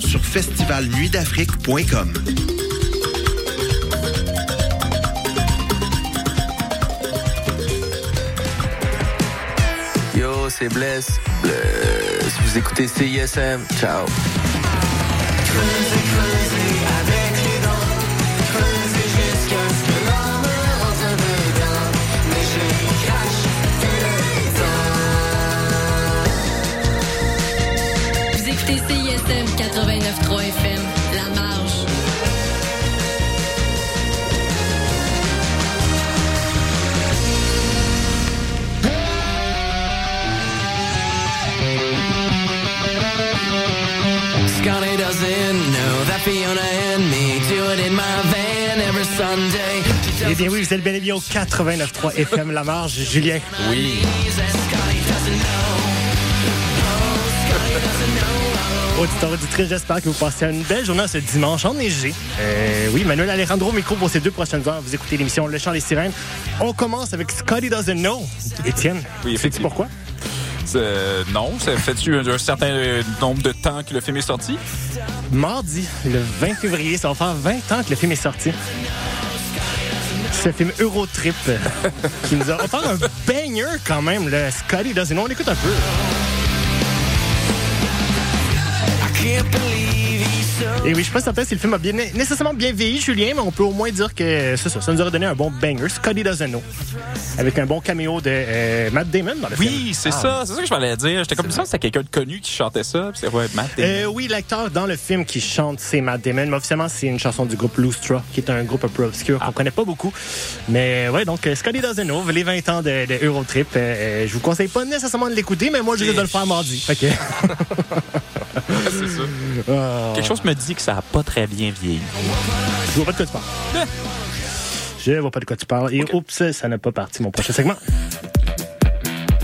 sur festivalnuitdafrique.com. Yo, c'est Bless. Bless. Vous écoutez CISM. Ciao. Eh bien oui, vous êtes bel et bien au 89.3 FM La Marge. Julien. Oui. Auditeur, auditrice, j'espère que vous passez une belle journée ce dimanche enneigé. Euh, oui, Manuel Alejandro au micro pour ces deux prochaines heures. Vous écoutez l'émission Le Chant des Sirènes. On commence avec Scotty Doesn't Know. Étienne, Oui, sais-tu effectivement. pourquoi? Euh, non, ça fait-tu un, un certain euh, nombre de temps que le film est sorti? Mardi, le 20 février, ça va faire 20 ans que le film est sorti. Ce film Eurotrip qui nous a offert un banger quand même, le Scotty Doesn't Know. On écoute un peu. Et oui, je suis pas certain si le film a bien, nécessairement bien vieilli, Julien, mais on peut au moins dire que c'est ça. Ça nous aurait donné un bon banger, Scotty Doesn't Know. Avec un bon caméo de euh, Matt Damon dans le film. Oui, c'est Ah, ça. C'est ça que je m'allais dire. J'étais comme ça, c'était quelqu'un de connu qui chantait ça. puis C'est ouais, Matt Damon. Euh, oui, l'acteur dans le film qui chante, c'est Matt Damon. Mais officiellement, c'est une chanson du groupe Lustra, qui est un groupe un peu obscur qu'on connaît pas beaucoup. Mais ouais, donc euh, Scotty Doesn't Know, les 20 ans de, de Eurotrip. euh, euh, je vous conseille pas nécessairement de l'écouter, mais moi, je risque de le faire mardi. Que- c'est ça. Ah. Quelque chose me dit que ça a pas très bien vieilli. Je vois pas de quoi tu parles. Je vois pas de quoi tu parles. Et oups, ça n'a pas parti mon prochain segment.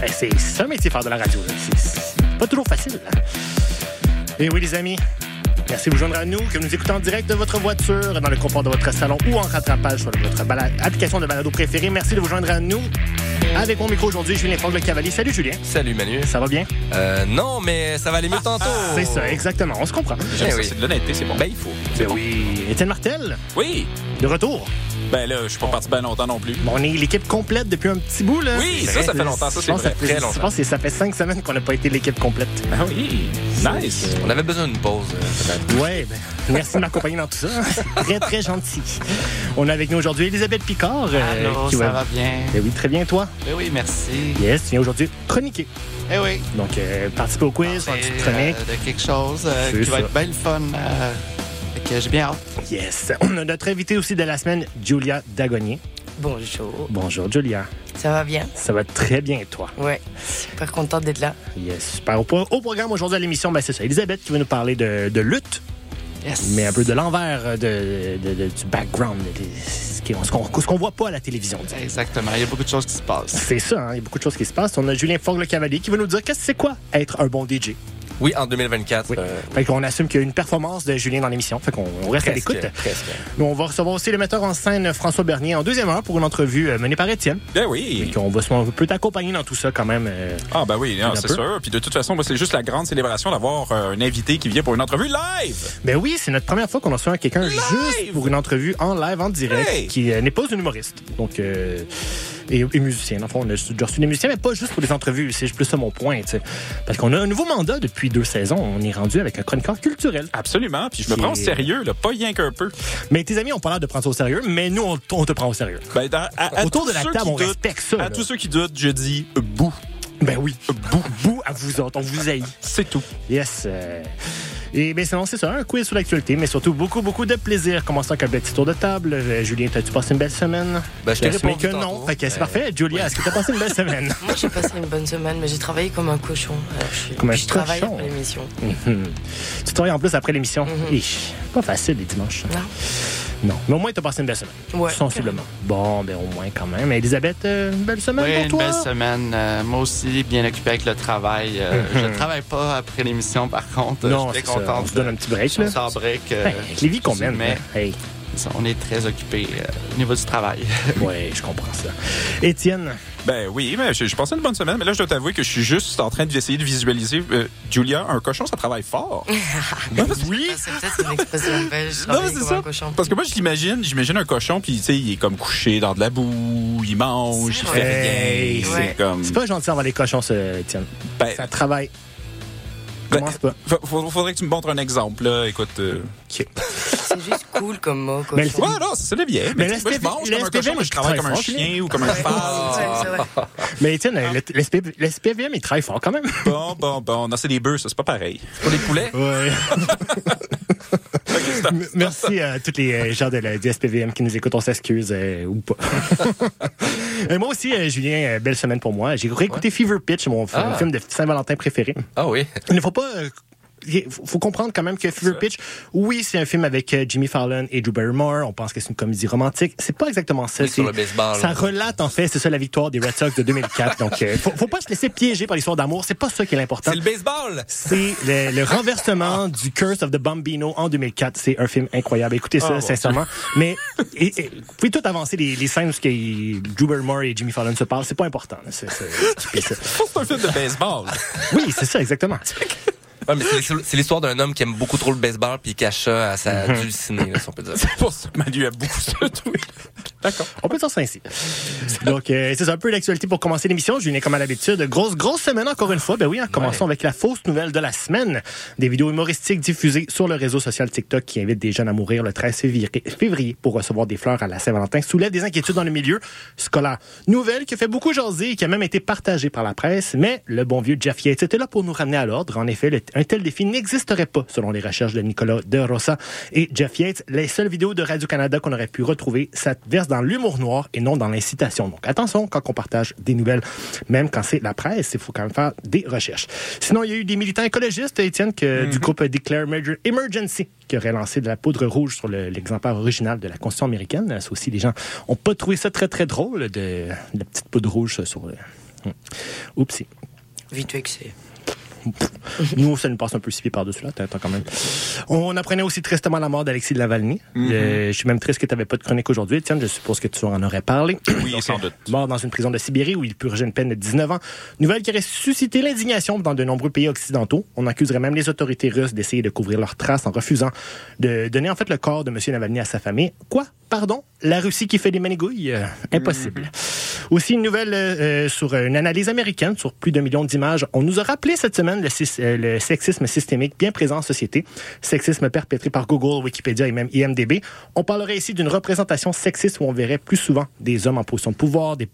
Eh, C'est un métier faire de la radio. C'est pas toujours facile. hein. Et oui, les amis, merci de vous joindre à nous, que nous écoutez en direct de votre voiture, dans le confort de votre salon ou en rattrapage sur votre application de balado préférée. Merci de vous joindre à nous. Avec mon micro aujourd'hui, Julien Franck le Cavalier. Salut Julien, Salut Manu. ça va bien? Euh, non, mais ça va aller mieux tantôt. C'est ça, exactement. On se comprend. Eh oui. C'est de l'honnêteté, c'est bon. Ben, il faut. Ben oui. Étienne Martel, Oui. de retour. Ben là, je suis pas parti bien longtemps non plus. Bon, on est l'équipe complète depuis un petit bout, là. Oui, ça, ça fait longtemps. Ça, c'est vrai. Très Je pense que ça fait cinq semaines qu'on n'a pas été l'équipe complète. Ah oui. Nice. On avait besoin d'une pause, peut-être. Ouais, ben, merci de m'accompagner dans tout ça. Très, très gentil. On a avec nous aujourd'hui Elisabeth Picard. euh, Allô, qui ça va bien? Ben oui, très bien, toi? Ben oui, merci. Yes, tu viens aujourd'hui chroniquer. Eh oui. Donc, euh, participer au quiz, faire une petite chronique. euh, de quelque chose euh, qui va être bien le fun. Euh, que j'ai bien hâte. Yes. On a notre invité aussi de la semaine, Julia Dagonier. Bonjour. Bonjour, Julia. Ça va bien? Ça va très bien, toi? Ouais. Super contente d'être là. Yes, super. Au, au programme aujourd'hui à l'émission, ben, c'est ça. Elisabeth qui va nous parler de, de lutte. Yes. mais un peu de l'envers de, de- de- du background, de- de- ce qu'on ce qu'on voit pas à la télévision. disons. Exactement. Il y a beaucoup de choses qui se passent. C'est ça, hein, il y a beaucoup de choses qui se passent. On a Julien Fogg le cavalier qui va nous dire qu'est-ce que c'est quoi être un bon DJ. Oui, en 2024. Oui. euh, Fait qu'on assume qu'il y a une performance de Julien dans l'émission. Fait qu'on on reste à l'écoute. on va recevoir aussi le metteur en scène François Bernier en deuxième heure pour une entrevue euh, menée par Étienne. Ben oui. Fait qu'on va se- on peut t'accompagner dans tout ça quand même. euh, Ah ben oui, Un c'est sûr. Puis de toute façon, c'est juste la grande célébration d'avoir euh, un invité qui vient pour une entrevue live. Ben oui, c'est notre première fois qu'on reçoit quelqu'un juste pour une entrevue en live, en direct, Hey! qui n'est pas un humoriste. Donc, euh, et, et musicien. Dans le fond, on a déjà reçu des musiciens, mais pas juste pour des entrevues. C'est plus ça mon point, tu sais. Parce qu'on a un nouveau mandat depuis deux saisons. On est rendu avec un chroniqueur culturel. Absolument. Puis je me prends au sérieux, là, pas rien qu'un peu. Mais tes amis ont pas l'air de prendre ça au sérieux, mais nous, on, on te prend au sérieux. Ben, dans- à- à Autour de la table, on doutent- respecte ça. À là. tous ceux qui doutent, je dis bouh. Ben oui. Bou, bou à vous autres. On vous haït. C'est tout. Yes. euh, Et bien sinon, c'est ça, un quiz sur l'actualité, mais surtout beaucoup, beaucoup de plaisir. Commençons avec un petit tour de table. Euh, Julien, t'as-tu passé une belle semaine? Ben, je t'ai répondu que non. Fait que c'est mais- parfait. Julia, est-ce que t'as passé une belle semaine? Moi, j'ai passé une bonne semaine, mais j'ai travaillé comme un cochon. Euh, je, Comme un je travaille après l'émission. Mhm. Tu travailles en plus après l'émission. Mhm. Pas facile les dimanches. Non. Non. Mais au moins, t'as passé une belle semaine. Ouais. Sensiblement. Bon, ben au moins quand même. Elisabeth, euh, une belle semaine Oui, pour une toi? belle semaine. Euh, moi aussi, bien occupé avec le travail. Euh, Je ne travaille pas après l'émission, par contre. Non, je suis content. On se donne un petit break, là. Break. euh, Hey, les vies qu'on mène. Mais hein. Hey. on est très occupé euh, au niveau du travail. Oui, je comprends ça. Étienne, Ben oui, mais je, je passais une bonne semaine, mais là, je dois t'avouer que je suis juste en train d'essayer de visualiser. euh, Julia, un cochon, ça travaille fort. oui. C'est peut-être une expression belge. Non, c'est ça. un cochon. Parce que moi, je l'imagine, j'imagine un cochon, puis tu sais, il est comme couché dans de la boue, il mange, il C'est fait rien. Ouais. C'est comme. c'est pas gentil envers les cochons, ça, Étienne. Ben, Ça travaille. Ben, Commence pas. faudrait que tu me montres un exemple, là. Écoute. euh, C'est juste cool comme mot, Mais cochon. Ouais, non, c'est le bien. Mais Mais, moi, je mange comme un cochon, mais je travaille comme un chien ou comme un cheval. C'est. Mais Étienne, le, le, SPV le SPVM, il travaille fort quand même. Bon, bon, bon. Non, c'est des bœufs, ça, c'est pas pareil. Pour les poulets, Ouais. Merci à tous les euh, gens de la, du SPVM qui nous écoutent. On s'excuse euh, ou pas. Et moi aussi, euh, Julien, euh, belle semaine pour moi. J'ai réécouté Fever Pitch, mon Ah. film de Saint-Valentin préféré. ah oui. Il ne faut pas. Il faut comprendre quand même que Fever Pitch, oui, c'est un film avec euh, Jimmy Fallon et Drew Barrymore. On pense que c'est une comédie romantique. C'est pas exactement ça. Oui, sur C'est- le baseball. Ça relate en fait, c'est ça la victoire des Red Sox de 2004. Donc, euh, faut, faut pas se laisser piéger par l'histoire d'amour. C'est pas ça qui est l'important. C'est le baseball. C'est le, le renversement du Curse of the Bambino en 2004. C'est un film incroyable. Écoutez ça, Oh, mon sincèrement. Mais et- et, vous pouvez tout avancer les, les scènes où Drew Barrymore et Jimmy Fallon se parlent. C'est pas important. C'est un film de baseball. oui, c'est ça, exactement. Ouais, mais c'est l'histoire d'un homme qui aime beaucoup trop le baseball puis qui cache ça à sa Mhm. dulcinée, si on peut dire. C'est pour ça que Manu aime beaucoup ça, toi. D'accord. On peut dire ça ainsi. Donc, euh, c'est un peu l'actualité pour commencer l'émission. Julien, comme à l'habitude, grosse, grosse semaine encore une fois. Ben oui, hein, commençons avec la fausse nouvelle de la semaine. Des vidéos humoristiques diffusées sur le réseau social TikTok qui invitent des jeunes à mourir le 13 février, pour recevoir des fleurs à la Saint-Valentin soulèvent des inquiétudes dans le milieu scolaire. Nouvelle qui a fait beaucoup jaser et qui a même été partagée par la presse, mais le bon vieux Jeff Yates était là pour nous ramener à l'ordre. En effet, un tel défi n'existerait pas selon les recherches de Nicolas De Rosa et Jeff Yates. Les seules vidéos de Radio-Canada qu'on aurait pu retrouver, ça verse dans l'humour noir et non dans l'incitation. Donc attention quand on partage des nouvelles, même quand c'est la presse, il faut quand même faire des recherches. Sinon, il y a eu des militants écologistes, Étienne, que, du groupe Declare Emerg- Emergency, qui aurait lancé de la poudre rouge sur le- l'exemplaire original de la Constitution américaine. Ça aussi, les gens ont pas trouvé ça très, très drôle, de, de la petite poudre rouge sur le... Hum. Oupsie. Vite vexé. Nous, ça nous passe un peu pieds par-dessus la tête, hein, quand même. On apprenait aussi tristement la mort d'Alexis de Lavalny. Euh, je suis même triste que tu n'avais pas de chronique aujourd'hui, Tiens, Je suppose que tu en aurais parlé. Oui, sans doute. Mort dans une prison de Sibérie où il purgeait une peine de 19 ans. Nouvelle qui aurait suscité l'indignation dans de nombreux pays occidentaux. On accuserait même les autorités russes d'essayer de couvrir leurs traces en refusant de donner en fait le corps de M. Navalny à sa famille. Quoi? Pardon? La Russie qui fait des manigouilles? Euh, impossible. Aussi, une nouvelle euh, euh, sur une analyse américaine sur plus d'un million d'images. On nous a rappelé cette semaine le, euh, le sexisme systémique bien présent en société. Sexisme perpétré par Google, Wikipédia et même IMDB. On parlerait ici d'une représentation sexiste où on verrait plus souvent des hommes en position de pouvoir, des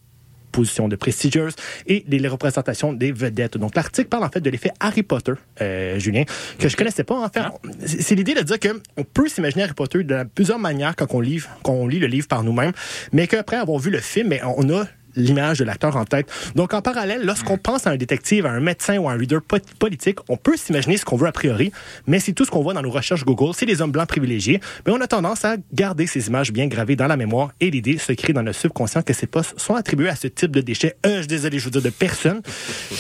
positions de prestigieuses et les représentations des vedettes. Donc l'article parle en fait de l'effet Harry Potter, euh, Julien, que je connaissais pas. En fait, c'est c'est l'idée de dire que on peut s'imaginer Harry Potter de plusieurs manières quand on lit, quand on lit le livre par nous-mêmes, mais qu'après avoir vu le film, on a l'image de l'acteur en tête. Donc, en parallèle, lorsqu'on pense à un détective, à un médecin ou à un leader po- politique, on peut s'imaginer ce qu'on veut a priori, mais c'est tout ce qu'on voit dans nos recherches Google, c'est des hommes blancs privilégiés. Mais on a tendance à garder ces images bien gravées dans la mémoire et l'idée se crée dans le subconscient que ces postes sont attribués à ce type de déchets. Euh, je désolé, je veux dire de personnes.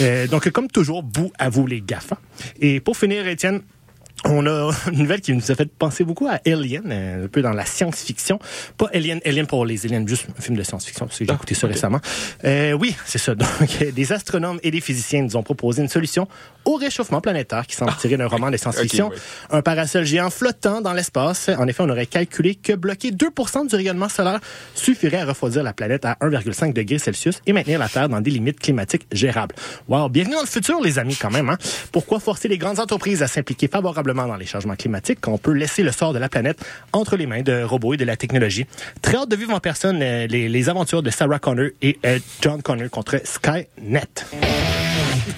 Euh, donc, comme toujours, bout à vous les GAFA. Et pour finir, Étienne, on a une nouvelle qui nous a fait penser beaucoup à Alien, euh, un peu dans la science-fiction. Pas Alien, Alien pour les aliens, juste un film de science-fiction, parce que j'ai écouté ça récemment. Euh, oui, c'est ça. Donc, des astronomes et des physiciens nous ont proposé une solution au réchauffement planétaire qui semble tirer d'un roman de science-fiction. Un parasol géant flottant dans l'espace. En effet, on aurait calculé que bloquer 2 du rayonnement solaire suffirait à refroidir la planète à 1,5 degrés Celsius et maintenir la Terre dans des limites climatiques gérables. Wow, bienvenue dans le futur, les amis, quand même. Hein? Pourquoi forcer les grandes entreprises à s'impliquer favorablement dans les changements climatiques quand on peut laisser le sort de la planète entre les mains de robots et de la technologie? Très hâte de vivre en personne euh, les, aventures de Sarah Connor et euh, John Connor contre Skynet.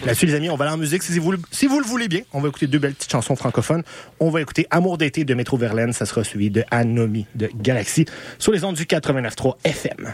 Là-dessus, les amis, on va aller en musique. Si vous, le- voulez bien, on va écouter deux belles petites chansons francophones. On va écouter Amour d'été de Métro Verlaine. Ça sera suivi de Anomi de Galaxy sur les ondes du 89.3 FM.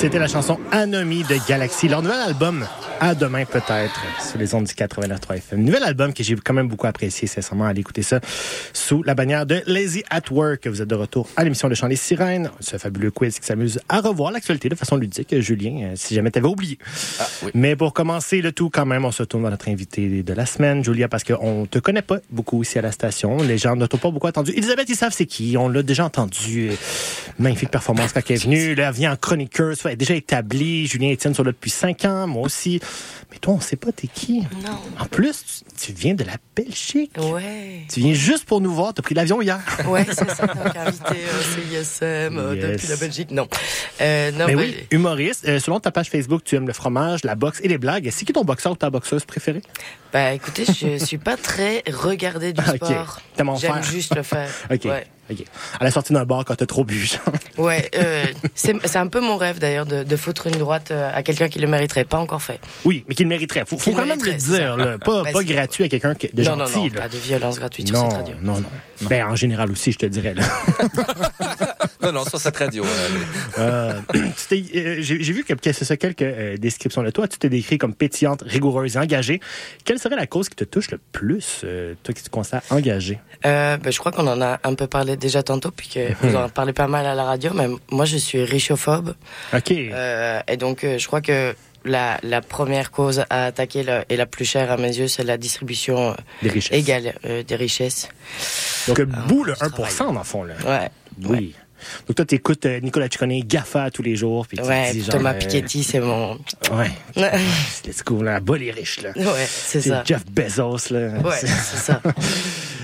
C'était la chanson Anomie de Galaxy. Leur nouvel album, à demain peut-être, sur les ondes du 89.3 FM. Nouvel album que j'ai quand même beaucoup apprécié, sincèrement, à écouter ça sous la bannière de Lazy at Work. Vous êtes de retour à l'émission de Chant des Sirènes, ce fabuleux quiz qui s'amuse à revoir l'actualité de façon ludique, Julien, euh, si jamais t'avais oublié. Ah, oui. Mais pour commencer le tout, quand même, on se tourne vers notre invité de la semaine, Julia, parce qu'on te connaît pas beaucoup ici à la station. Les gens ne t'ont pas beaucoup entendu. Elisabeth, ils savent c'est qui. On l'a déjà entendu. Euh, Magnifique performance quand elle est venue. Là, elle vient en chroniqueur. Ça, Elle est déjà établie. Julien Etienne sont là depuis cinq ans. Moi aussi. Mais toi, on sait pas t'es qui. Non. En plus, tu, tu viens de la Belgique. Ouais. Tu viens juste pour nous voir. T'as pris l'avion hier. Ouais, c'est ça, donc invité au CISM euh, Yes. depuis la Belgique. Non. Euh, non, Mais bah, oui, humoriste. Euh, selon ta page Facebook, tu aimes le fromage, la boxe et les blagues. C'est qui ton boxeur ou ta boxeuse préférée? Bah écoutez, je suis pas très regardée du sport. T'aimes en J'aime juste le faire. OK. Ouais. À la sortie d'un bar quand t'as trop bu, genre. Ouais, euh, c'est c'est un peu mon rêve d'ailleurs de, de foutre une droite euh, à quelqu'un qui le mériterait. Pas encore fait. Oui, mais qu'il le mériterait. Faut, faut quand même le dire, là. Pas, Ben, pas gratuit à quelqu'un qui- de non, gentil, non, non, là. pas de violence gratuite sur Non, cette radio. non, non, Ben, en général aussi, je te dirais, là. Non, non, sur cette radio. euh, Euh, J'ai vu que, c'est ça, quelques euh, descriptions de toi. Tu t'es décrit comme pétillante, rigoureuse et engagée. Quelle serait la cause qui te touche le plus, euh, toi qui te considères engagée? Euh, ben, je crois qu'on en a un peu parlé déjà tantôt, puis que vous en parlez pas mal à la radio, mais moi je suis richophobe. OK. Euh, et donc, euh, je crois que la, la première cause à attaquer la- et la plus chère à mes yeux, c'est la distribution Des richesses. égale euh, des richesses. Donc, euh, bout le je 1%, dans le fond, là. Ouais. Oui. Donc, toi, t'écoutes euh, Nicolas Ciccone GAFA tous les jours. Puis Ouais, dis, genre, Thomas euh, Piketty, c'est mon. Ouais. ouais, Let's go, là. Bas les riches, là. c'est C'est ça. Jeff Bezos, là. Ouais, c'est ça.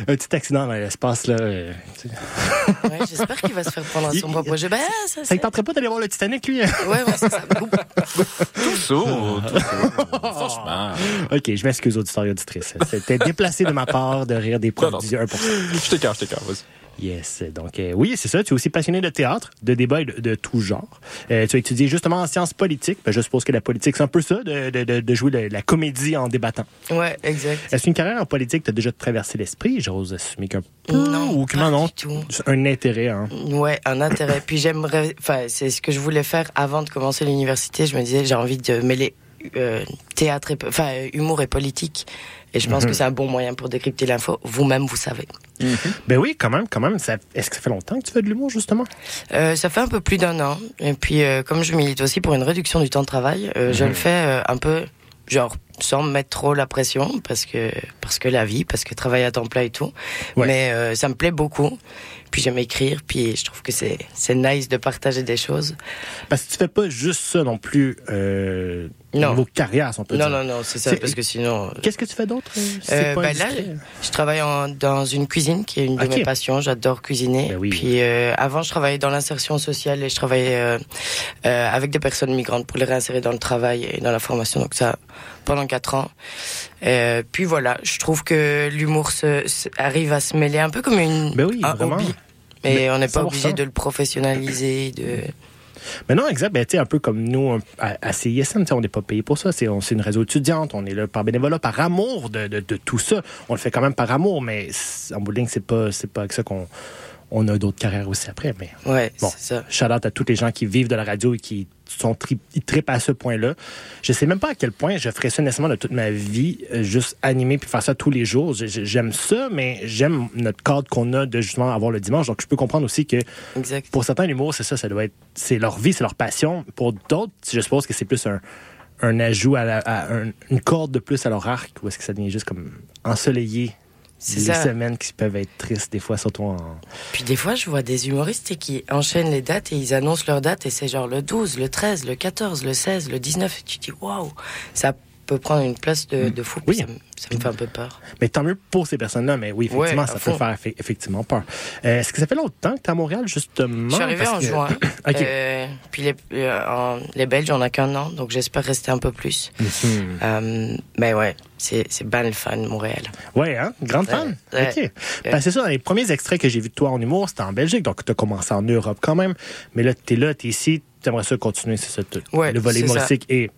Un petit accident dans l'espace, là. euh. Ouais, J'espère qu'il va se faire prendre à son propre jeu. Ben, ça, Ça ne tenterait pas d'aller voir le Titanic, lui? hein? Ouais, ouais, c'est ça. Tout ça, tout ça. Franchement. OK, je m'excuse, auditeurs et auditrices. C'était déplacé de ma part de rire des produits 1%. Je t'écarte, je t'écarte, vas-y. Yes. Donc, euh, oui, c'est ça. Tu es aussi passionné de théâtre, de débat et de, de tout genre. Euh, tu as étudié justement en sciences politiques. Ben, je suppose que la politique, c'est un peu ça, de, de, de, de jouer la comédie en débattant. Ouais, exact. Est-ce qu'une carrière en politique t'a déjà traversé l'esprit? J'ose assumer qu'un peu. Non, Ou que pas non, du tout. Un intérêt, hein. Ouais, un intérêt. Puis j'aimerais, enfin, c'est ce que je voulais faire avant de commencer l'université. Je me disais, j'ai envie de mêler euh, théâtre, enfin, humour et politique. Et je pense Mhm. que c'est un bon moyen pour décrypter l'info. Vous-même, vous savez. Ben oui, quand même, quand même. Ça- Est-ce que ça fait longtemps que tu fais de l'humour, justement? Euh, ça fait un peu plus d'un an. Et puis, euh, comme je milite aussi pour une réduction du temps de travail, euh, je le fais un peu, genre, sans me mettre trop la pression, parce que, parce que la vie, parce que travailler à temps plein et tout. Ouais. Mais euh, ça me plaît beaucoup. Puis j'aime écrire, puis je trouve que c'est c'est nice de partager des choses. Parce que tu fais pas juste ça non plus, euh, Non. au niveau carrière, si on peut Non, dire. non, non, c'est ça, parce que sinon... euh, Qu'est-ce que tu fais d'autre? euh, bah là, je travaille en- dans une cuisine qui est une de mes passions. J'adore cuisiner. Ben oui. Puis euh, avant, je travaillais dans l'insertion sociale et je travaillais euh, avec des personnes migrantes pour les réinsérer dans le travail et dans la formation. Donc ça, pendant quatre ans. Euh, puis voilà, je trouve que l'humour se, se- arrive à se mêler un peu comme une Ben oui, un vraiment. hobby. Mais on n'est pas 100%. obligé de le professionnaliser. De... Mais non, exact. Ben, un peu comme nous à, à CISM, on n'est pas payé pour ça. C'est on- c'est une réseau étudiante. On est là par bénévolat, par amour de, de, de tout ça. On le fait quand même par amour, mais en bout de ligne, c'est pas, c'est pas avec ça qu'on on a d'autres carrières aussi après. Mais Ouais, Bon, c'est ça. shout out à tous les gens qui vivent de la radio et qui sont tri ils trippent à ce point-là. Je sais même pas à quel point je ferais ça nécessairement de toute ma vie, euh, juste animer puis faire ça tous les jours. J'ai- j'ai- J'aime ça, mais j'aime notre cadre qu'on a de justement avoir le dimanche. Donc, je peux comprendre aussi que Exact. pour certains, l'humour, c'est ça, ça doit être, c'est leur vie, c'est leur passion. Pour d'autres, je suppose que c'est plus un, un ajout à, la- à un- une corde de plus à leur arc, ou est-ce que ça devient juste comme ensoleillé? Les ça. semaines qui peuvent être tristes des fois, surtout en... Puis des fois, je vois des humoristes qui enchaînent les dates et ils annoncent leurs dates et c'est genre le 12, le 13, le 14, le 16, le 19. Et tu dis, waouh, ça peut prendre une place de, de fou. Oui. Ça, me- ça me fait un peu peur. Mais tant mieux pour ces personnes-là, mais oui, effectivement, Ouais, ça peut fond. faire effe- effectivement peur. Euh, est-ce que ça fait longtemps que tu es à Montréal, justement? Je suis arrivé en que- juin. OK. Euh, puis les, euh, les Belges, on a qu'un an, donc j'espère rester un peu plus. Mhm. Euh, mais ouais, c'est bien le fan Montréal. Ouais, hein? Grande fan? Ouais. OK. Parce que c'est ça, dans les premiers extraits que j'ai vus de toi en humour, c'était en Belgique, donc tu as commencé en Europe quand même. Mais là, tu es là, tu es ici, tu aimerais ça continuer, c'est ça. Ouais, le volet humoristique et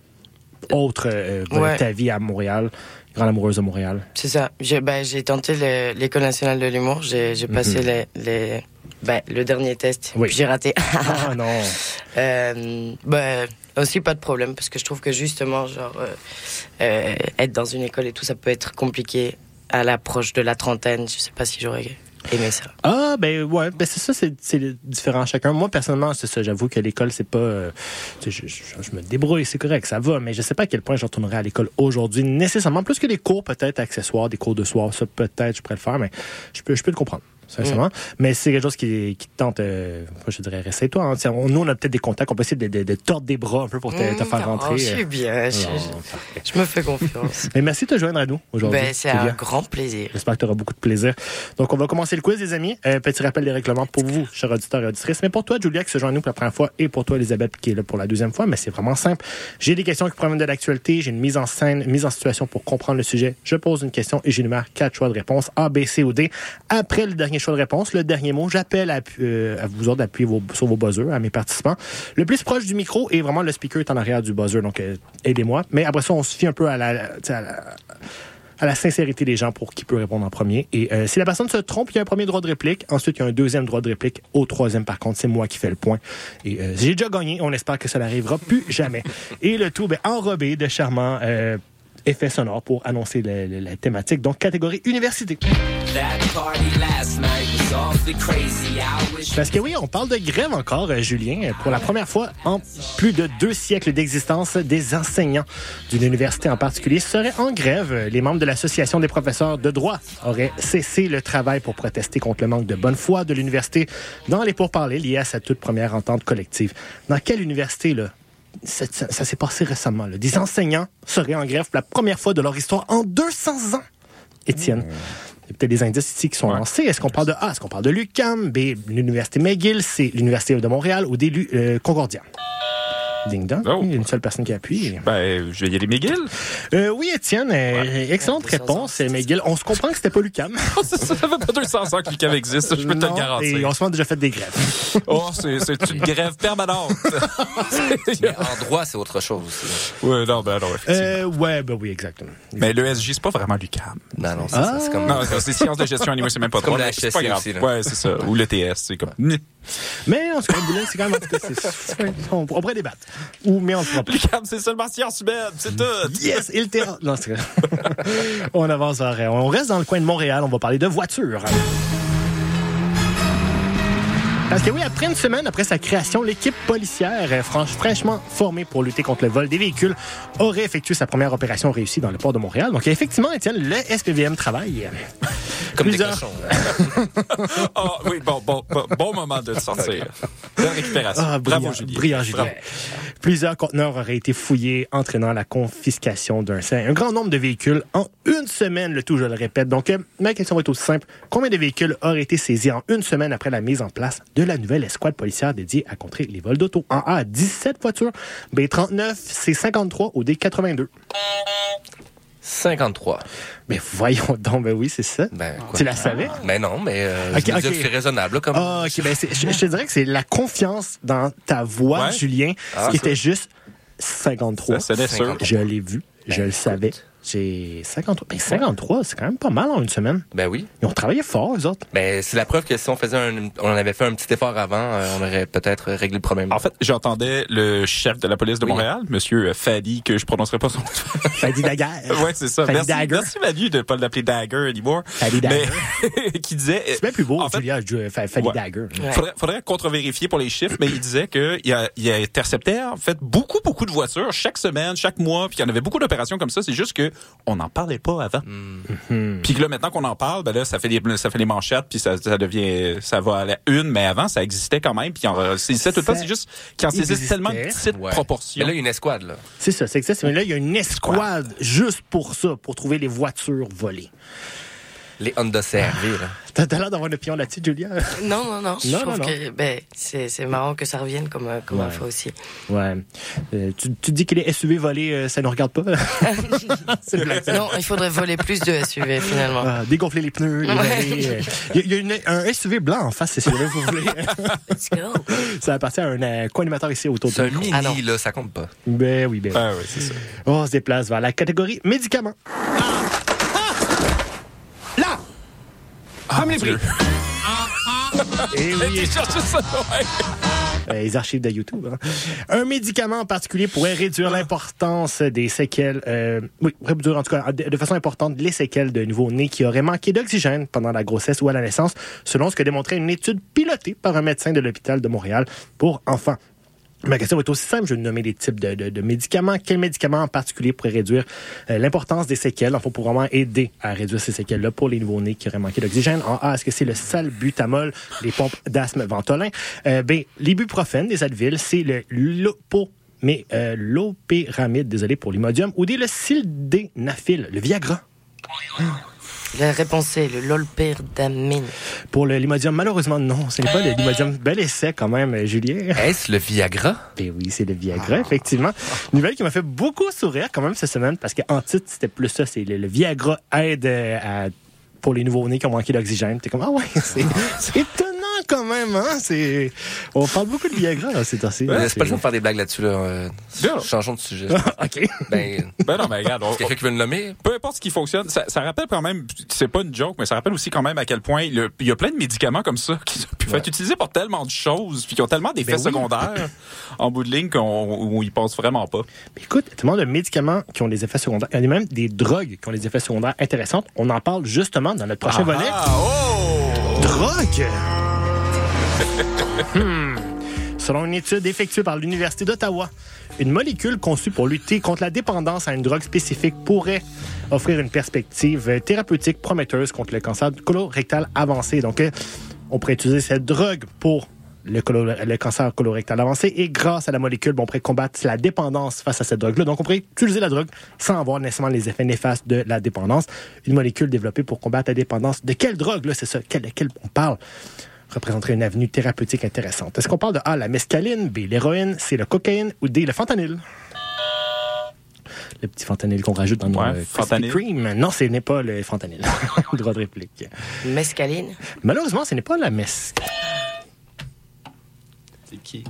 autre euh, Ouais. de ta vie à Montréal, grande amoureuse de Montréal. C'est ça. J'ai ben, tenté le- l'école nationale de l'humour. J'ai passé Mhm. les, les Ben, le dernier test. Oui. J'ai raté. Ah non. Euh, ben, aussi pas de problème parce que je trouve que justement, genre, euh, euh, être dans une école et tout, ça peut être compliqué à l'approche de la trentaine. Je sais pas si j'aurais Ah, ben ouais, ben c'est ça, c'est différent chacun. Moi, personnellement, c'est ça, j'avoue que l'école, c'est pas. euh, je me débrouille, c'est correct, ça va, mais je sais pas à quel point je retournerai à l'école aujourd'hui, nécessairement. Plus que des cours, peut-être, accessoires, des cours de soir, ça, peut-être, je pourrais le faire, mais je peux, je peux le comprendre. Sincèrement. Mais c'est quelque chose qui, qui te tente, euh, je dirais, reste-toi. Hein. Tiens, on- Nous, on a peut-être des contacts, on peut essayer de, de, de tordre des bras un peu pour te, te faire non, rentrer. je suis euh. bien. Je, Non, je- je me fais confiance. Mais merci de te joindre à nous aujourd'hui. ben, c'est un grand plaisir. J'espère que tu auras beaucoup de plaisir. Donc, on va commencer le quiz, les amis. Un petit rappel des règlements pour vous, chers auditeurs et auditrices. Mais pour toi, Julia, qui se joint à nous pour la première fois, et pour toi, Elisabeth, qui est là pour la deuxième fois, mais c'est vraiment simple. J'ai des questions qui proviennent de l'actualité. J'ai une mise en scène, une mise en situation pour comprendre le sujet. Je pose une question et j'énumère quatre choix de réponse, A, B, C ou D. Après le dernier choix de réponse, le dernier mot, j'appelle à, euh, vous autres d'appuyer sur vos buzzers, à mes participants. Le plus proche du micro et vraiment le speaker est en arrière du buzzer, donc euh, aidez-moi. Mais après ça, on se fie un peu à la, à la sincérité des gens pour qui peut répondre en premier. Et euh, si la personne se trompe, il y a un premier droit de réplique. Ensuite, il y a un deuxième droit de réplique. Au troisième, par contre, c'est moi qui fais le point. Et j'ai déjà gagné. On espère que ça n'arrivera plus jamais. Et le tout, ben, enrobé de charmants effets sonores pour annoncer la, la- la thématique. Donc, catégorie université. Parce que oui, on parle de grève encore, euh, Julien. Pour la première fois en plus de deux siècles d'existence, des enseignants d'une université en particulier seraient en grève. Les membres de l'Association des professeurs de droit auraient cessé le travail pour protester contre le manque de bonne foi de l'université dans les pourparlers liés à sa toute première entente collective. Dans quelle université, là? Ça, s'est passé récemment. là. Des enseignants seraient en grève pour la première fois de leur histoire en 200 ans. Étienne. Il y a peut-être des indices ici qui sont Ouais. lancés. Est-ce qu'on parle de A? Est-ce qu'on parle de l'UQAM? B, l'Université McGill? C, l'Université de Montréal? Ou D, euh, Concordia? Ding dong. Oh. Il y a une seule personne qui appuie. Ben, je vais y aller McGill. Euh, oui, Étienne, euh, excellente réponse, McGill. On se comprend que c'était pas l'UQAM. ça fait pas 200 ans que l'UQAM existe, je peux te le Et garantir. on se déjà fait des grèves. Oh, c'est c'est une grève permanente. Mais en droit, c'est autre chose aussi. ouais, non, ben non, effectivement. Euh, ouais, ben oui, exactement. Mais l'ESJ, c'est pas vraiment l'UQAM. Non, non, c'est ça, c'est comme... Non, c'est sciences de gestion animée, c'est même pas drôle. la C'est pas grave. aussi, là. Ouais, c'est ça. Ou le TS, c'est comme. Mais en tout cas, c'est quand même... on pourrait débattre. Ou, mais on le fera pas. L'UQAM, c'est tout. Yes! Et le terrain. Non, c'est vrai. on avance vers. On reste dans le coin de Montréal. On va parler de voitures. Parce que oui, après une semaine après sa création, l'équipe policière, fraîchement formée pour lutter contre le vol des véhicules, aurait effectué sa première opération réussie dans le port de Montréal. Donc, effectivement, Étienne, le SPVM travaille. Comme des Plusieurs- cochons. là. Ah, oui, bon, bon, bon, bon moment de sortir. Bonne récupération. Ah, Bravo, Julien. brillant, Julien. Bravo. Plusieurs conteneurs auraient été fouillés, entraînant la confiscation d'un un grand nombre de véhicules en une semaine, le tout, je le répète. Donc, euh, ma question va être aussi simple. Combien de véhicules auraient été saisis en une semaine après la mise en place de la nouvelle escouade policière dédiée à contrer les vols d'auto? En A, 17 voitures. B, 39. C, 53. Ou D, 82. 53. Mais voyons donc, ben oui, c'est ça. Ben, quoi? Tu la savais? Mais non, mais euh, Ok, je me dis ok. que c'est raisonnable. comme... Ah, ok, ben c'est- je, je te dirais que c'est la confiance dans ta voix, Ouais. Julien, Ah, qui ça. était juste 53. Ça sonnait sûr. 53. Je l'ai vu, je le savais. J'ai 53. Ben 53, c'est quand même pas mal en une semaine. Ben oui. Ils ont travaillé fort, eux autres. Ben, c'est la preuve que si on faisait un, on avait fait un petit effort avant, euh, on aurait peut-être réglé le problème. En fait, j'entendais le chef de la police de Oui. Montréal, Monsieur Fadi, que je prononcerai pas son nom. Fadi Daguerre. ouais, c'est ça. Fadi Merci, Dagger. merci Manu de pas l'appeler Dagger anymore. Fadi Dagger. Mais qui disait. C'est bien plus beau, En fait, Julia, je- Fa- Fadi Ouais. Dagger. Ouais. Faudrait, faudrait contre-vérifier pour les chiffres, mais il disait qu'il a, il a intercepté en fait beaucoup, beaucoup de voitures chaque semaine, chaque mois, puis qu'il y en avait beaucoup d'opérations comme ça. C'est juste que on n'en parlait pas avant. Hmm. Puis que là, maintenant qu'on en parle, ben là, ça fait les, ça fait les manchettes, puis ça, ça devient, ça va à la une, mais avant, ça existait quand même, puis il en saisissait tout le temps. Ça C'est juste qu'il en saisissait existait. tellement de petites Ouais. proportions. Mais là, il y a une escouade, là. C'est ça, c'est exact. Mais là, il y a une escouade juste pour ça, pour trouver les voitures volées. Les Honda CRV, là. T'as l'air d'avoir une opinion là-dessus, Julia? Non, non, non. Je Non, trouve non, non. que ben, c'est c'est marrant que ça revienne comme, euh, comme Ouais. info aussi. Ouais. Euh, tu, tu dis que les SUV volés, euh, ça ne regarde pas? c'est blague. Non, il faudrait voler plus de SUV finalement. Ah, dégonfler les pneus, les Ouais. voler. Il y a, une- un SUV blanc en face, c'est si vous voulez. Let's go. ça appartient à un euh, co-animateur ici autour C'est de un nous. mini, Ah non. là, ça compte pas. Ben oui, ben oui. Ah oui, c'est ça. On se déplace vers la catégorie médicaments. Ah, mon Dieu. Et oui, ça, ouais. euh, les archives de YouTube. hein. Un médicament en particulier pourrait réduire l'importance des séquelles, euh, oui, réduire en tout cas de, de façon importante les séquelles de nouveau-nés qui auraient manqué d'oxygène pendant la grossesse ou à la naissance, selon ce que démontrait une étude pilotée par un médecin de l'hôpital de Montréal pour enfants. Ma question est aussi simple. Je vais nommer des types de, de- médicaments. Quels médicaments en particulier pourraient réduire euh, l'importance des séquelles? Faut pour vraiment aider à réduire ces séquelles-là pour les nouveaux-nés qui auraient manqué d'oxygène. En A, est-ce que c'est le salbutamol, les pompes d'asthme Ventolin? Euh, l'ibuprofène, des Advil, c'est le lopo mais euh, l'opéramide, désolé pour l'imodium, ou D, le sildenafil, le Viagra. La réponse est le lolperdamine. Pour le l'imodium, malheureusement, non, ce n'est pas le l'imodium. Bel essai quand même, Julien. Est-ce le Viagra? Ben oui, c'est le Viagra, effectivement. Nouvelle qui m'a fait beaucoup sourire quand même cette semaine parce qu'en titre, c'était plus ça. C'est le, le Viagra aide euh, à- pour les nouveaux-nés qui ont manqué d'oxygène. T'es comme, ah ouais, c'est c'est étonnant quand même, hein? C'est... On parle beaucoup de Viagra, là, ces temps-ci. Euh, c'est pas le temps de faire des blagues là-dessus, là. Euh, Bien. changeons de sujet. OK. ben, Ben non, mais regarde, quelqu'un qui veut le nommer? peu importe ce qui fonctionne, ça, ça rappelle quand même, c'est pas une joke, mais ça rappelle aussi quand même à quel point il y a plein de médicaments comme ça qui peuvent être utilisés pour tellement de choses, puis qui ont tellement d'effets Ben oui. secondaires en bout de ligne qu'on ils passent vraiment pas. Mais écoute, tellement de médicaments qui ont des effets secondaires. Il y a même des drogues qui ont des effets secondaires intéressants. On en parle justement dans notre prochain volet. Ah, oh! Drogue! Selon une étude effectuée par l'Université d'Ottawa, une molécule conçue pour lutter contre la dépendance à une drogue spécifique pourrait offrir une perspective euh, thérapeutique prometteuse contre le cancer colorectal avancé. Donc, euh, on pourrait utiliser cette drogue pour le, cancer colorectal avancé et grâce à la molécule, on pourrait combattre la dépendance face à cette drogue-là. Donc, on pourrait utiliser la drogue sans avoir nécessairement les effets néfastes de la dépendance. Une molécule développée pour combattre la dépendance. De quelle drogue, là, c'est ça? De quelle on parle? Représenterait une avenue thérapeutique intéressante. Est-ce qu'on parle de A, la mescaline, B, l'héroïne, C, le cocaïne ou D, le fentanyl? Le petit fentanyl qu'on rajoute dans nos Ouais, euh, fentanyl. Kreme. Non, ce n'est pas le fentanyl. Droit de réplique. Mescaline? Malheureusement, ce n'est pas la messe. C'est qui?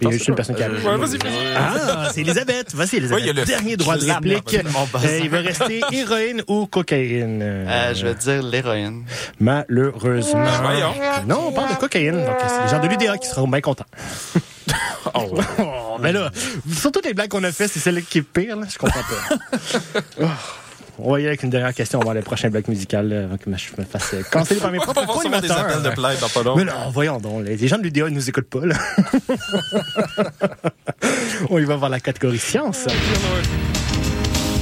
Il y a juste une personne qui a... Ouais, vas-y, vas-y. Ah, c'est Elisabeth. Vas-y, Elisabeth. Il y a le- Dernier droit de réplique. boss. Euh, il va rester héroïne ou cocaïne. Euh, je vais dire l'héroïne. Malheureusement. Voyons. Non, on parle de cocaïne. Donc, c'est les gens de l'UDA qui seront bien contents. Oh, ouais. Oh, mais là, sur toutes les blagues qu'on a fait, c'est celle qui est pire, là. Je comprends pas. Oh. On va y aller avec une dernière question. On va voir le prochain bloc musical là, avant que je me fasse euh, canceller par mes On propres va recevoir des appels de plainte dans pas long. Mais non, voyons donc. Les les gens de l'UDA ne nous écoutent pas, là. On y va voir la catégorie science.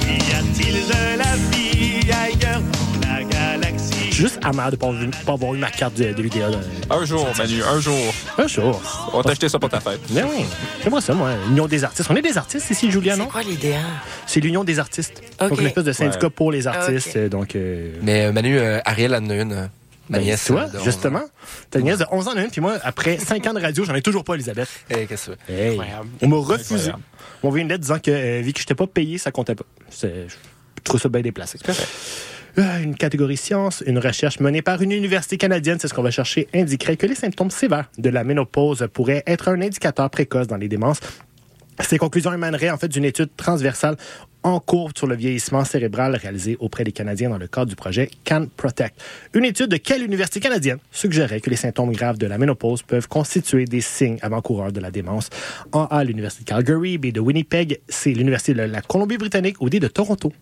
Y a-t-il de la vie ailleurs? Suis juste amer de ne pas, avoir eu- pas avoir eu ma carte de, de l'UDA. là. Un jour, Manu, un jour. Un jour. On va t'acheter ça pour ta fête. Mais oui, j'aimerais ça, moi. L'Union des artistes. On est des artistes ici, Julien, C'est non? quoi l'idée? hein? C'est l'Union des artistes. Donc, une espèce de syndicat Ouais. pour les artistes. Euh, Donc, euh, Mais euh, Manu, euh, Ariel en a une. euh, Ma Ben, nièce. tu vois, euh, de 11 ans. justement. T'as une nièce de 11 ans, en a une, puis moi, après 5 ans de radio, j'en ai toujours pas, Elisabeth. Eh, qu'est-ce que tu veux? Hey, Incroyable. on m'a refusé. Incroyable. On m'a envoyé une lettre disant que, euh, vu que je n'étais pas payé, ça comptait pas. C'est- Je trouve ça bien déplacé. Euh, Une catégorie science, une recherche menée par une université canadienne, c'est ce qu'on va chercher, indiquerait que les symptômes sévères de la ménopause pourraient être un indicateur précoce dans les démences. Ces conclusions émaneraient en fait d'une étude transversale en cours sur le vieillissement cérébral réalisée auprès des Canadiens dans le cadre du projet Can Protect. Une étude de quelle université canadienne suggérait que les symptômes graves de la ménopause peuvent constituer des signes avant-coureurs de la démence? En A, l'Université de Calgary, B de Winnipeg, C, l'Université de la Colombie-Britannique ou D de Toronto?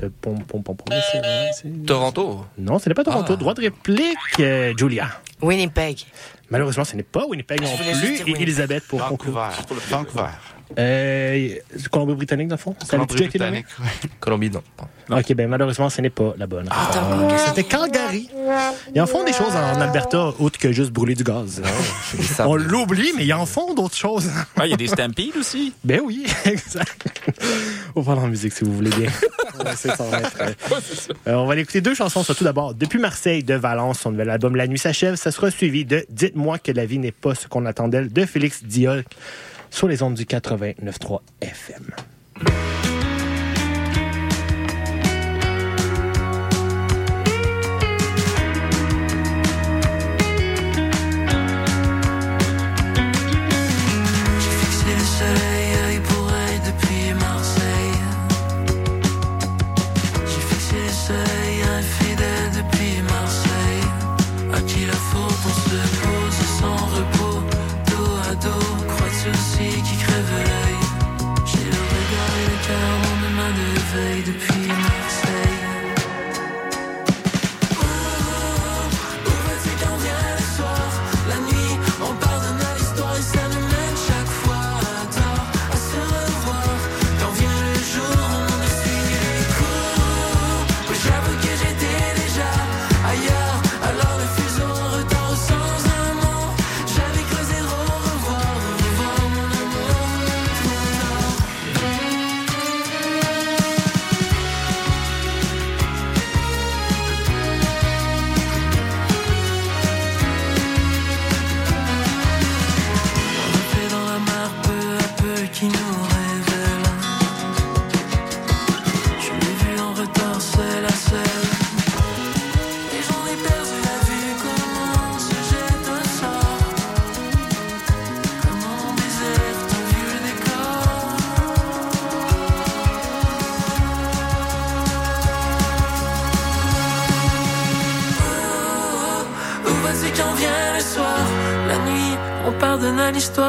Le pom, pom, pom, pom, c'est- c'est- Toronto. Non, ce n'est pas Toronto. Ah. Droit de réplique, euh, Julia. Winnipeg. Malheureusement, ce n'est pas Winnipeg non plus. Et. Elisabeth pour. Vancouver. Vancouver. Euh, Colombie-Britannique, dans le fond? Ça? Colombie-Britannique, ouais. Colombie, non. OK, ben malheureusement, ce n'est pas la bonne. Attends, Ah, C'était Calgary. Ils en font des choses en Alberta, autres que juste brûler du gaz. Sables. On l'oublie, mais ils en font d'autres choses. Ah, il y a des stampedes aussi. ben oui, exact. On va parler en musique, si vous voulez bien. Ça, euh, euh, on va aller écouter deux chansons. Soit tout d'abord, Depuis Marseille de Valence, son nouvel album La Nuit s'achève. Ça sera suivi de Dites-moi que la vie n'est pas ce qu'on attendait de Félix Diol sur les ondes du 89.3 FM.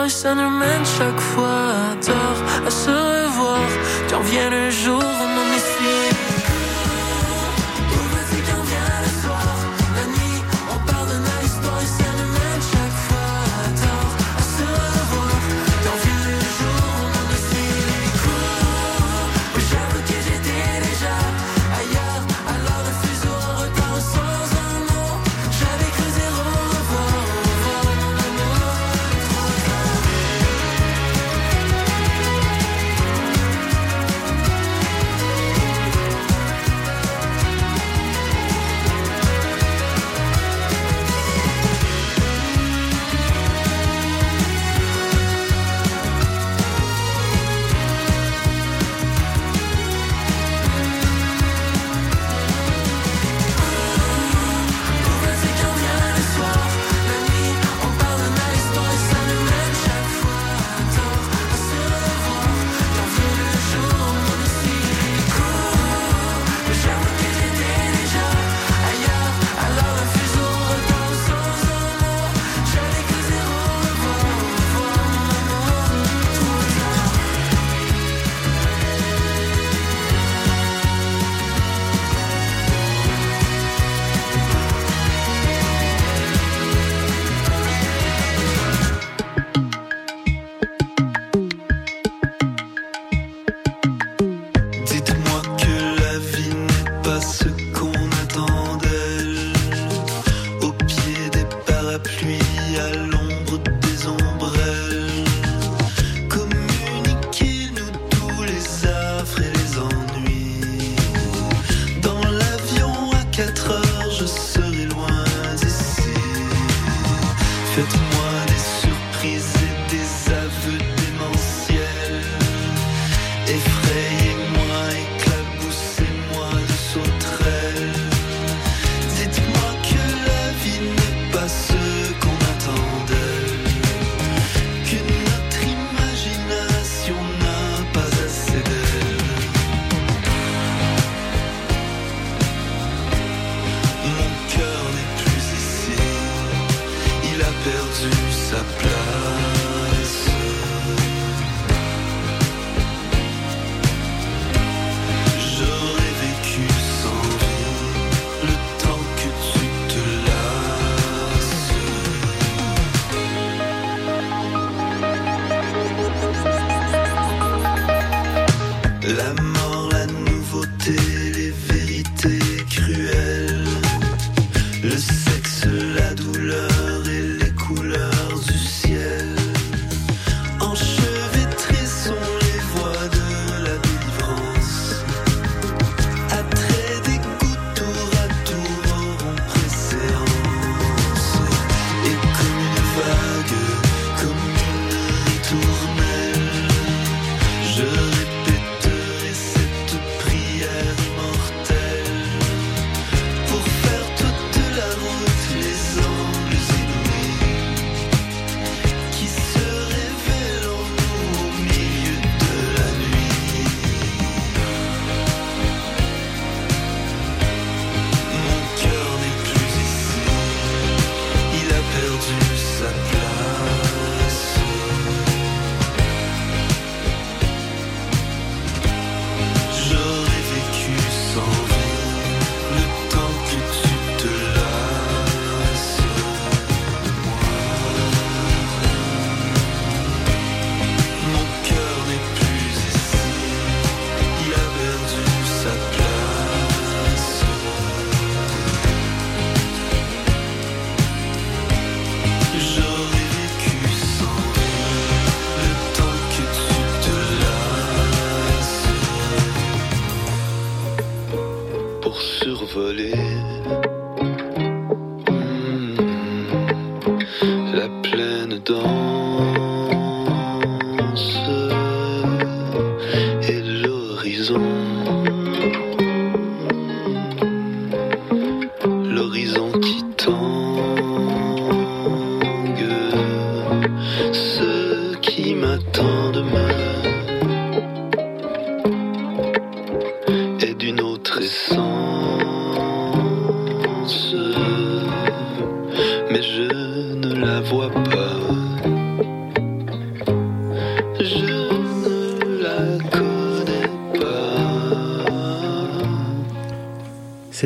Ça nous mène chaque fois à tort, à se revoir. Quand viens le jour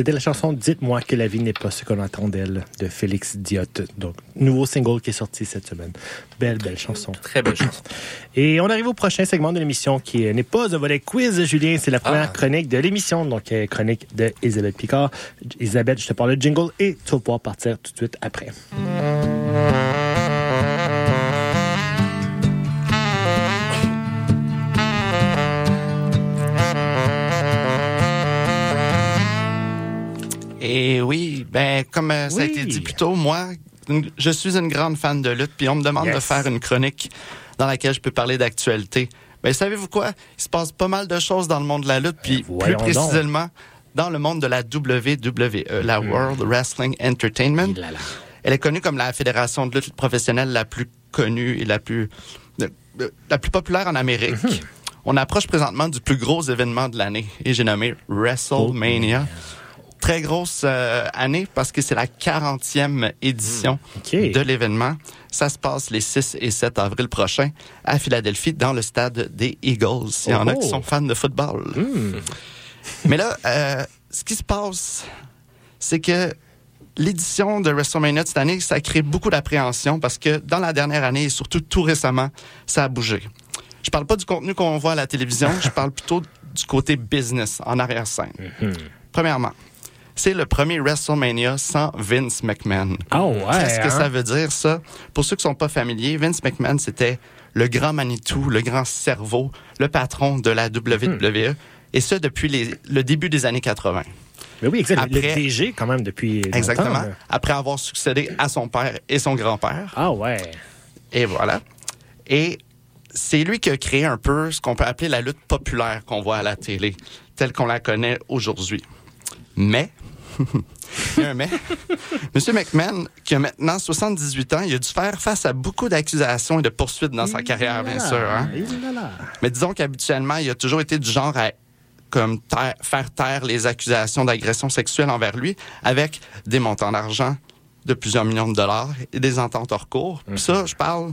C'était la chanson Dites-moi que la vie n'est pas ce qu'on attend d'elle de Félix Diotte. Donc, nouveau single qui est sorti cette semaine. Belle, belle chanson. Très belle chanson. Et on arrive au prochain segment de l'émission qui n'est pas un volet quiz, Julien. C'est la première Ah. chronique de l'émission. Donc, euh, chronique de Isabelle Picard. Isabelle, je te parle de jingle et tu vas pouvoir partir tout de suite après. Et oui, ben comme euh, ça a été dit plus tôt, moi, je suis une grande fan de lutte, puis on me demande Yes. de faire une chronique dans laquelle je peux parler d'actualité. Ben savez-vous quoi? Il se passe pas mal de choses dans le monde de la lutte, puis Ben, plus donc. précisément dans le monde de la WWE, la World Wrestling Entertainment. Là, là. Elle est connue comme la fédération de lutte professionnelle la plus connue et la plus de- de- la plus populaire en Amérique. Mhm. On approche présentement du plus gros événement de l'année et j'ai nommé WrestleMania. Très grosse euh, année parce que c'est la 40e édition. OK. de l'événement. Ça se passe les 6 et 7 avril prochains à Philadelphie dans le stade des Eagles. Il y en a Oh. qui sont fans de football. Hmm. Mais là, euh, ce qui se passe, c'est que l'édition de WrestleMania de cette année, ça crée beaucoup d'appréhension parce que dans la dernière année et surtout tout récemment, ça a bougé. Je parle pas du contenu qu'on voit à la télévision, je parle plutôt du côté business, en arrière-scène. Premièrement, c'est le premier WrestleMania sans Vince McMahon. Ah ouais, Qu'est-ce que hein? ça veut dire, ça? Pour ceux qui sont pas familiers, Vince McMahon, c'était le grand Manitou, le grand cerveau, le patron de la WWE, et ce, depuis les- le début des années 80. Mais oui, exact. Le Après- DG, quand même, depuis. Exactement. Après avoir succédé à son père et son grand-père. Ah ouais. Et voilà. Et c'est lui qui a créé un peu ce qu'on peut appeler la lutte populaire qu'on voit à la télé, telle qu'on la connaît aujourd'hui. Mais, il y a un mais, M. McMahon, qui a maintenant 78 ans, il a dû faire face à beaucoup d'accusations et de poursuites dans sa carrière, bien sûr. hein. Mais disons qu'habituellement, il a toujours été du genre à comme taire- faire taire les accusations d'agression sexuelle envers lui avec des montants d'argent de plusieurs millions de dollars et des ententes hors cours. Puis ça, je parle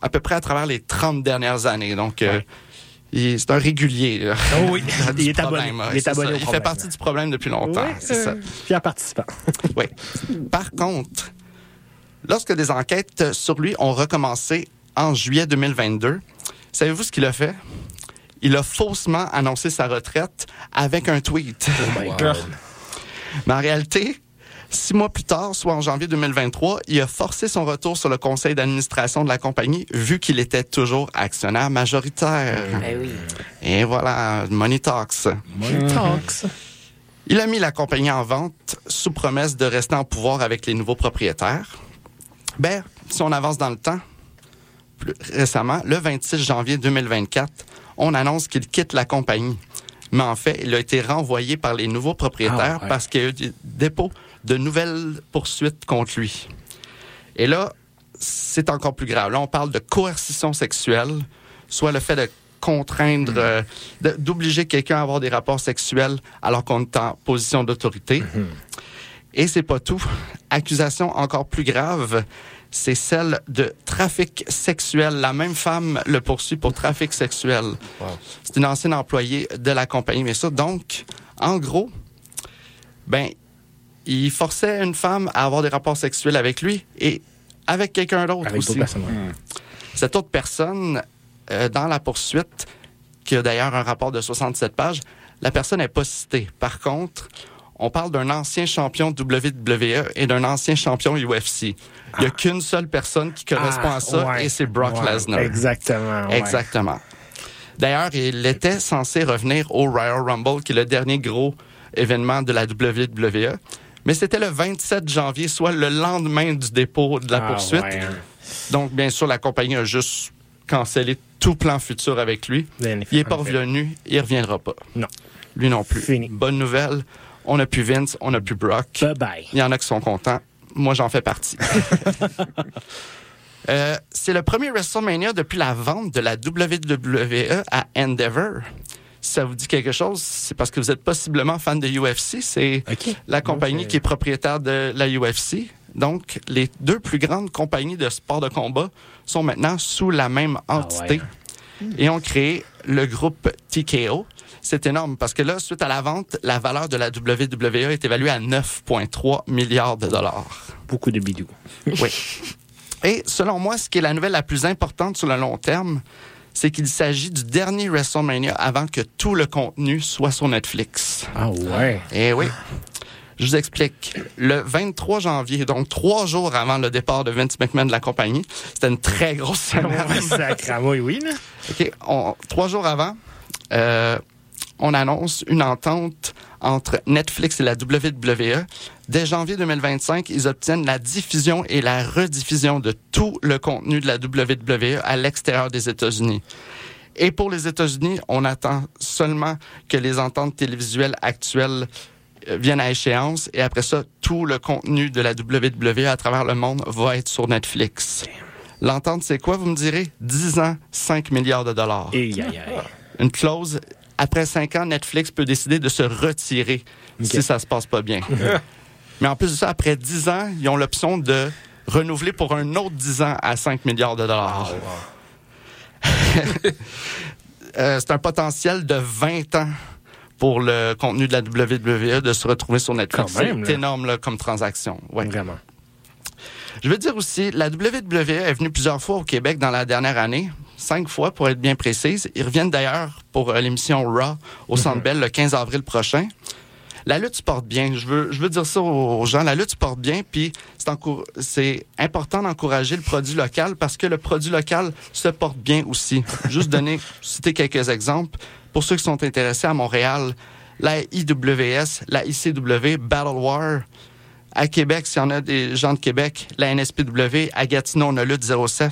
à peu près à travers les 30 dernières années. Donc, euh, c'est un régulier. là, Oh oui, il est abonné. Il est c'est abonné ça. au Il fait partie du problème depuis longtemps. Ouais, c'est ça. euh, Fier participant. Oui. Par contre, lorsque des enquêtes sur lui ont recommencé en juillet 2022, savez-vous ce qu'il a fait? Il a faussement annoncé sa retraite avec un tweet. Oh my God. Mais en réalité, six mois plus tard, soit en janvier 2023, il a forcé son retour sur le conseil d'administration de la compagnie vu qu'il était toujours actionnaire majoritaire. Oui. Et voilà, Money Talks. Money Talks. Il a mis la compagnie en vente sous promesse de rester en pouvoir avec les nouveaux propriétaires. Ben, si on avance dans le temps, plus récemment, le 26 janvier 2024, on annonce qu'il quitte la compagnie. Mais en fait, il a été renvoyé par les nouveaux propriétaires Ah, ouais. parce qu'il y a eu des dépôts de nouvelles poursuites contre lui. Et là, c'est encore plus grave. Là, on parle de coercition sexuelle, soit le fait de contraindre, euh, de- d'obliger quelqu'un à avoir des rapports sexuels alors qu'on est en position d'autorité. Et c'est pas tout. Accusation encore plus grave, c'est celle de trafic sexuel. La même femme le poursuit pour trafic sexuel. C'est une ancienne employée de la compagnie. Mais ça, donc, en gros, ben, il forçait une femme à avoir des rapports sexuels avec lui et avec quelqu'un d'autre Avec aussi. d'autres personnes. ouais. Cette autre personne, euh, dans la poursuite, qui a d'ailleurs un rapport de 67 pages, la personne n'est pas citée. Par contre, on parle d'un ancien champion WWE et d'un ancien champion UFC. Il n'y a qu'une seule personne qui correspond Ah, à ça ouais. et c'est Brock Ouais, Lesnar. Exactement. ouais. Exactement. D'ailleurs, il était censé revenir au Royal Rumble, qui est le dernier gros événement de la WWE. Mais c'était le 27 janvier, soit le lendemain du dépôt de la Ah, poursuite. ouais, hein. Donc, bien sûr, la compagnie a juste cancellé tout plan futur avec lui. Il n'est pas revenu, il ne reviendra pas. Non. Lui non plus. Fini. Bonne nouvelle, on n'a plus Vince, on n'a plus Brock. Bye bye. Il y en a qui sont contents. Moi, j'en fais partie. Euh, c'est le premier WrestleMania depuis la vente de la WWE à Endeavor. Ça vous dit quelque chose, c'est parce que vous êtes possiblement fan de UFC. C'est la compagnie qui est propriétaire de la UFC, Donc, les deux plus grandes compagnies de sport de combat sont maintenant sous la même entité et ont créé le groupe TKO. C'est énorme parce que là, suite à la vente, la valeur de la WWE est évaluée à 9,3 milliards de dollars. Beaucoup de bidous. Oui. Et selon moi, ce qui est la nouvelle la plus importante sur le long terme, c'est qu'il s'agit du dernier WrestleMania avant que tout le contenu soit sur Netflix. Ah ouais. Eh oui. Je vous explique. Le 23 janvier, donc trois jours avant le départ de Vince McMahon de la compagnie, c'était une très grosse semaine. Sacrément, oui, oui. OK. on- trois jours avant, euh, on annonce une entente entre Netflix et la WWE. Dès janvier 2025, ils obtiennent la diffusion et la rediffusion de tout le contenu de la WWE à l'extérieur des États-Unis. Et pour les États-Unis, on attend seulement que les ententes télévisuelles actuelles euh, viennent à échéance et après ça, tout le contenu de la WWE à travers le monde va être sur Netflix. L'entente, c'est quoi, vous me direz? 10 ans, 5 milliards de dollars. Une clause, après 5 ans, Netflix peut décider de se retirer si ça se passe pas bien. Mais en plus de ça, après 10 ans, ils ont l'option de renouveler pour un autre 10 ans à 5 milliards de dollars. Euh, c'est un potentiel de 20 ans pour le contenu de la WWE de se retrouver sur Netflix. C'est énorme là, comme transaction. Ouais. Vraiment. Je veux dire aussi, la WWE est venue plusieurs fois au Québec dans la dernière année, cinq fois pour être bien précise. Ils reviennent d'ailleurs pour euh, l'émission Raw au Centre Bell le 15 avril prochain. La lutte se porte bien. Je veux, je veux dire ça aux gens. La lutte se porte bien, puis c'est important d'encourager le produit local parce que le produit local se porte bien aussi. Juste donner, citer quelques exemples. Pour ceux qui sont intéressés à Montréal, la IWS, la ICW, Battle War, à Québec, s'il y en a des gens de Québec, la NSPW, à Gatineau, on a Lutte 07.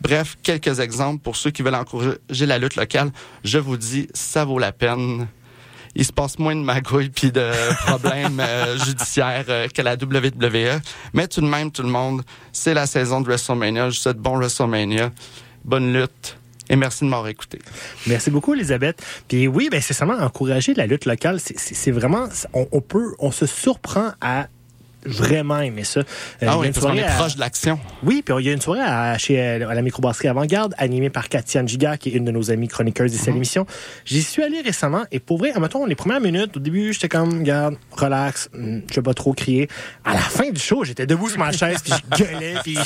Bref, quelques exemples pour ceux qui veulent encourager la lutte locale. Je vous dis, ça vaut la peine. Il se passe moins de magouilles puis de problèmes euh, judiciaires euh, que la WWE. Mais tout de même, tout le monde, c'est la saison de WrestleMania. Je vous souhaite bon WrestleMania, bonne lutte et merci de m'avoir écouté. Merci beaucoup, Elisabeth. Puis oui, ben, c'est seulement encourager la lutte locale. C'est- vraiment, on, on peut, on se surprend à vraiment aimer ça. Euh, il ah oui, une parce qu'on soirée est à- proche de l'action. Oui, puis il y a une soirée à, chez, euh, à la microbrasserie Avant-Garde, animée par Katiane Giga, qui est une de nos amies chroniqueurs ici à l'émission. J'y suis allé récemment, et pour vrai, mettons, les premières minutes, au début, j'étais comme, garde, relax, hum, je vais pas trop crier. À la fin du show, j'étais debout sur ma chaise, puis je gueulais, puis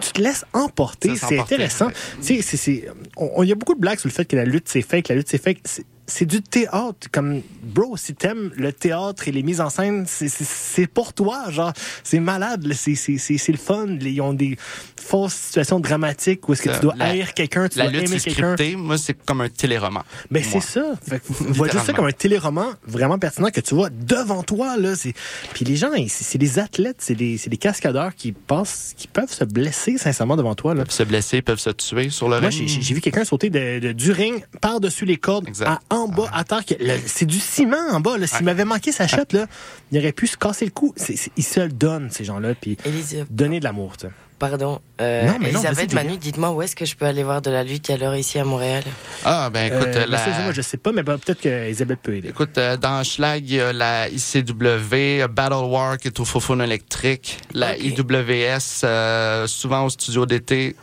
tu te laisses emporter, c'est intéressant. Tu sais, c'est- c'est- on- on- il y a beaucoup de blagues sur le fait que la lutte, c'est fake, la lutte, c'est fake. C'est- c'est du théâtre. Comme, bro, si t'aimes le théâtre et les mises en scène, c'est- c'est c'est pour toi. Genre, c'est malade. C'est c'est- c'est- c'est le fun. Ils ont des fausses situations dramatiques où est-ce que tu dois haïr quelqu'un, tu La dois lutte, aimer c'est quelqu'un. Moi, c'est comme un téléroman. Mais c'est Moi. ça. Fait que vois juste ça comme un téléroman vraiment pertinent que tu vois devant toi. Là. C'est- Puis les gens, c'est c'est des athlètes, c'est des, c'est des cascadeurs qui passent, qui peuvent se blesser sincèrement devant toi. Là. Ils peuvent se blesser, ils peuvent se tuer sur le Moi, ring. j'ai j'ai- j'ai vu quelqu'un sauter de, de- du ring par-dessus les cordes Exact. à, en bas à terre. C'est du ciment en bas. là. S'il Ouais. m'avait manqué sa shot, là, il aurait pu se casser le cou. Ils se le donnent, ces gens-là. Puis Élisabeth, donner de l'amour. pardon. Euh, Non, mais Elisabeth. Manu, dites-moi où est-ce que je peux aller voir de la lutte à l'heure ici à Montréal? Ah, ben écoute, Euh, la- ça, moi, je sais pas, mais ben, peut-être que Isabelle peut aider. écoute euh, dans Schlag, il y a la ICW, Battle War qui est au Fofone électrique, la. IWS, euh, souvent au studio d'été,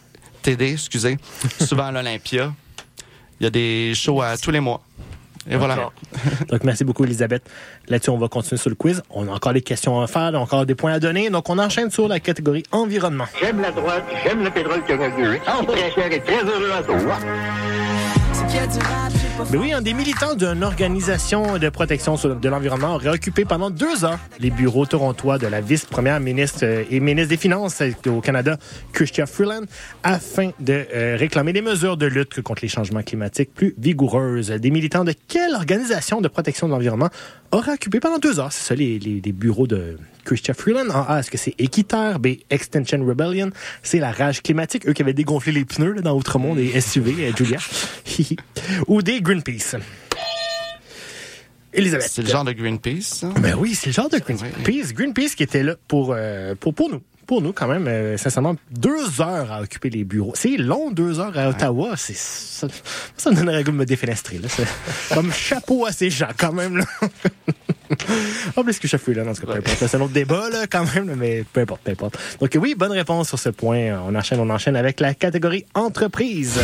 TD, excusez, souvent à l'Olympia. Il y a des shows à tous les mois. Et voilà. Donc, merci beaucoup, Elisabeth. Là-dessus, on va continuer sur le quiz. On a encore des questions à faire, encore des points à donner. Donc, on enchaîne sur la catégorie environnement. J'aime la droite, j'aime le pétrole canadien. En très cher et très heureux à toi. Mais oui, un des militants d'une organisation de protection de l'environnement aurait occupé pendant deux ans les bureaux torontois de la vice-première ministre euh, et ministre des Finances euh, au Canada, Chrystia Freeland, afin de euh, réclamer des mesures de lutte contre les changements climatiques plus vigoureuses. Des militants de quelle organisation de protection de l'environnement auraient occupé pendant deux ans, c'est ça, les, les- les bureaux de Chrystia Freeland? En A, est-ce que c'est Équiterre? B, Extension Rebellion? C'est la rage climatique, eux qui avaient dégonflé les pneus là, dans Outremont, des SUV, euh, Julia. Ou des Greenpeace. Elisabeth. C'est le genre de Greenpeace. ça? Ben oui, c'est le genre de Greenpeace. Greenpeace qui était là pour, euh, pour, pour nous. Pour nous, quand même, euh, sincèrement, deux heures à occuper les bureaux. C'est long, deux heures à Ottawa. C'est, ça, ça me donnerait de me défenestrer. Là. Comme chapeau à ces gens, quand même. Là. En plus que je suis là, dans ce cas, peu importe. C'est un autre débat, là, quand même, mais peu importe, peu importe. Donc, oui, bonne réponse sur ce point. On enchaîne, on enchaîne avec la catégorie entreprise.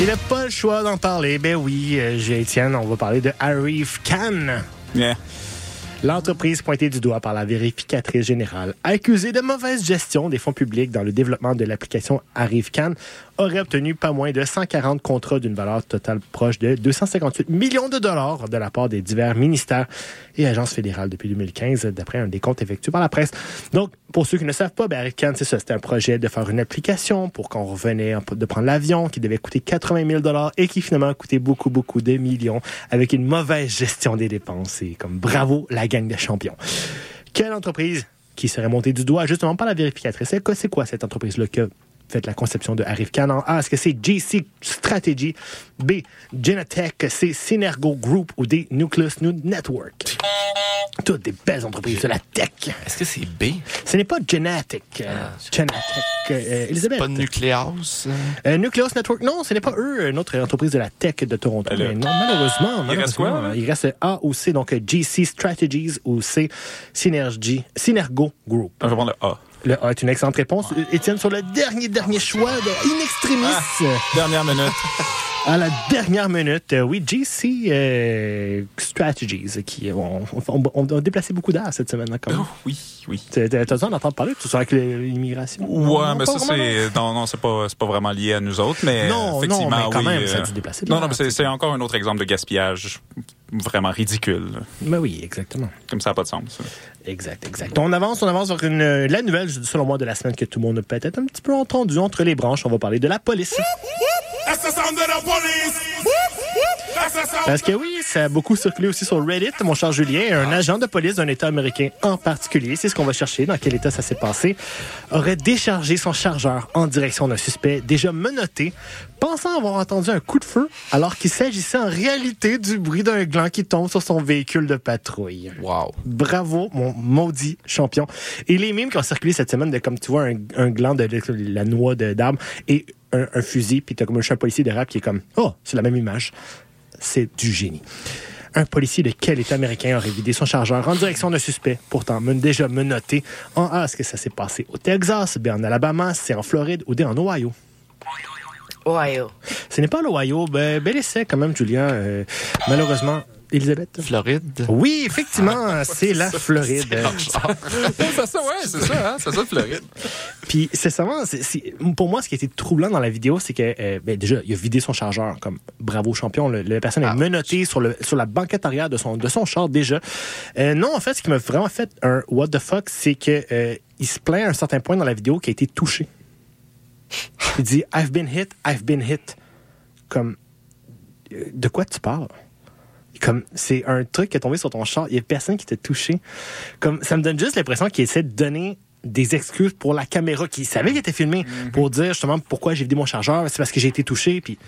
Il n'a pas le choix d'en parler. Ben oui, euh, j'ai Étienne, on va parler de Arif Khan. Yeah. L'entreprise pointée du doigt par la vérificatrice générale, accusée de mauvaise gestion des fonds publics dans le développement de l'application ArriveCan, aurait obtenu pas moins de 140 contrats d'une valeur totale proche de 258 millions de dollars de la part des divers ministères et agences fédérales depuis 2015, d'après un décompte effectué par la presse. Donc, pour ceux qui ne savent pas, ben, c'est ça, c'était un projet de faire une application pour qu'on revenait de prendre l'avion qui devait coûter 80 000 dollars et qui finalement a coûté beaucoup, beaucoup de millions avec une mauvaise gestion des dépenses. Et comme bravo, la gang de champions. Quelle entreprise qui serait montée du doigt justement par la vérificatrice? C'est quoi, cette entreprise-là qui a fait la conception de ArriveCan? En A, est-ce que c'est JC Strategy? B, Genetech? C, Synergo Group? Ou D, Nucleus Network? Toutes des belles entreprises de la tech. Est-ce que c'est B? Ce n'est pas Genetic. euh, Genetech. euh, Elisabeth. Pas Nucleus? Euh, Nucleus Network, non, ce n'est pas eux, une autre entreprise de la tech de Toronto. Mais non, malheureusement. il reste quoi, malheureusement? Il reste A ou C, donc euh, GC Strategies ou C, Synergy, Synergo Group. Je vais prendre le A. Le A est une excellente réponse. Étienne, sur le dernier, dernier choix de In Extremis. Dernière minute. À la dernière minute, euh, oui, GC euh, Strategies, qui ont déplacé beaucoup d'art cette semaine. hein, quand même. Oh, oui, oui. T'as besoin d'entendre parler, tout ça avec l'immigration? Ouais, Non, mais ça, c'est. Non, non, c'est pas, pas vraiment lié à nous autres, mais. Non, non, effectivement, mais quand oui, même, euh, ça a dû déplacer de Non, non, mais c'est, encore un autre exemple de gaspillage vraiment ridicule. Ben oui, exactement. Comme ça n'a pas de sens. Exact, exact. On avance, on avance vers une, euh, la nouvelle, selon moi, de la semaine que tout le monde a peut-être un petit peu entendu entre les branches. On va parler de la police. That's the sound of the police. Parce que oui, ça a beaucoup circulé aussi sur Reddit, mon cher Julien. Un agent de police d'un État américain en particulier, c'est ce qu'on va chercher, dans quel État ça s'est passé, aurait déchargé son chargeur en direction d'un suspect déjà menotté, pensant avoir entendu un coup de feu, alors qu'il s'agissait en réalité du bruit d'un gland qui tombe sur son véhicule de patrouille. Wow. Bravo, mon maudit champion. Et les mimes qui ont circulé cette semaine de, comme tu vois, un, un gland de, de- la noix d'arbre et un, un fusil, puis t'as comme un chat policier de rap qui est comme, oh, c'est la même image. C'est du génie. Un policier de quel État américain aurait vidé son chargeur en direction d'un suspect, pourtant déjà menotté? En A, est-ce que ça s'est passé au Texas, B en Alabama, C en Floride ou D en Ohio? Ohio. Ce n'est pas l'Ohio. Ben, bel essai quand même, Julien. Euh, malheureusement, Elisabeth? Floride. Oui, effectivement, c'est la Floride. c'est ça, ouais, c'est ça, hein, c'est ça, Floride. Puis, c'est seulement, c'est- c'est- pour moi, ce qui a été troublant dans la vidéo, c'est que, euh, ben, déjà, il a vidé son chargeur, comme bravo champion. Le, la personne est menottée sur, le, sur la banquette arrière de son, de son char, déjà. Euh, non, en fait, ce qui m'a vraiment fait un what the fuck, c'est que euh, il se plaint à un certain point dans la vidéo qui a été touché. Il dit I've been hit, I've been hit. Comme, euh, de quoi tu parles? Comme, c'est un truc qui est tombé sur ton char. Il y a personne qui t'a touché. Comme, ça me donne juste l'impression qu'il essaie de donner des excuses pour la caméra qui savait qu'il était filmé pour dire justement pourquoi j'ai vidé mon chargeur. C'est parce que j'ai été touché. Puis,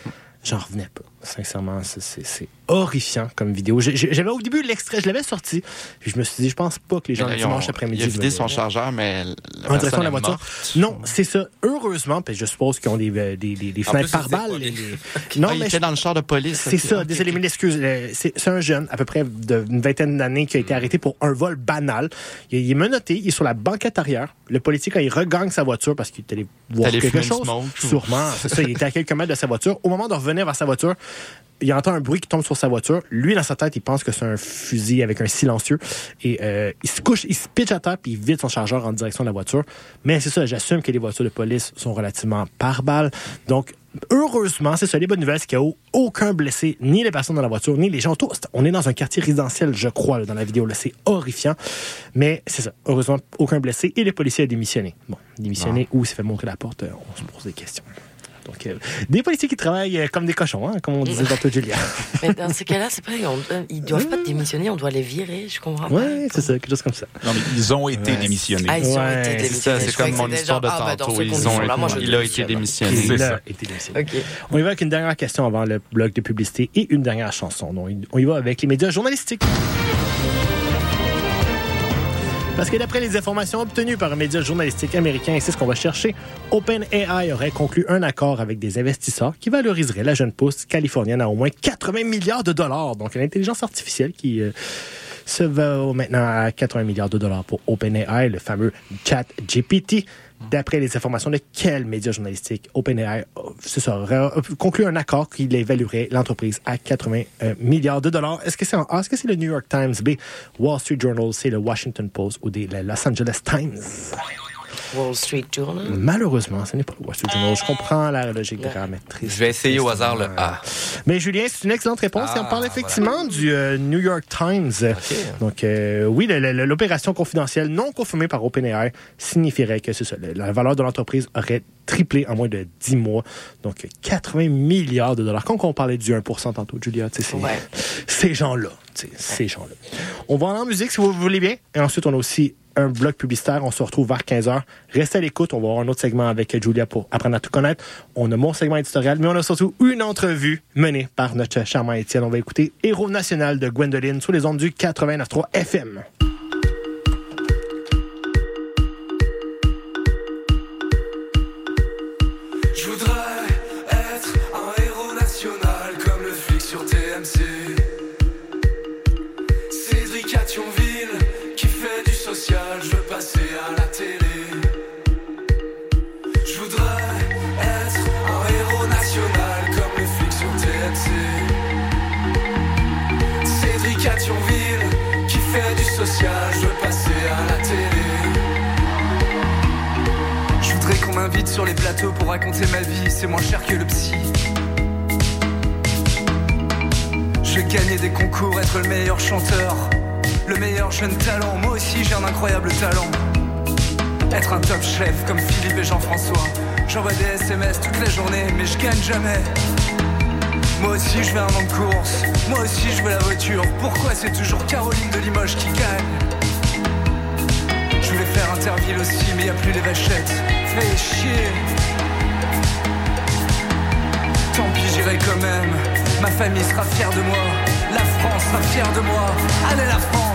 j'en revenais pas. Sincèrement, c'est- horrifiant comme vidéo. J'avais au début l'extrait, je l'avais sorti. Puis je me suis dit, je pense pas que les gens Là, le dimanche après-midi. Il a vidé son chargeur, mais la en direction de la voiture. Non, c'est ça. Heureusement, puis je suppose qu'ils ont des, euh, des, des, des En fenêtres par balle. les- les- Ah, il était dans le char de police. C'est ça, ok, désolé, ok. mille excuses. Euh, C'est un jeune, à peu près d'une vingtaine d'années, qui a été arrêté pour un vol banal. Il, il est menotté, il est sur la banquette arrière. Le policier, quand il regagne sa voiture, parce qu'il est allé voir quelque chose, sûrement, ça, il était à quelques mètres de sa voiture. Au moment de revenir vers sa voiture, il entend un bruit qui tombe sur sa voiture. Lui, dans sa tête, il pense que c'est un fusil avec un silencieux. Et euh, il se couche, il se pitche à terre, puis il vide son chargeur en direction de la voiture. Mais c'est ça, j'assume que les voitures de police sont relativement par balle. Donc, heureusement, c'est ça, les bonnes nouvelles, c'est qu'il n'y a aucun blessé, ni les personnes dans la voiture, ni les gens autour. On est dans un quartier résidentiel, je crois, là, dans la vidéo. C'est horrifiant. Mais c'est ça, heureusement, aucun blessé. Et le policier a démissionné. Bon, démissionné ou s'est fait montrer la porte, euh, on se pose des questions. Donc, euh, des policiers qui travaillent euh, comme des cochons, hein, comme on disait tantôt, Julia. Mais dans ce cas-là, c'est pas, on- euh, ils doivent pas démissionner, on doit les virer, je comprends pas. Ouais, c'est ça, quelque chose comme ça. Non, mais ils ont été démissionnés. Ah, ils ont été c'est démissionnés. Ça, c'est comme mon histoire de ah, tantôt. ces Ils ont moi, été- il a été démissionné. C'est Il a été démissionné. On y va avec une dernière question avant le bloc de publicité et une dernière chanson. Donc, on y va avec les médias journalistiques. Parce que d'après les informations obtenues par un média journalistique américain, et c'est ce qu'on va chercher, OpenAI aurait conclu un accord avec des investisseurs qui valoriseraient la jeune pousse californienne à au moins 80 milliards de dollars. Donc, l'intelligence artificielle qui euh, se va maintenant à 80 milliards de dollars pour OpenAI, le fameux chat GPT. D'après les informations de quel média journalistique, OpenAI euh, ça, aurait euh, conclu un accord qui évaluerait l'entreprise à 80 euh, milliards de dollars. Est-ce que c'est en A? Est-ce que c'est le New York Times? B, Wall Street Journal, c'est le Washington Post ou des, Los Angeles Times? Wall Street Journal. Malheureusement, ce n'est pas le Wall Street Journal. Je comprends la logique dramatrice. Je vais essayer au hasard le A. Mais Julien, c'est une excellente réponse. Et on Ah, parle effectivement du euh, New York Times. Donc, euh, oui, l'opération confidentielle non confirmée par OpenAI signifierait que ça, la valeur de l'entreprise aurait triplé en moins de 10 mois. Donc, 80 milliards de dollars. Quand on parlait du 1 tantôt, Julia, tu sais, c'est ces gens-là. Ces gens-là. On va en musique, si vous voulez bien. Et ensuite, on a aussi un bloc publicitaire. On se retrouve vers 15h. Restez à l'écoute. On va avoir un autre segment avec Julia pour apprendre à tout connaître. On a mon segment éditorial, mais on a surtout une entrevue menée par notre charmant Étienne. On va écouter Héros national de Gwendoline sous les ondes du 89.3 FM. Sur les plateaux pour raconter ma vie, c'est moins cher que le psy. Je vais gagner des concours, être le meilleur chanteur, le meilleur jeune talent. Moi aussi j'ai un incroyable talent. Être un top chef comme Philippe et Jean-François. J'envoie des SMS toute la journée, mais je gagne jamais. Moi aussi je veux un de course, moi aussi je veux la voiture. Pourquoi c'est toujours Caroline de Limoges qui gagne? Je voulais faire Interville aussi, mais y a plus les vachettes. Tant pis, j'irai quand même. Ma famille sera fière de moi. La France sera fière de moi. Allez, la France.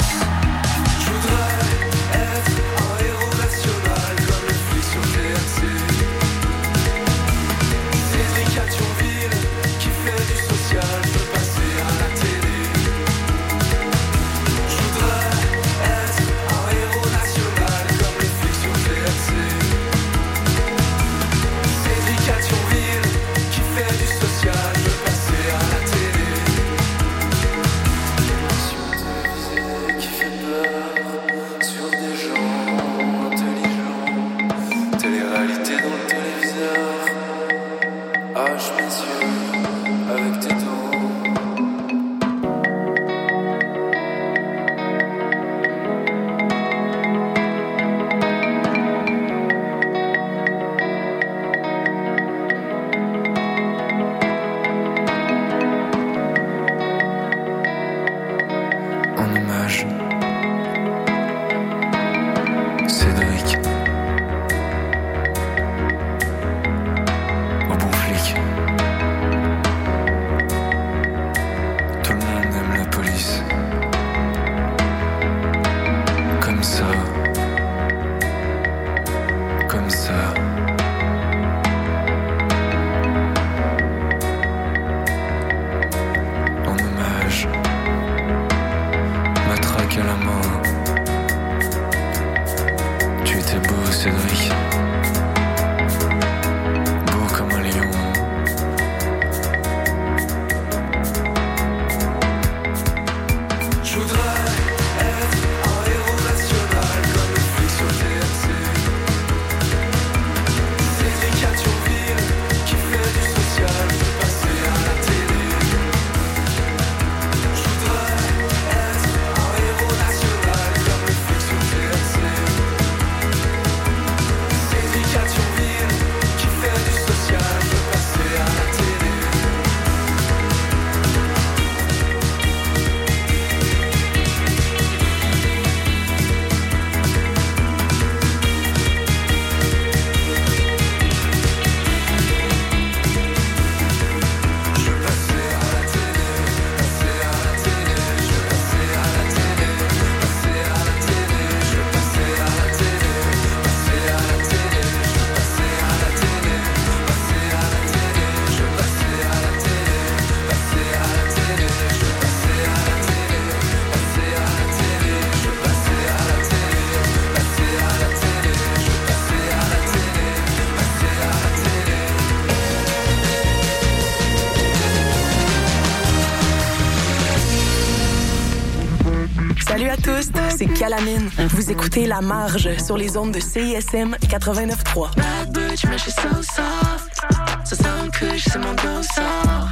C'est Calamine. Vous écoutez La Marge sur les ondes de CISM 89.3. Bad bitch, mais je suis so soft. Ça sent un couche, c'est mon dos sort.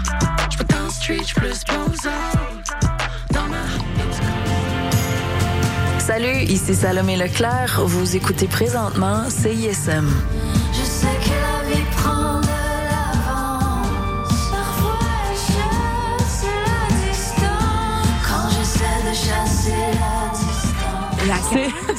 Je peux dans le street, je plus posant. Dans ma Salut, ici Salomé Leclerc. Vous écoutez présentement CISM. Gracias.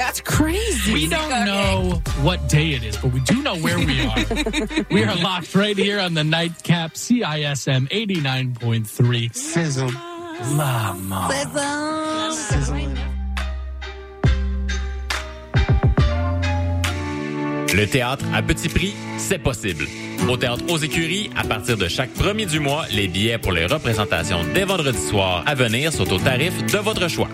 That's crazy. We don't know what day it is, but we do know where we are. we are locked right here on the nightcap CISM 89.3. Sizzle. Mama. Le théâtre à petit prix, c'est possible. Au théâtre aux écuries, à partir de chaque premier du mois, les billets pour les représentations dès vendredi soir à venir sont au tarif de votre choix.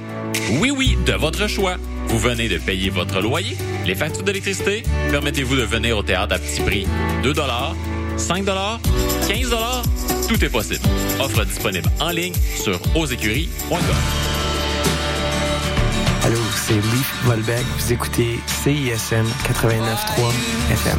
Oui, oui, de votre choix. Vous venez de payer votre loyer, les factures d'électricité? Permettez-vous de venir au théâtre à petit prix. 2 5 15 tout est possible. Offre disponible en ligne sur ausécuries.com. Allô, c'est Leaf Volbeck. Vous écoutez CISM 89.3 FM.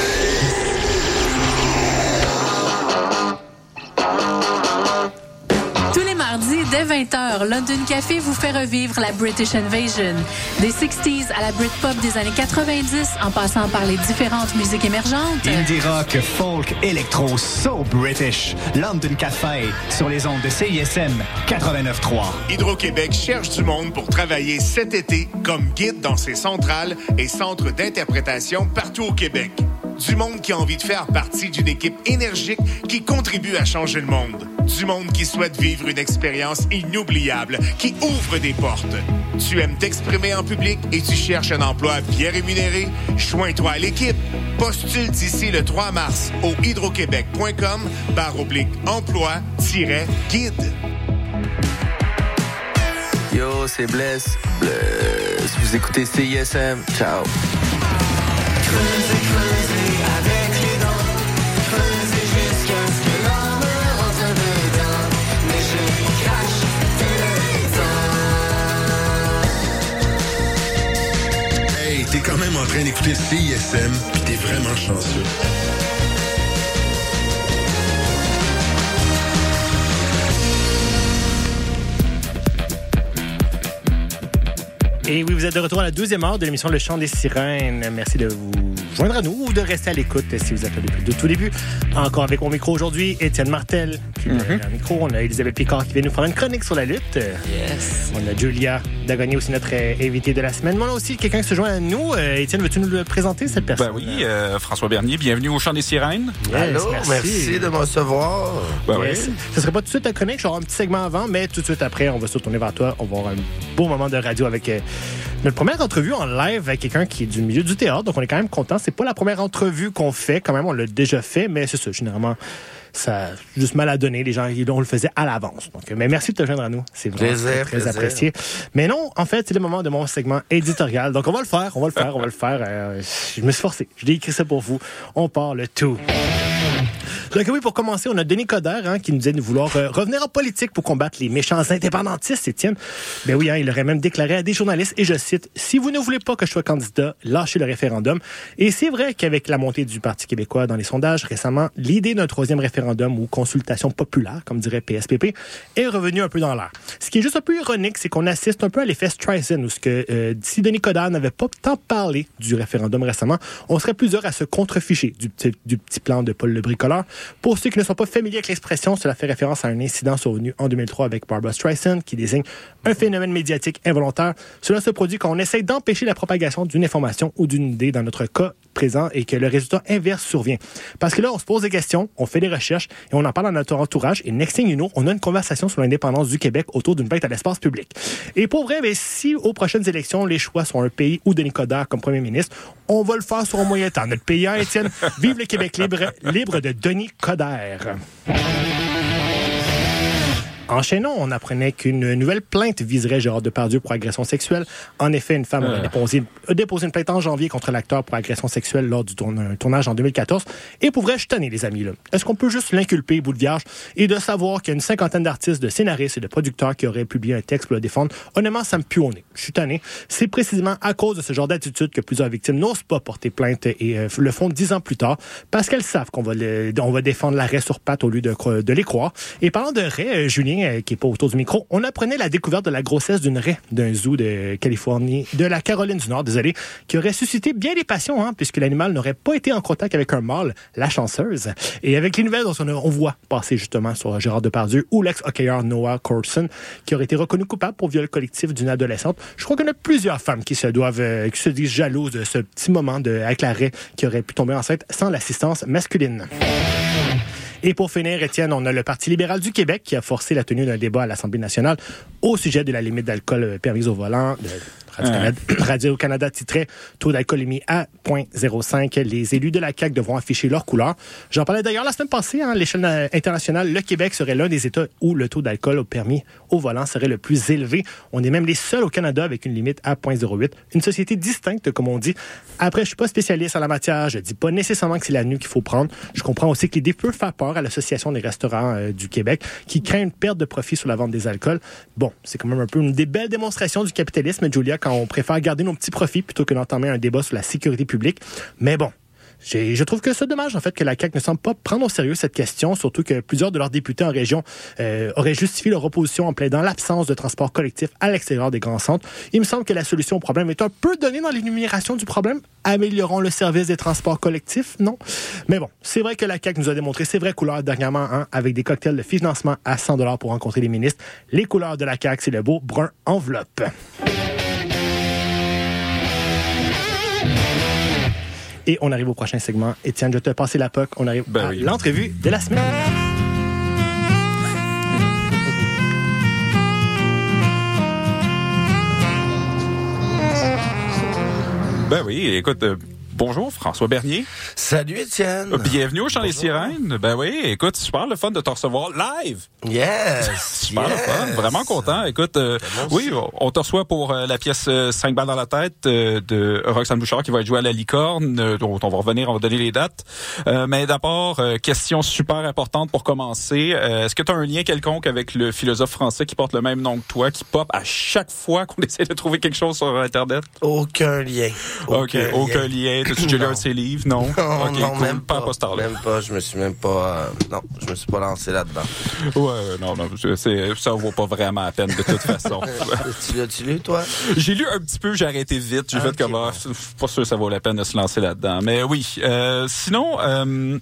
Mardis, dès 20h, London Café vous fait revivre la British Invasion. Des 60s à la Britpop des années 90, en passant par les différentes musiques émergentes. Indie rock, folk, électro, so British. London Café sur les ondes de CISM 89.3. Hydro-Québec cherche du monde pour travailler cet été comme guide dans ses centrales et centres d'interprétation partout au Québec. Du monde qui a envie de faire partie d'une équipe énergique qui contribue à changer le monde. Du monde qui souhaite vivre une expérience inoubliable, qui ouvre des portes. Tu aimes t'exprimer en public et tu cherches un emploi bien rémunéré? Joins-toi à l'équipe. Postule d'ici le 3 mars au hydroquebec.com barre oblique emploi-guide. Yo, c'est Bless. Bless. Vous écoutez CISM. Ciao. T'es quand même en train d'écouter CISM, pis t'es vraiment chanceux. Et oui, vous êtes de retour à la deuxième heure de l'émission Le Chant des Sirènes. Merci de vous joindre à nous ou de rester à l'écoute si vous êtes là depuis le tout début. Encore avec mon micro aujourd'hui, Étienne Martel qui est derrière le micro. On a Elisabeth Picard qui vient nous faire une chronique sur la lutte. Yes. On a Julia Dagonier aussi, notre euh, invité de la semaine. Mais on a aussi quelqu'un qui se joint à nous. Euh, Étienne, veux-tu nous le présenter, cette personne? Ben oui, euh, François Bernier, bienvenue au Chant des Sirènes. Yes, merci. de me recevoir. Ben oui. Yes. Ce serait pas tout de suite ta chronique, je vais avoir un petit segment avant, mais tout de suite après, on va se tourner vers toi. On va avoir un beau moment de radio avec euh, notre première entrevue en live avec quelqu'un qui est du milieu du théâtre. Donc, on est quand même content. C'est pas la première entrevue qu'on fait, quand même, on l'a déjà fait, mais c'est ça, généralement. Ça a juste mal à donner. Les gens, on le faisait à l'avance. Donc, mais merci de te joindre à nous. C'est vraiment Plaisir, très, très plaisir. apprécié. Mais non, en fait, c'est le moment de mon segment éditorial. Donc, on va le faire, on va le faire, on va le faire. Euh, je me suis forcé. Je l'ai écrit ça pour vous. On part le tout. Donc oui, pour commencer, on a Denis Coderre hein, qui nous dit de vouloir euh, revenir en politique pour combattre les méchants indépendantistes, Étienne. Ben oui, hein, il aurait même déclaré à des journalistes, et je cite, « Si vous ne voulez pas que je sois candidat, lâchez le référendum. » Et c'est vrai qu'avec la montée du Parti québécois dans les sondages récemment, l'idée d'un troisième référendum ou consultation populaire, comme dirait PSPP, est revenue un peu dans l'air. Ce qui est juste un peu ironique, c'est qu'on assiste un peu à l'effet Streisand, où ce que, euh, si Denis Coderre n'avait pas tant parlé du référendum récemment, on serait plusieurs à se contreficher du, du petit plan de Paul le bricoleur. Pour ceux qui ne sont pas familiers avec l'expression, cela fait référence à un incident survenu en 2003 avec Barbara Streisand, qui désigne un phénomène médiatique involontaire. Cela se produit quand on essaie d'empêcher la propagation d'une information ou d'une idée, dans notre cas présent, et que le résultat inverse survient. Parce que là, on se pose des questions, on fait des recherches, et on en parle dans notre entourage, et next thing you know, on a une conversation sur l'indépendance du Québec autour d'une bête à l'espace public. Et pour vrai, ben, si aux prochaines élections, les choix sont un pays ou Denis Coderre comme premier ministre, on va le faire sur un moyen temps. Notre pays, Étienne, vive le Québec libre, libre de Denis Coderre. Enchaînons, on apprenait qu'une nouvelle plainte viserait Gérard Depardieu pour agression sexuelle. En effet, une femme a, déposé, a déposé une plainte en janvier contre l'acteur pour agression sexuelle lors du tournage en 2014. Et pour vrai, je les amis. là. Est-ce qu'on peut juste l'inculper, bout de vierge, et de savoir qu'il y a une cinquantaine d'artistes, de scénaristes et de producteurs qui auraient publié un texte pour le défendre? Honnêtement, ça me pue au nez. Je suis tanné. C'est précisément à cause de ce genre d'attitude que plusieurs victimes n'osent pas porter plainte et euh, le font dix ans plus tard parce qu'elles savent qu'on va, le- on va défendre l'arrêt sur patte au lieu de, les croire. Et parlant de raie, euh, Julien, euh, qui est pas autour du micro, on apprenait la découverte de la grossesse d'une raie d'un zoo de Californie, de la Caroline du Nord, désolé, qui aurait suscité bien des passions, hein, puisque l'animal n'aurait pas été en contact avec un mâle, la chanceuse. Et avec les nouvelles dont on, voit passer justement sur Gérard Depardieu ou l'ex-hockeyeur Noah Corson, qui aurait été reconnu coupable pour viol collectif d'une adolescente, je crois en a plusieurs femmes qui se doivent, euh, qui se disent jalouses de ce petit moment de, avec la raie qui aurait pu tomber enceinte sans l'assistance masculine. Et pour finir, Étienne, on a le Parti libéral du Québec qui a forcé la tenue d'un débat à l'Assemblée nationale au sujet de la limite d'alcool permise au volant. Radio-Canada Radio-Canada titrait Taux d'alcoolémie à 0.05. Les élus de la CAQ devront afficher leur couleur. J'en parlais d'ailleurs la semaine passée. hein, à l'échelle euh, internationale, le Québec serait l'un des États où le taux d'alcool au permis au volant serait le plus élevé. On est même les seuls au Canada avec une limite à 0.08. Une société distincte, comme on dit. Après, je suis pas spécialiste en la matière. Je dis pas nécessairement que c'est la nuit qu'il faut prendre. Je comprends aussi que l'idée peut faire peur à l'Association des restaurants euh, du Québec qui craint une perte de profit sur la vente des alcools. Bon, c'est quand même un peu une des belles démonstrations du capitalisme, Julia, quand on préfère garder nos petits profits plutôt que d'entamer un débat sur la sécurité publique. Mais bon, je trouve que c'est dommage, en fait, que la CAQ ne semble pas prendre au sérieux cette question, surtout que plusieurs de leurs députés en région euh, auraient justifié leur opposition en plaidant l'absence de transport collectif à l'extérieur des grands centres. Il me semble que la solution au problème est un peu donnée dans l'énumération du problème. Améliorons le service des transports collectifs, non? Mais bon, c'est vrai que la CAQ nous a démontré ses vraies couleurs dernièrement, hein, avec des cocktails de financement à 100 pour rencontrer les ministres. Les couleurs de la CAQ, c'est le beau brun enveloppe. Et on arrive au prochain segment. Étienne, je te passer la POC. On arrive à l'entrevue de la semaine. Ben oui, écoute, euh, bonjour François Bernier. Salut Étienne. Euh, Bienvenue au Chant des Sirènes. Ben oui, écoute, super le fun de te recevoir live. Yes. super le yes. fun, vraiment content. Écoute, euh, oui, on te reçoit pour euh, la pièce 5 balles dans la tête euh, de Roxane Bouchard qui va être jouée à la licorne, dont on va revenir, on va donner les dates. Mais d'abord, question super importante pour commencer. Est-ce que tu as un lien quelconque avec le philosophe français qui porte le même nom que toi, qui pop à chaque fois qu'on essaie de trouver quelque chose sur Internet? Aucun lien. OK, aucun lien. Déjà lu un de ses livres? Non? Non, non, cool. même pas. pas. à poster-là. Même pas. Je me suis même pas. euh, non, je me suis pas lancé là-dedans. Ouais, non, non, ça vaut pas vraiment la peine de toute façon. tu l'as-tu lu, toi? J'ai lu un petit peu, j'ai arrêté vite. J'ai Ah, fait comme, ah, pas sûr que ça vaut la peine de se lancer là-dedans. Mais oui, euh, sinon... Euh,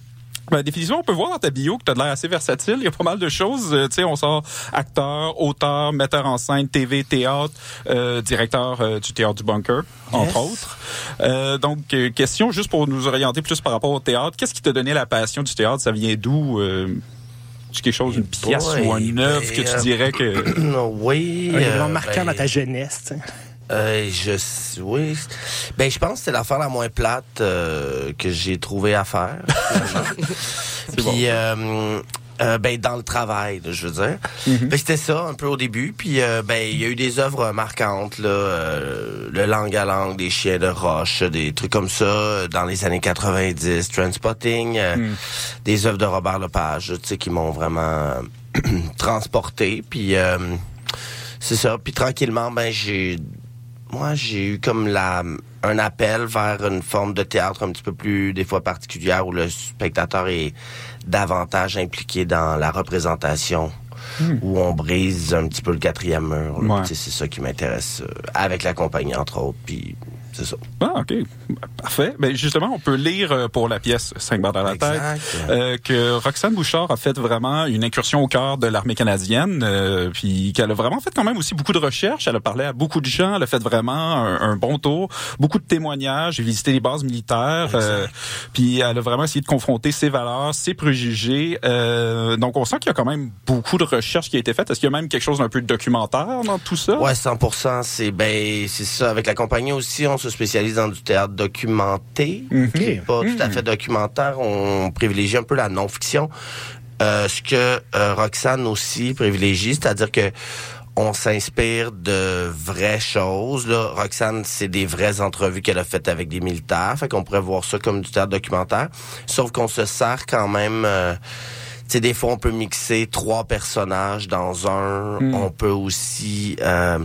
ben, définitivement, on peut voir dans ta bio que tu as l'air assez versatile. Il y a pas mal de choses. Euh, tu sais, on sort acteur, auteur, metteur en scène, TV, théâtre, euh, directeur euh, du théâtre du bunker, entre autres. Euh, donc, question juste pour nous orienter plus par rapport au théâtre. Qu'est-ce qui t'a donné la passion du théâtre? Ça vient d'où? Euh, c'est quelque chose, une pièce boy, ou une œuvre ben, que tu euh, dirais que... oui. Un événement marquant ben, dans ta jeunesse. tu sais. Euh, je oui. Ben je pense que c'est l'affaire la moins plate euh, que j'ai trouvé à faire. Puis euh, Euh, ben dans le travail, là, je veux dire. Ben, c'était ça un peu au début. Puis euh, ben il y a eu des œuvres marquantes là, euh, le langue à langue, des chiens de roche, des trucs comme ça euh, dans les années 90, Transpotting, euh, Mm. des œuvres de Robert Lepage, tu sais qui m'ont vraiment transporté. Puis euh, c'est ça. Puis tranquillement, ben j'ai moi j'ai eu comme la un appel vers une forme de théâtre un petit peu plus des fois particulière où le spectateur est davantage impliqué dans la représentation Hmm. où on brise un petit peu le quatrième mur. Ouais. C'est ça qui m'intéresse euh, avec la compagnie entre autres. Puis c'est ça. Ah, OK. Parfait. Ben, justement, on peut lire euh, pour la pièce 5 barres dans la tête euh, que Roxane Bouchard a fait vraiment une incursion au cœur de l'armée canadienne, euh, puis qu'elle a vraiment fait quand même aussi beaucoup de recherches. Elle a parlé à beaucoup de gens. Elle a fait vraiment un, un bon tour, beaucoup de témoignages. J'ai visité les bases militaires, euh, puis elle a vraiment essayé de confronter ses valeurs, ses préjugés. Donc, on sent qu'il y a quand même beaucoup de recherches qui a été faite. Est-ce qu'il y a même quelque chose d'un peu documentaire dans tout ça? Ouais, 100%. C'est ben, c'est ça. Avec la compagnie aussi, on se spécialise dans du théâtre documenté, Mhm. qui est pas tout à fait documentaire. On privilégie un peu la non-fiction. Euh, ce que euh, Roxane aussi privilégie, c'est-à-dire que on s'inspire de vraies choses. Là. Roxane, c'est des vraies entrevues qu'elle a faites avec des militaires. Fait qu'on pourrait voir ça comme du théâtre documentaire. Sauf qu'on se sert quand même... euh, tu sais, des fois, on peut mixer trois personnages dans un. Mm. On peut aussi euh,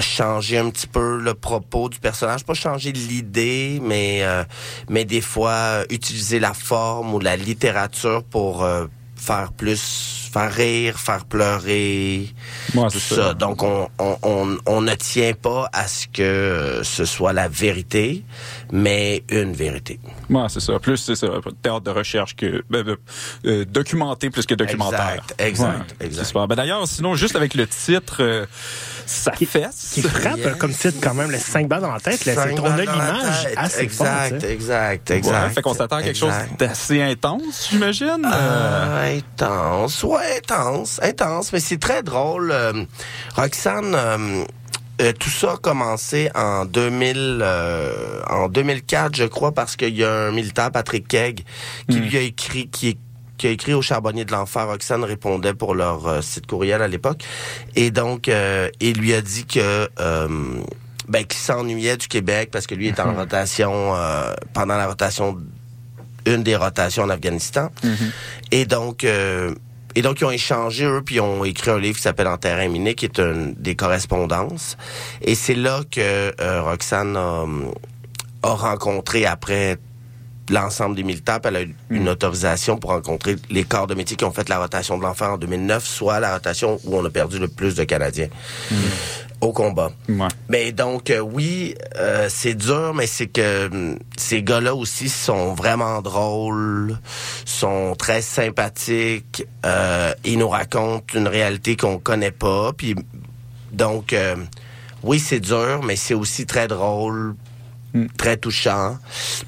changer un petit peu le propos du personnage. Pas changer l'idée, mais, euh, mais des fois, euh, utiliser la forme ou la littérature pour euh, faire plus faire rire, faire pleurer, Ouais, tout ça. ça. Donc, on, on, on, on ne tient pas à ce que euh, ce soit la vérité, mais une vérité. Ouais, c'est ça. Plus, c'est ça. Théâtre de recherche que ben, ben, euh, documenté plus que documentaire. Exact, exact, Ouais, exact. Ben, d'ailleurs, sinon, juste avec le titre, euh, ça fesse. Qui frappe euh, comme titre quand même, le 5 balles dans la tête. Là, on a balles dans la l'image tête. assez exact, forte. exact, exact. Ouais, fait qu'on s'attend à quelque chose d'assez intense, j'imagine. Euh, Euh, intense, ouais, intense, intense, mais c'est très drôle. Euh, Roxane, euh, euh, tout ça a commencé en 2000, euh, en 2004, je crois, parce qu'il y a un militaire, Patrick Kegg, qui lui a écrit, qui qui a écrit au Charbonnier de l'Enfer. Roxane répondait pour leur euh, site courriel à l'époque. Et donc, euh, il lui a dit que... euh, ben, qu'il s'ennuyait du Québec parce que lui était en rotation euh, pendant la rotation une des rotations en Afghanistan. Et donc, euh, et donc ils ont échangé eux, puis ils ont écrit un livre qui s'appelle En terrain miné, qui est une des correspondances. Et c'est là que euh, Roxane a, a rencontré après l'ensemble des militaires, puis elle a eu une autorisation pour rencontrer les corps de métier qui ont fait la rotation de l'enfer en 2009, soit la rotation où on a perdu le plus de Canadiens au combat. Mais donc euh, oui, euh, c'est dur, mais c'est que hum, ces gars-là aussi sont vraiment drôles, sont très sympathiques. Euh, ils nous racontent une réalité qu'on connaît pas. Puis donc euh, oui, c'est dur, mais c'est aussi très drôle. Très touchant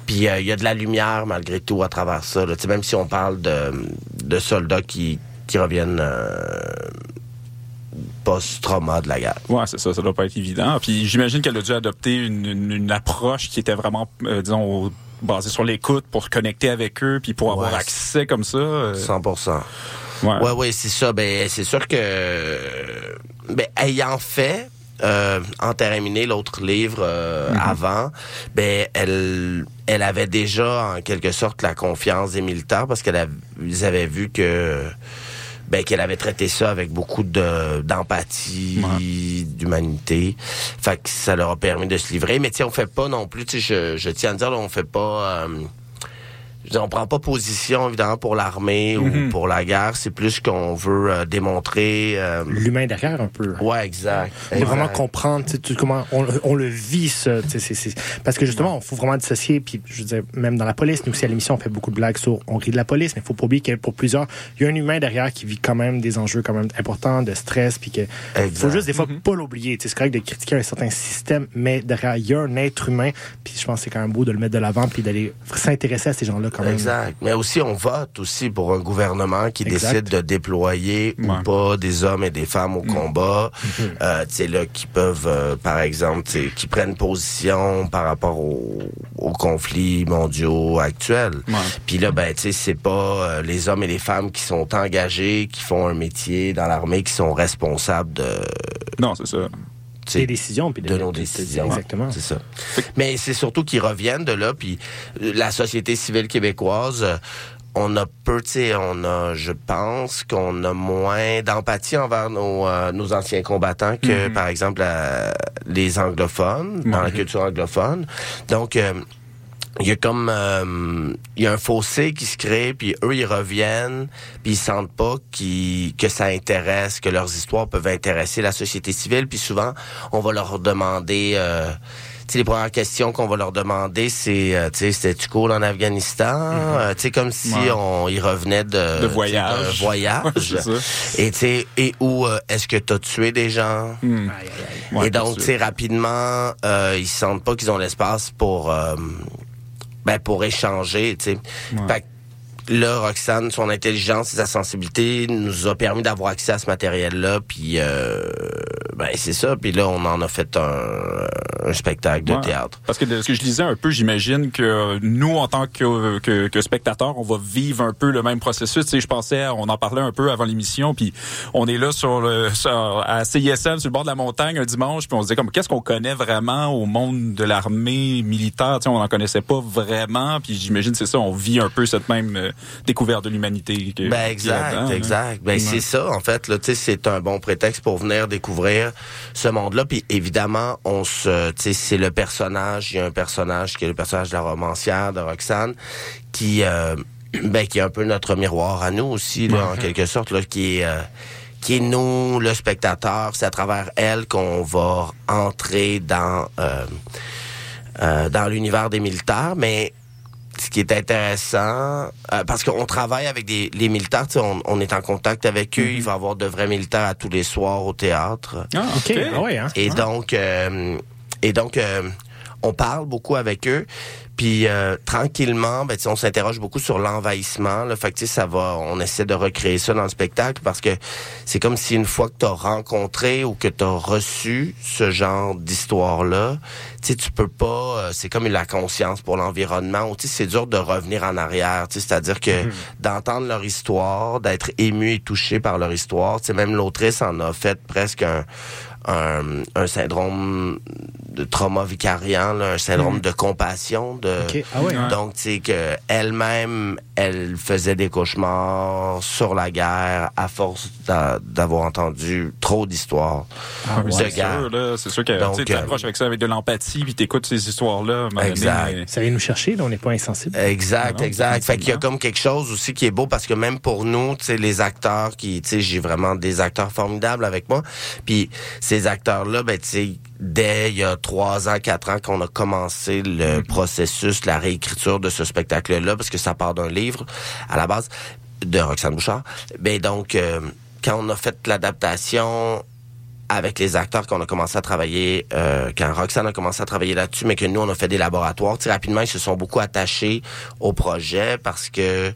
puis euh, il y a de la lumière malgré tout à travers ça là. Même si on parle de, de soldats qui qui reviennent euh, post-trauma de la guerre Ouais, c'est ça, ça doit pas être évident. Puis j'imagine qu'elle a dû adopter une, une, une approche qui était vraiment, euh, disons, basée sur l'écoute pour connecter avec eux, puis pour avoir Ouais. accès comme ça. euh, 100%. Ouais. Ouais, ouais, c'est ça. Ben, c'est sûr que, ben, ayant fait euh, En miné, l'autre livre euh, Mhm. avant, ben, elle, elle avait déjà en quelque sorte la confiance des militaires parce qu'elle av- ils avaient vu que, ben, qu'elle avait traité ça avec beaucoup de d'empathie, d'humanité. Fait que ça leur a permis de se livrer. Mais sais, on fait pas non plus. Tu sais, je, je tiens à dire, là, on fait pas. euh, je dire, on prend pas position évidemment pour l'armée ou pour la guerre. C'est plus qu'on veut euh, démontrer. euh, L'humain derrière, un peu. Ouais, exact. C'est vraiment Exact. comprendre tout comment on, on le vit, ça. c'est- c'est- Parce que justement, il faut vraiment dissocier. Puis, je veux dire, même dans la police, nous aussi à l'émission, on fait beaucoup de blagues sur on rit de la police, mais il faut pas oublier que pour plusieurs, il y a un humain derrière qui vit quand même des enjeux quand même importants, de stress. Puis que faut juste des fois pas l'oublier. C'est correct de critiquer un certain système, mais derrière, il y a un être humain. Puis je pense que c'est quand même beau de le mettre de l'avant puis d'aller s'intéresser à ces gens-là quand même. Exact. Mais aussi, on vote aussi pour un gouvernement qui Exact. décide de déployer ou pas des hommes et des femmes au Mm. combat. Mhm. Euh, tu sais, là, qui peuvent, euh, par exemple, qui prennent position par rapport au- aux conflits mondiaux actuels. Puis là, ben, tu sais, c'est pas euh, les hommes et les femmes qui sont engagés, qui font un métier dans l'armée, qui sont responsables de... Non, c'est ça. Des décisions, puis de nos décisions. Exactement. C'est ça. Mais c'est surtout qu'ils reviennent de là, puis euh, la société civile québécoise, euh, on a peu, tu sais, on a, je pense qu'on a moins d'empathie envers nos, euh, nos anciens combattants que, Mhm. par exemple, la- les anglophones, dans la culture anglophone. Donc, euh, il y a comme euh, il y a un fossé qui se crée puis eux ils reviennent puis ils sentent pas qu'ils- que ça intéresse que leurs histoires peuvent intéresser la société civile puis souvent on va leur demander euh, tu sais, les premières questions qu'on va leur demander, c'est, euh, tu sais, c'était-tu cool en Afghanistan? Euh, tu sais, comme si Ouais. on y revenait de, De voyage. voyage. Ouais, et tu sais, et où euh, est-ce que tu as tué des gens? Hmm. Ouais, et donc, tu sais, rapidement, euh, ils sentent pas qu'ils ont l'espace pour, euh, ben, pour échanger, tu sais. Fait que là, Roxane, son intelligence et sa sensibilité nous a permis d'avoir accès à ce matériel-là, puis euh, ben c'est ça. Puis là, on en a fait un, un spectacle de Ouais. théâtre. Parce que de ce que je lisais un peu, j'imagine que nous, en tant que, que, que spectateurs, on va vivre un peu le même processus. Tu sais, je pensais, on en parlait un peu avant l'émission, puis on est là sur le sur- à CISM, sur le bord de la montagne un dimanche, puis on se disait comme qu'est-ce qu'on connaît vraiment au monde de l'armée militaire? Tu sais, on n'en connaissait pas vraiment, puis j'imagine c'est ça, on vit un peu cette même découverte de l'humanité. Ben exact, exact. Ben Ouais. c'est ça en fait là, tu sais c'est un bon prétexte pour venir découvrir ce monde-là puis évidemment on se tu sais c'est le personnage, il y a un personnage qui est le personnage de la romancière de Roxane qui euh, ben qui est un peu notre miroir à nous aussi là, en quelque sorte là qui est euh, qui est nous, le spectateur, c'est à travers elle qu'on va entrer dans euh, euh, dans l'univers des militaires, mais ce qui est intéressant, euh, parce qu'on travaille avec des, les militaires, on, on est en contact avec eux, il va y avoir de vrais militaires à tous les soirs au théâtre. Ah, OK. Ah ouais, hein? Et Ah. donc, euh, et donc, euh, on parle beaucoup avec eux. Puis euh, tranquillement, ben, on s'interroge beaucoup sur l'envahissement. Là, fait que, ça va, on essaie de recréer ça dans le spectacle parce que c'est comme si une fois que tu as rencontré ou que tu as reçu ce genre d'histoire-là, tu sais, tu peux pas. euh, c'est comme la conscience pour l'environnement. Ou tu sais, c'est dur de revenir en arrière. Tu sais, c'est-à-dire que d'entendre leur histoire, d'être ému et touché par leur histoire. Même l'autrice en a fait presque un un, un syndrome de trauma vicariant, là, un syndrome Mhm. de compassion. De, Ok. Ah ouais, hein? Donc, tu sais, que elle-même, elle faisait des cauchemars sur la guerre à force d'a- d'avoir entendu trop d'histoires Ah, de c'est guerre. sûr, là, c'est sûr que tu t'approches avec ça avec de l'empathie, puis t'écoutes ces histoires-là. donné, Exact. mais- Ça vient nous chercher, là, on n'est pas insensible. Exact, Non, exact. Fait qu'il y a comme quelque chose aussi qui est beau parce que même pour nous, tu sais, les acteurs qui, tu sais, j'ai vraiment des acteurs formidables avec moi. Puis ces acteurs-là, ben, tu sais, dès il y a trois ans, quatre ans qu'on a commencé le processus, la réécriture de ce spectacle-là, parce que ça part d'un livre à la base de Roxane Bouchard. Ben donc, euh, quand on a fait l'adaptation avec les acteurs qu'on a commencé à travailler, euh, quand Roxane a commencé à travailler là-dessus, mais que nous, on a fait des laboratoires, rapidement, ils se sont beaucoup attachés au projet parce que,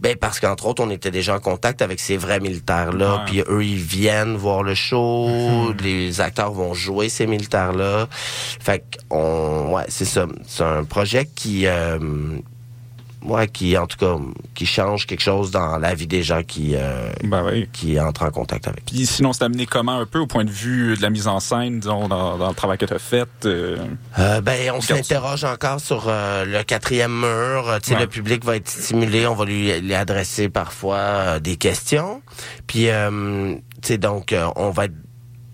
ben, parce qu'entre autres, on était déjà en contact avec ces vrais militaires-là, puis eux, ils viennent voir le show, les acteurs vont jouer ces militaires-là. Fait qu'on, ouais, c'est ça. C'est un projet qui, euh, ouais, qui, en tout cas, qui change quelque chose dans la vie des gens qui, euh, qui entrent en contact avec. Puis sinon, c'est amené comment un peu au point de vue de la mise en scène, disons, dans, dans le travail que tu as fait? euh, Euh, ben, on s'interroge encore sur euh, le quatrième mur. Tu sais, Ouais. le public va être stimulé. On va lui, lui adresser parfois euh, des questions. Puis, euh, tu sais, donc, on va être,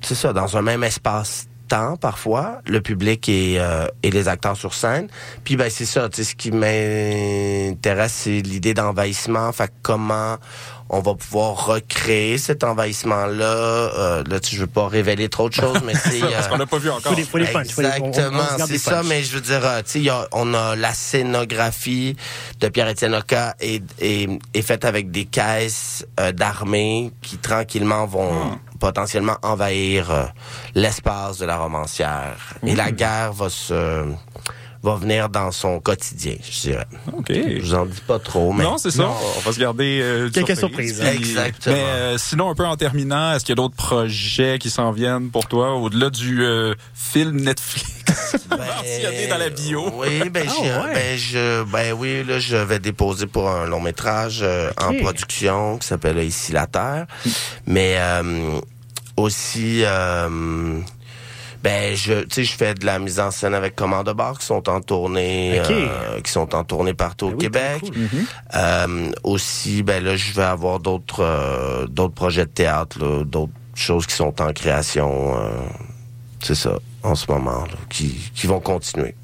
c'est ça, dans un même espace temps parfois, le public et, euh, et les acteurs sur scène. Puis ben c'est ça, tu sais, ce qui m'intéresse, c'est l'idée d'envahissement. Fait que comment on va pouvoir recréer cet envahissement-là? Euh, là, tu, je veux pas révéler trop de choses, mais c'est... Parce qu'on l'a pas vu encore. Faut Exactement, c'est ça, mais je veux dire, euh, tu sais, il y a- on a la scénographie de Pierre-Étienne Oka est, est, est faite avec des caisses euh, d'armée qui tranquillement vont potentiellement envahir euh, l'espace de la romancière. Et la guerre va se va venir dans son quotidien, je dirais. OK. Je vous en dis pas trop, mais Non, c'est ça. On va se garder euh, Quelques surprise. surprises, Puis- exactement. Mais euh, sinon, un peu en terminant, est-ce qu'il y a d'autres projets qui s'en viennent pour toi au-delà du euh, film Netflix? Mentionné dans la bio? Oui, ben, Ah, je, ouais. ben, je, ben oui, là, je vais déposer pour un long métrage en production qui s'appelle Ici la Terre. Mais euh, aussi, euh, ben, je, tu sais, je fais de la mise en scène avec Commande Bar qui sont en tournée, euh, qui sont en tournée partout Ben au Québec. Euh, aussi, ben là, je vais avoir d'autres, d'autres projets de théâtre, d'autres choses qui sont en création. c'est ça, en ce moment, là, qui, qui vont continuer.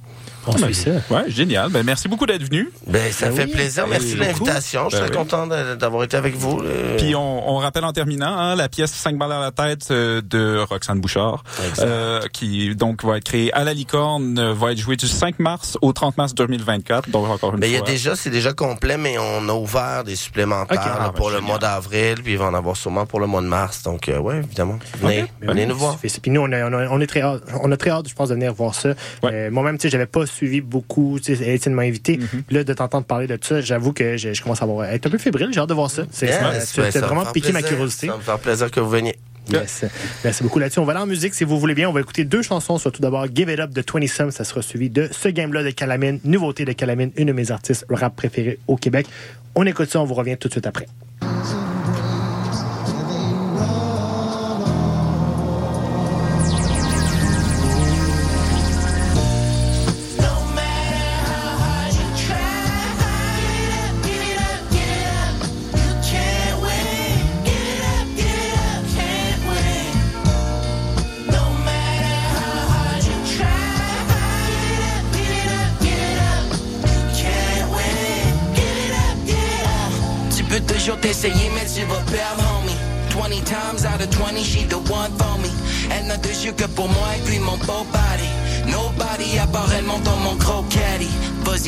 Ben, suit ça. Ouais, génial. Ben, merci beaucoup d'être venu. Ben, ça Ben fait oui. plaisir. Merci de l'invitation. Je suis Ben très oui. content d'avoir été avec vous. euh. Puis on, on rappelle en terminant hein, la pièce 5 balles à la tête euh, de Roxane Bouchard, euh, qui donc va être créée à la licorne, va être jouée du 5 mars au 30 mars 2024. Donc encore une Ben, il y a déjà, c'est déjà complet, mais on a ouvert des supplémentaires Ah, ben, pour le génial. mois d'avril, puis il va en avoir sûrement pour le mois de mars. Donc, euh, ouais, évidemment. Venez, venez nous voir. Puis nous, on, a- on, a- on est très hâte, on a très hâte, je pense, de venir voir ça. Euh, Moi-même, tu sais, j'avais pas suivi beaucoup. Tu sais, m'a invité. Puis Là, de t'entendre parler de ça, j'avoue que je, je commence à avoir, être un peu fébrile. J'ai hâte de voir ça. C'est, Yes, ben, vraiment piqué ma curiosité. Ça va me faire plaisir que vous veniez. Yes. Merci beaucoup là-dessus. On va aller en musique si vous voulez bien. On va écouter deux chansons. Soit tout d'abord Give It Up de 20 Some. Ça sera suivi de Ce Game-là de Calamine. Nouveauté de Calamine, une de mes artistes rap préférés au Québec. On écoute ça. On vous revient tout de suite après.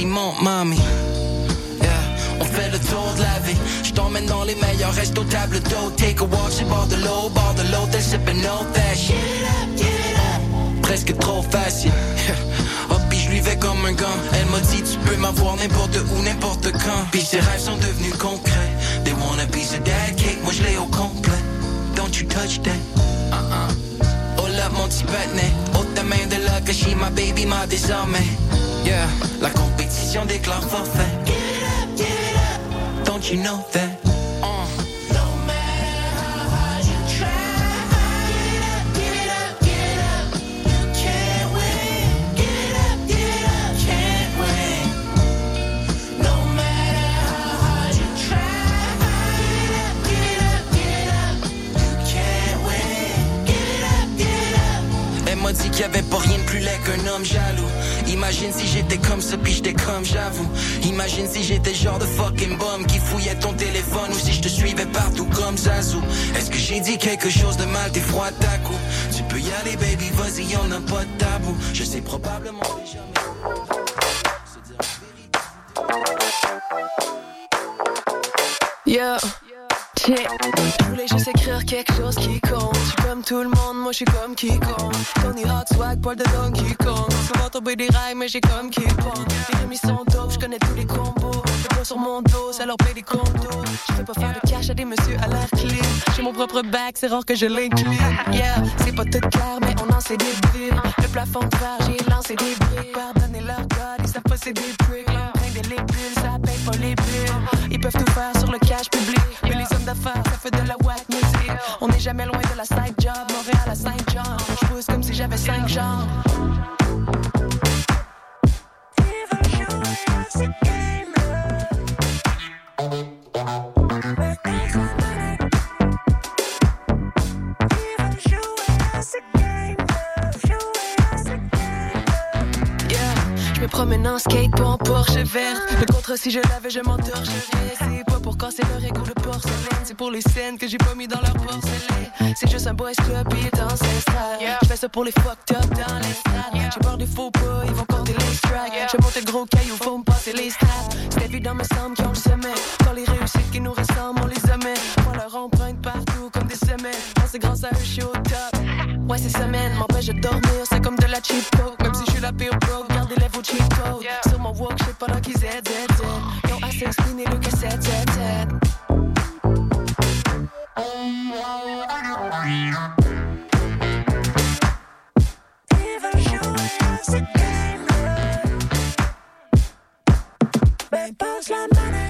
Mommy. Yeah, on fait le tour de la vie. Je t'emmène dans les meilleurs restos, table d'eau. Take a walk sur bord de l'eau, bord de l'eau, t'es sipping no fashion. Presque trop facile. Oh, puis je lui vais comme un gant. Elle m'a dit, tu peux m'avoir n'importe où, n'importe quand. Puis ses rêves sont devenus concrets. They want a piece of that cake, moi je l'ai au complet. Don't you touch that. Uh-uh. Oh là, mon petit patinet. Ta main de là, que she my baby, m'a désormais. Yeah, la compétition déclare forfait. Give it up, give it up. Don't you know that? Elle m'a dit qu'il y avait pas rien de plus laid qu'un homme jaloux. Imagine si j'étais comme ça, puis j'étais comme j'avoue. Imagine si j'étais genre de fucking bum qui fouillait ton téléphone ou si je te suivais partout comme Zazou. Est-ce que j'ai dit quelque chose de mal, t'es froid à coup? Tu peux y aller, baby, vas-y, y'en a pas de tabou. Je sais probablement déjà. Yo, Je voulais juste écrire quelque chose qui compte. Je suis comme tout le monde, moi je suis comme quiconque. Tony Hawk, swag, Paul de Donkey Kong. Souvent tomber des rails, mais j'ai comme qui pong. Les remis sont dope, je connais tous les combos. Le poids sur mon dos, ça leur paye des condos. Je fais pas faire de cash à des messieurs à l'air clean. J'ai mon propre bac, c'est rare que je les clean. Yeah, c'est pas tout clair, mais on en sait des billes. Le plafond de verre, j'ai lancé des briques. Pardonnez leur code, ils savent pas c'est des pricks. Bulles, ça paye pas les billes. Ils peuvent tout faire sur le cash public. Mais les hommes d'affaires, ça fait de la whack music. On n'est jamais loin de la side job. Montréal à Saint-Jean. Je pousse comme si j'avais cinq genres. Promène en skate, pas en Porsche vert. Le contre, si je l'avais, je m'entorcherais. C'est pas pour casser leur égo de porcelaine. C'est pour les scènes que j'ai pas mis dans leur porcelaine. C'est juste un boys club, il est ancestral. Je fais ça pour les fucked up dans l'estrade. J'ai peur des faux pas, ils vont compter les strikes. Je monte le gros caillou, faut me passer les stats. C'est évident, me semble qu'ils ont le sommet. Quand les réussites qui nous ressemblent, on les omet. On leur empreinte partout comme des. Quand c'est grâce à eux, je suis au top. Ouais, ces semaines m'empêchent de dormir, c'est comme de la cheap coke. Même si je suis la pire broke, garde les lèvres full cheat code. Sur mon walk, shit pendant qu'ils aident, aident, aident. Yo, assez spiné le cassette, 7, 7. Ben passe la manette. Ils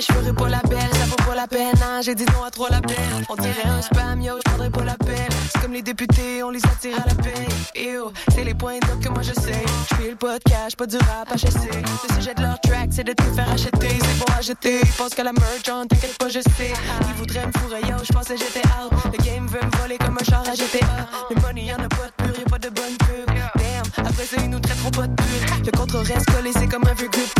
je ferai pas la belle, ça vaut pas la peine, hein. J'ai dit non à trop la peine. On dirait un spam, yo, je prendrai pas la peine. C'est comme les députés, on les attire à la paix. Ew, c'est les points d'op que moi je sais. Je fais le podcast, pas du rap HSC. Le sujet de leur track, c'est de te faire acheter. C'est pour acheter, ils pensent qu'à la merch, on t'inquiète pas, je sais. Ils voudraient me fourrer, yo, je pensais j'étais out. Le game veut me voler comme un char à GTA. Le money, y'en a pas de pur, y'a pas de bonne pub. Damn, après ça, ils nous traiteront pas de pur. Le contre reste collé, c'est comme un vieux grip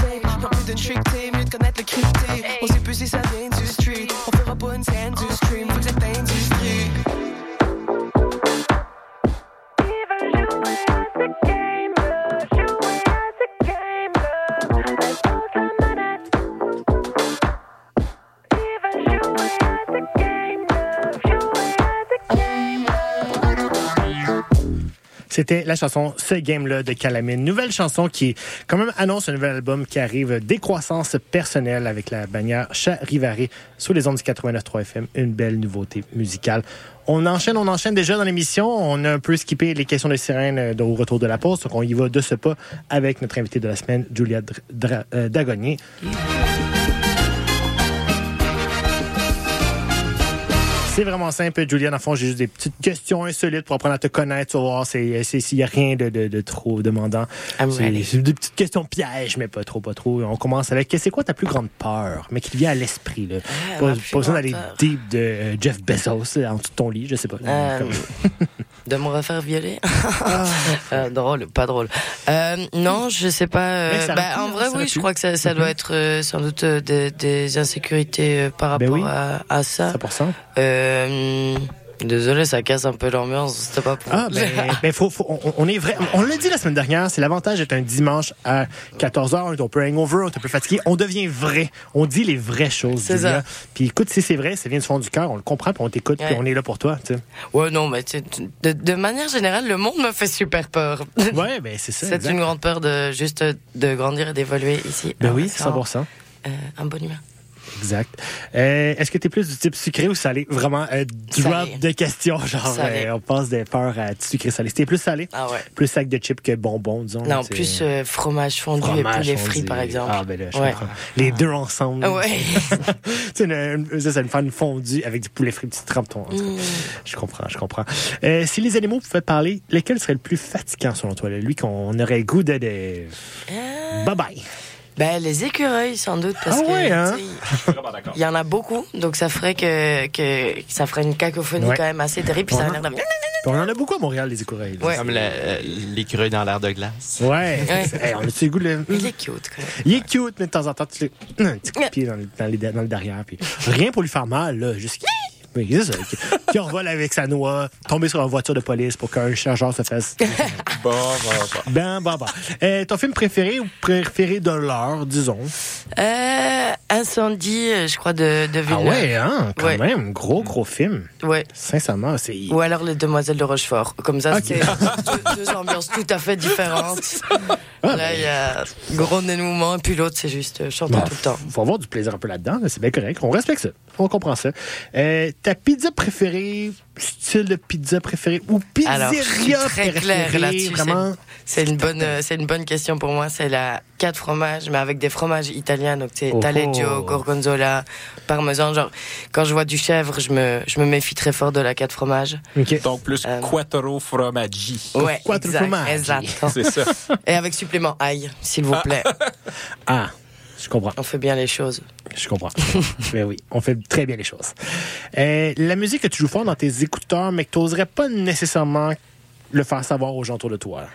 tape. Y'a plus d'une trick tape, mieux de connaître le crypté. On sait plus si ça vient du street. On fera pas une scène du stream, faut que c'est industrie. C'était la chanson Ce Game-là de Calamine. Nouvelle chanson qui, quand même, annonce un nouvel album qui arrive, Décroissance personnelle avec la bannière Charivaré sous les ondes du 89.3 FM. Une belle nouveauté musicale. On enchaîne, on enchaîne déjà dans l'émission. On a un peu skippé les questions de sirène euh, au retour de la pause. Donc, on y va de ce pas avec notre invité de la semaine, Julia euh, Dagonier. C'est vraiment simple, Julia. Dans le fond, j'ai juste des petites questions insolites pour apprendre à te connaître. Tu vas voir, c'est- s'il n'y a rien de, de- de trop demandant. C'est c'est des petites questions pièges, mais pas trop, pas trop. On commence avec, c'est quoi ta plus grande peur, mais qui te vient à l'esprit? là? Ah, pas besoin d'aller deep de euh, Jeff Bezos en dessous de ton lit, je sais pas. Euh, de me refaire violer? Euh, Drôle, pas drôle. Euh, non, je sais pas. euh, bah, en vrai, oui, je crois que ça, ça doit être euh, sans doute euh, des, des insécurités euh, par Ben rapport oui. à, à ça. 100%. Euh, désolé, ça casse un peu l'ambiance. C'était pas pour. Ah, ben, ben, faut, faut- on, on est vrai. On l'a dit la semaine dernière, c'est l'avantage d'être un dimanche à 14h, on est un peu hangover, on est un peu fatigué. On devient vrai. On dit les vraies choses. C'est ça. Puis écoute, si c'est vrai, ça vient du fond du cœur, on le comprend, puis on t'écoute, puis on est là pour toi. tu sais. Ouais, non, mais tu de, de manière générale, le monde me fait super peur. Ouais, ben c'est ça. C'est une grande peur de juste de grandir et d'évoluer ici. Ben oui, c'est vraiment, 100%. euh, un bon humain. Exact. Euh, Est-ce que tu es plus du type sucré ou salé? Vraiment, euh, drop Salé. de questions. Genre, euh, on passe des peurs à sucré salé. C'était plus salé? Ah ouais. Plus sac de chips que bonbons, disons. Non, c'est- plus euh, fromage fondu fromage et poulet frit, par exemple. Ah, ben là, je Ouais. comprends. Les deux ensemble. Ah ouais. sais, une, ça, c'est une fan fondue avec du poulet frit, tu trempes ton. Mm. Je comprends, je comprends. Si les animaux pouvaient parler, lequel serait le plus fatigant selon toi? Lui qu'on aurait goût de. de... Bye bye. Ben, les écureuils, sans doute, parce Ah que ouais, hein? il y en a beaucoup, donc ça ferait que, que ça ferait une cacophonie Ouais. quand même assez terrible, puis ça a de... Puis on en a beaucoup à Montréal, les écureuils. Ouais. Comme euh, l'écureuil dans l'air de glace. Ouais. Ouais. Hey, on a-tu le goût. Il est cute, quand même. Il est cute, mais de temps en temps, tu le... un petit coup de pied dans le, dans les- dans le derrière. Puis rien pour lui faire mal, là. Juste. Ça. Qui, qui envole avec sa noix, tomber sur une voiture de police pour qu'un chargeur se fasse. Bon, bon, bon. Ben, ben, ben. Euh, ton film préféré ou préféré de l'heure, disons? Euh, incendie, euh, je crois, de, de Ah Villeneuve. ouais, hein? Quand Ouais. même, gros, gros film. Ouais. Sincèrement, c'est. Ou alors les Demoiselles de Rochefort. Comme ça, c'est deux, deux ambiances tout à fait différentes. Là, il y a gros dénouement, et puis l'autre, c'est juste euh, chanter Bon, tout le temps. faut avoir du plaisir un peu là-dedans, là, c'est bien correct. On respecte ça. On comprend ça. Euh, ta pizza préférée, style de pizza préféré ou Alors, je suis pizzeria très claire préférée, vraiment? C'est une bonne, euh, c'est une bonne question pour moi. C'est la quatre fromages, mais avec des fromages italiens. Donc c'est Oh. taleggio, gorgonzola, parmesan. Genre, quand je vois du chèvre, je me, je me méfie très fort de la quatre fromages. Donc plus quattro formaggi. Ouais, Quattro exact. C'est ça. Et avec supplément ail, s'il vous plaît. Ah, je comprends. On fait bien les choses. Je comprends. mais oui, on fait très bien les choses. Euh, la musique que tu joues fort dans tes écouteurs, mais que tu n'oserais pas nécessairement le faire savoir aux gens autour de toi.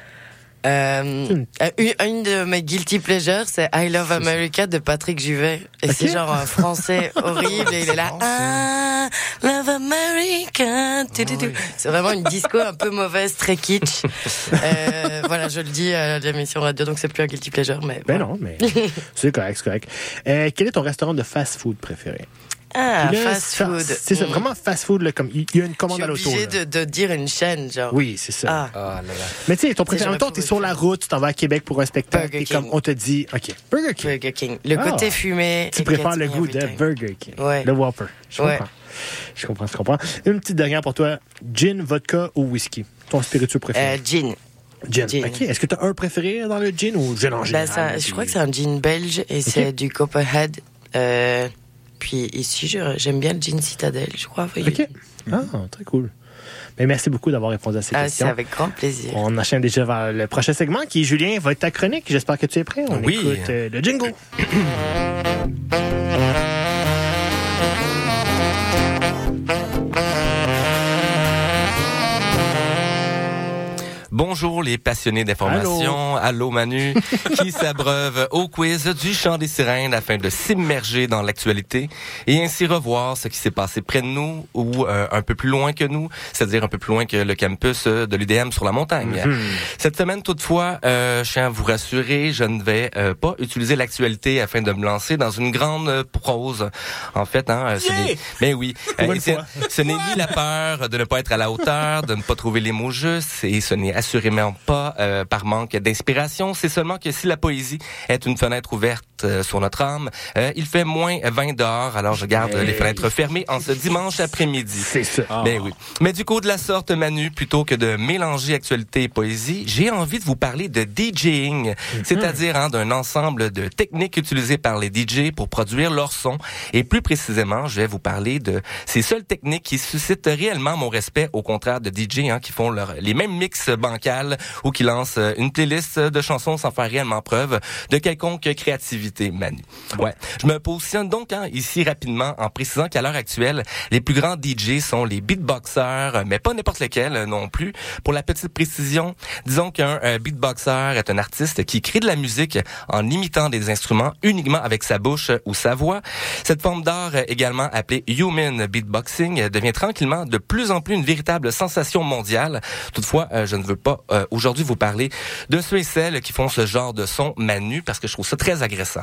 Euh, euh, une, une de mes guilty pleasures, c'est I Love America de Patrick Juvet. Et c'est genre un français horrible et il est là. Ah, Love America. Tu. C'est vraiment une disco un peu mauvaise, très kitsch. Euh, voilà, je le dis à l'émission radio, donc c'est plus un guilty pleasure, mais. Ben non, mais c'est correct, c'est correct. Euh, quel est ton restaurant de fast-food préféré? Ah, fast food. C'est ça, Mm. vraiment fast-food, là, comme il y a une commande à l'auto. obligée là. de, de dire une chaîne, genre. Oui, c'est ça. Ah. Mais tu sais, ton préféré, en même temps, t'es sur la route, tu t'en vas à Québec pour un spectacle, Burger et comme King. on te dit, OK, Burger King. Burger King. Le Ah. côté fumé. Tu préfères le goût de. Burger King, Ouais. le Whopper. Je Ouais. comprends. Je comprends, je comprends. Une petite dernière pour toi. Gin, vodka ou whisky? Ton spiritueux préféré? Euh, gin. Gin. gin. OK. Est-ce que tu as un préféré dans le gin ou gin en Ben, général? ça, je crois que c'est un gin belge et c'est du Copperhead. Euh, puis ici, j'aime bien le gin Citadel, je crois. oui. OK. Ah, très cool. Mais merci beaucoup d'avoir répondu à ces Ah, c'est questions. avec grand plaisir. On enchaîne déjà vers le prochain segment qui, Julien, va être ta chronique. J'espère que tu es prêt. On Oui. écoute euh, le jingle. Bonjour les passionnés d'information. Allô, Manu, qui s'abreuvent au quiz du chant des sirènes afin de s'immerger dans l'actualité et ainsi revoir ce qui s'est passé près de nous ou euh, un peu plus loin que nous, c'est-à-dire un peu plus loin que le campus euh, de l'UDM sur la montagne. Mhm. Cette semaine, toutefois, euh, je tiens à vous rassurer, je ne vais euh, pas utiliser l'actualité afin de me lancer dans une grande prose. En fait, hein, ce Yeah! mais oui, c'est- fois. ce n'est ni la peur de ne pas être à la hauteur, de ne pas trouver les mots justes, et ce n'est assurément pas euh, par manque d'inspiration. C'est seulement que si la poésie est une fenêtre ouverte euh, sur notre âme, euh, il fait moins 20 dehors, alors je garde Hey. les fenêtres fermées en ce dimanche après-midi. C'est ça. Ben oui. Mais du coup, de la sorte, Manu, plutôt que de mélanger actualité et poésie, j'ai envie de vous parler de DJing, Mhm. c'est-à-dire hein, d'un ensemble de techniques utilisées par les DJ pour produire leur son. Et plus précisément, je vais vous parler de ces seules techniques qui suscitent réellement mon respect, au contraire de DJ hein, qui font leur, les mêmes mix bancals ou qui lancent euh, une playlist de chansons sans faire réellement preuve de quelconque créativité, Manu. Ouais. Je me positionne donc hein, ici rapidement en précisant qu'à l'heure actuelle, les plus grands DJ sont les beatboxers, mais pas n'importe lesquels euh, non plus. Pour la petite précision, disons qu'un euh, beatboxer est un artiste qui crée de la musique en imitant des instruments uniquement avec sa bouche ou sa voix. Cette forme d'art, euh, également appelée human beatboxing, devient tranquillement de plus en plus une véritable sensation mondiale. Toutefois, je ne veux pas aujourd'hui vous parler de ceux et celles qui font ce genre de son manu parce que je trouve ça très agressant.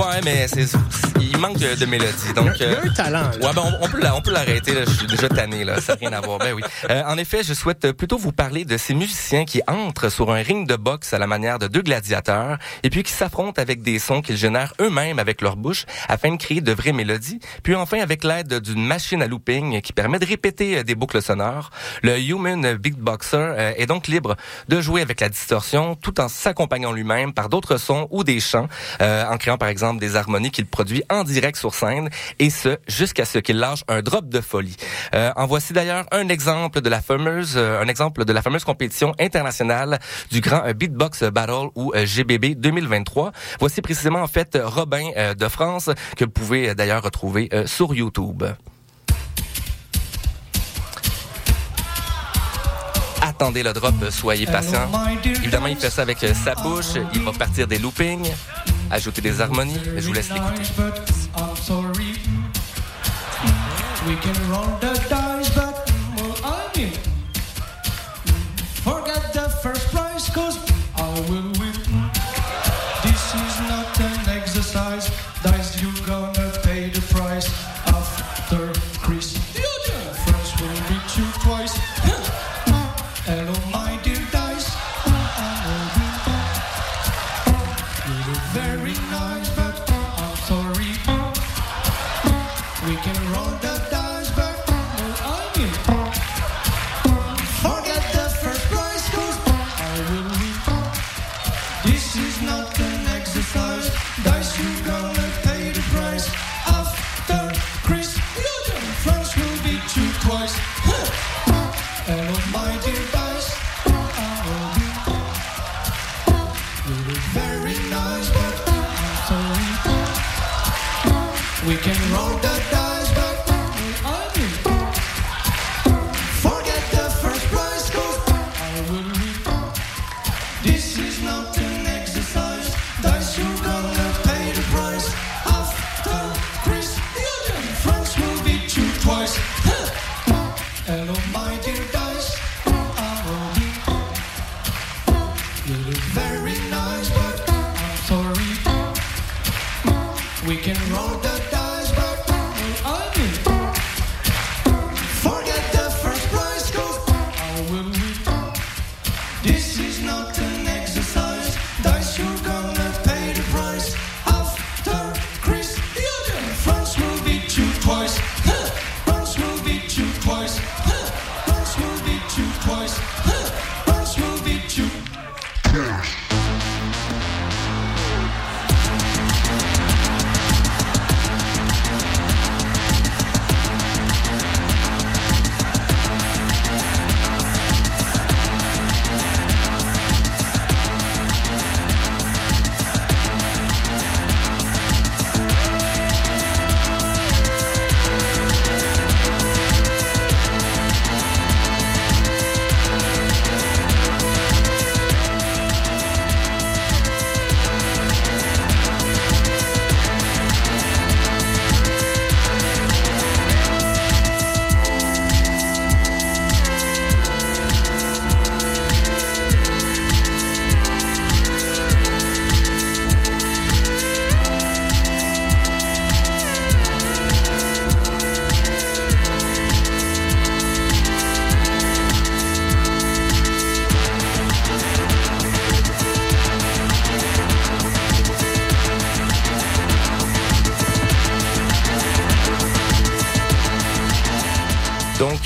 Pire quand manque de, de mélodie. Donc, Il y a- il y a un talent, là. Ouais, ben on, on peut on peut l'arrêter. Je suis déjà tanné là. Ça n'a rien à voir. Ben oui. Euh, en effet, je souhaite plutôt vous parler de ces musiciens qui entrent sur un ring de boxe à la manière de deux gladiateurs et puis qui s'affrontent avec des sons qu'ils génèrent eux-mêmes avec leur bouche afin de créer de vraies mélodies. Puis enfin, avec l'aide d'une machine à looping qui permet de répéter euh, des boucles sonores, le human beatboxer euh, est donc libre de jouer avec la distorsion tout en s'accompagnant lui-même par d'autres sons ou des chants, euh, en créant par exemple des harmonies qu'il produit en direct sur scène, et ce jusqu'à ce qu'il lâche un drop de folie. Euh, en voici d'ailleurs un exemple de la fameuse, euh, un exemple de la fameuse compétition internationale du grand euh, Beatbox Battle ou GBB 2023. Voici précisément en fait Robin de France que vous pouvez d'ailleurs retrouver sur YouTube. Attendez le drop, soyez patient. Évidemment, il fait ça avec sa bouche, il va partir des loopings, ajouter des harmonies. Je vous laisse Very nice, but so we can roll the dice.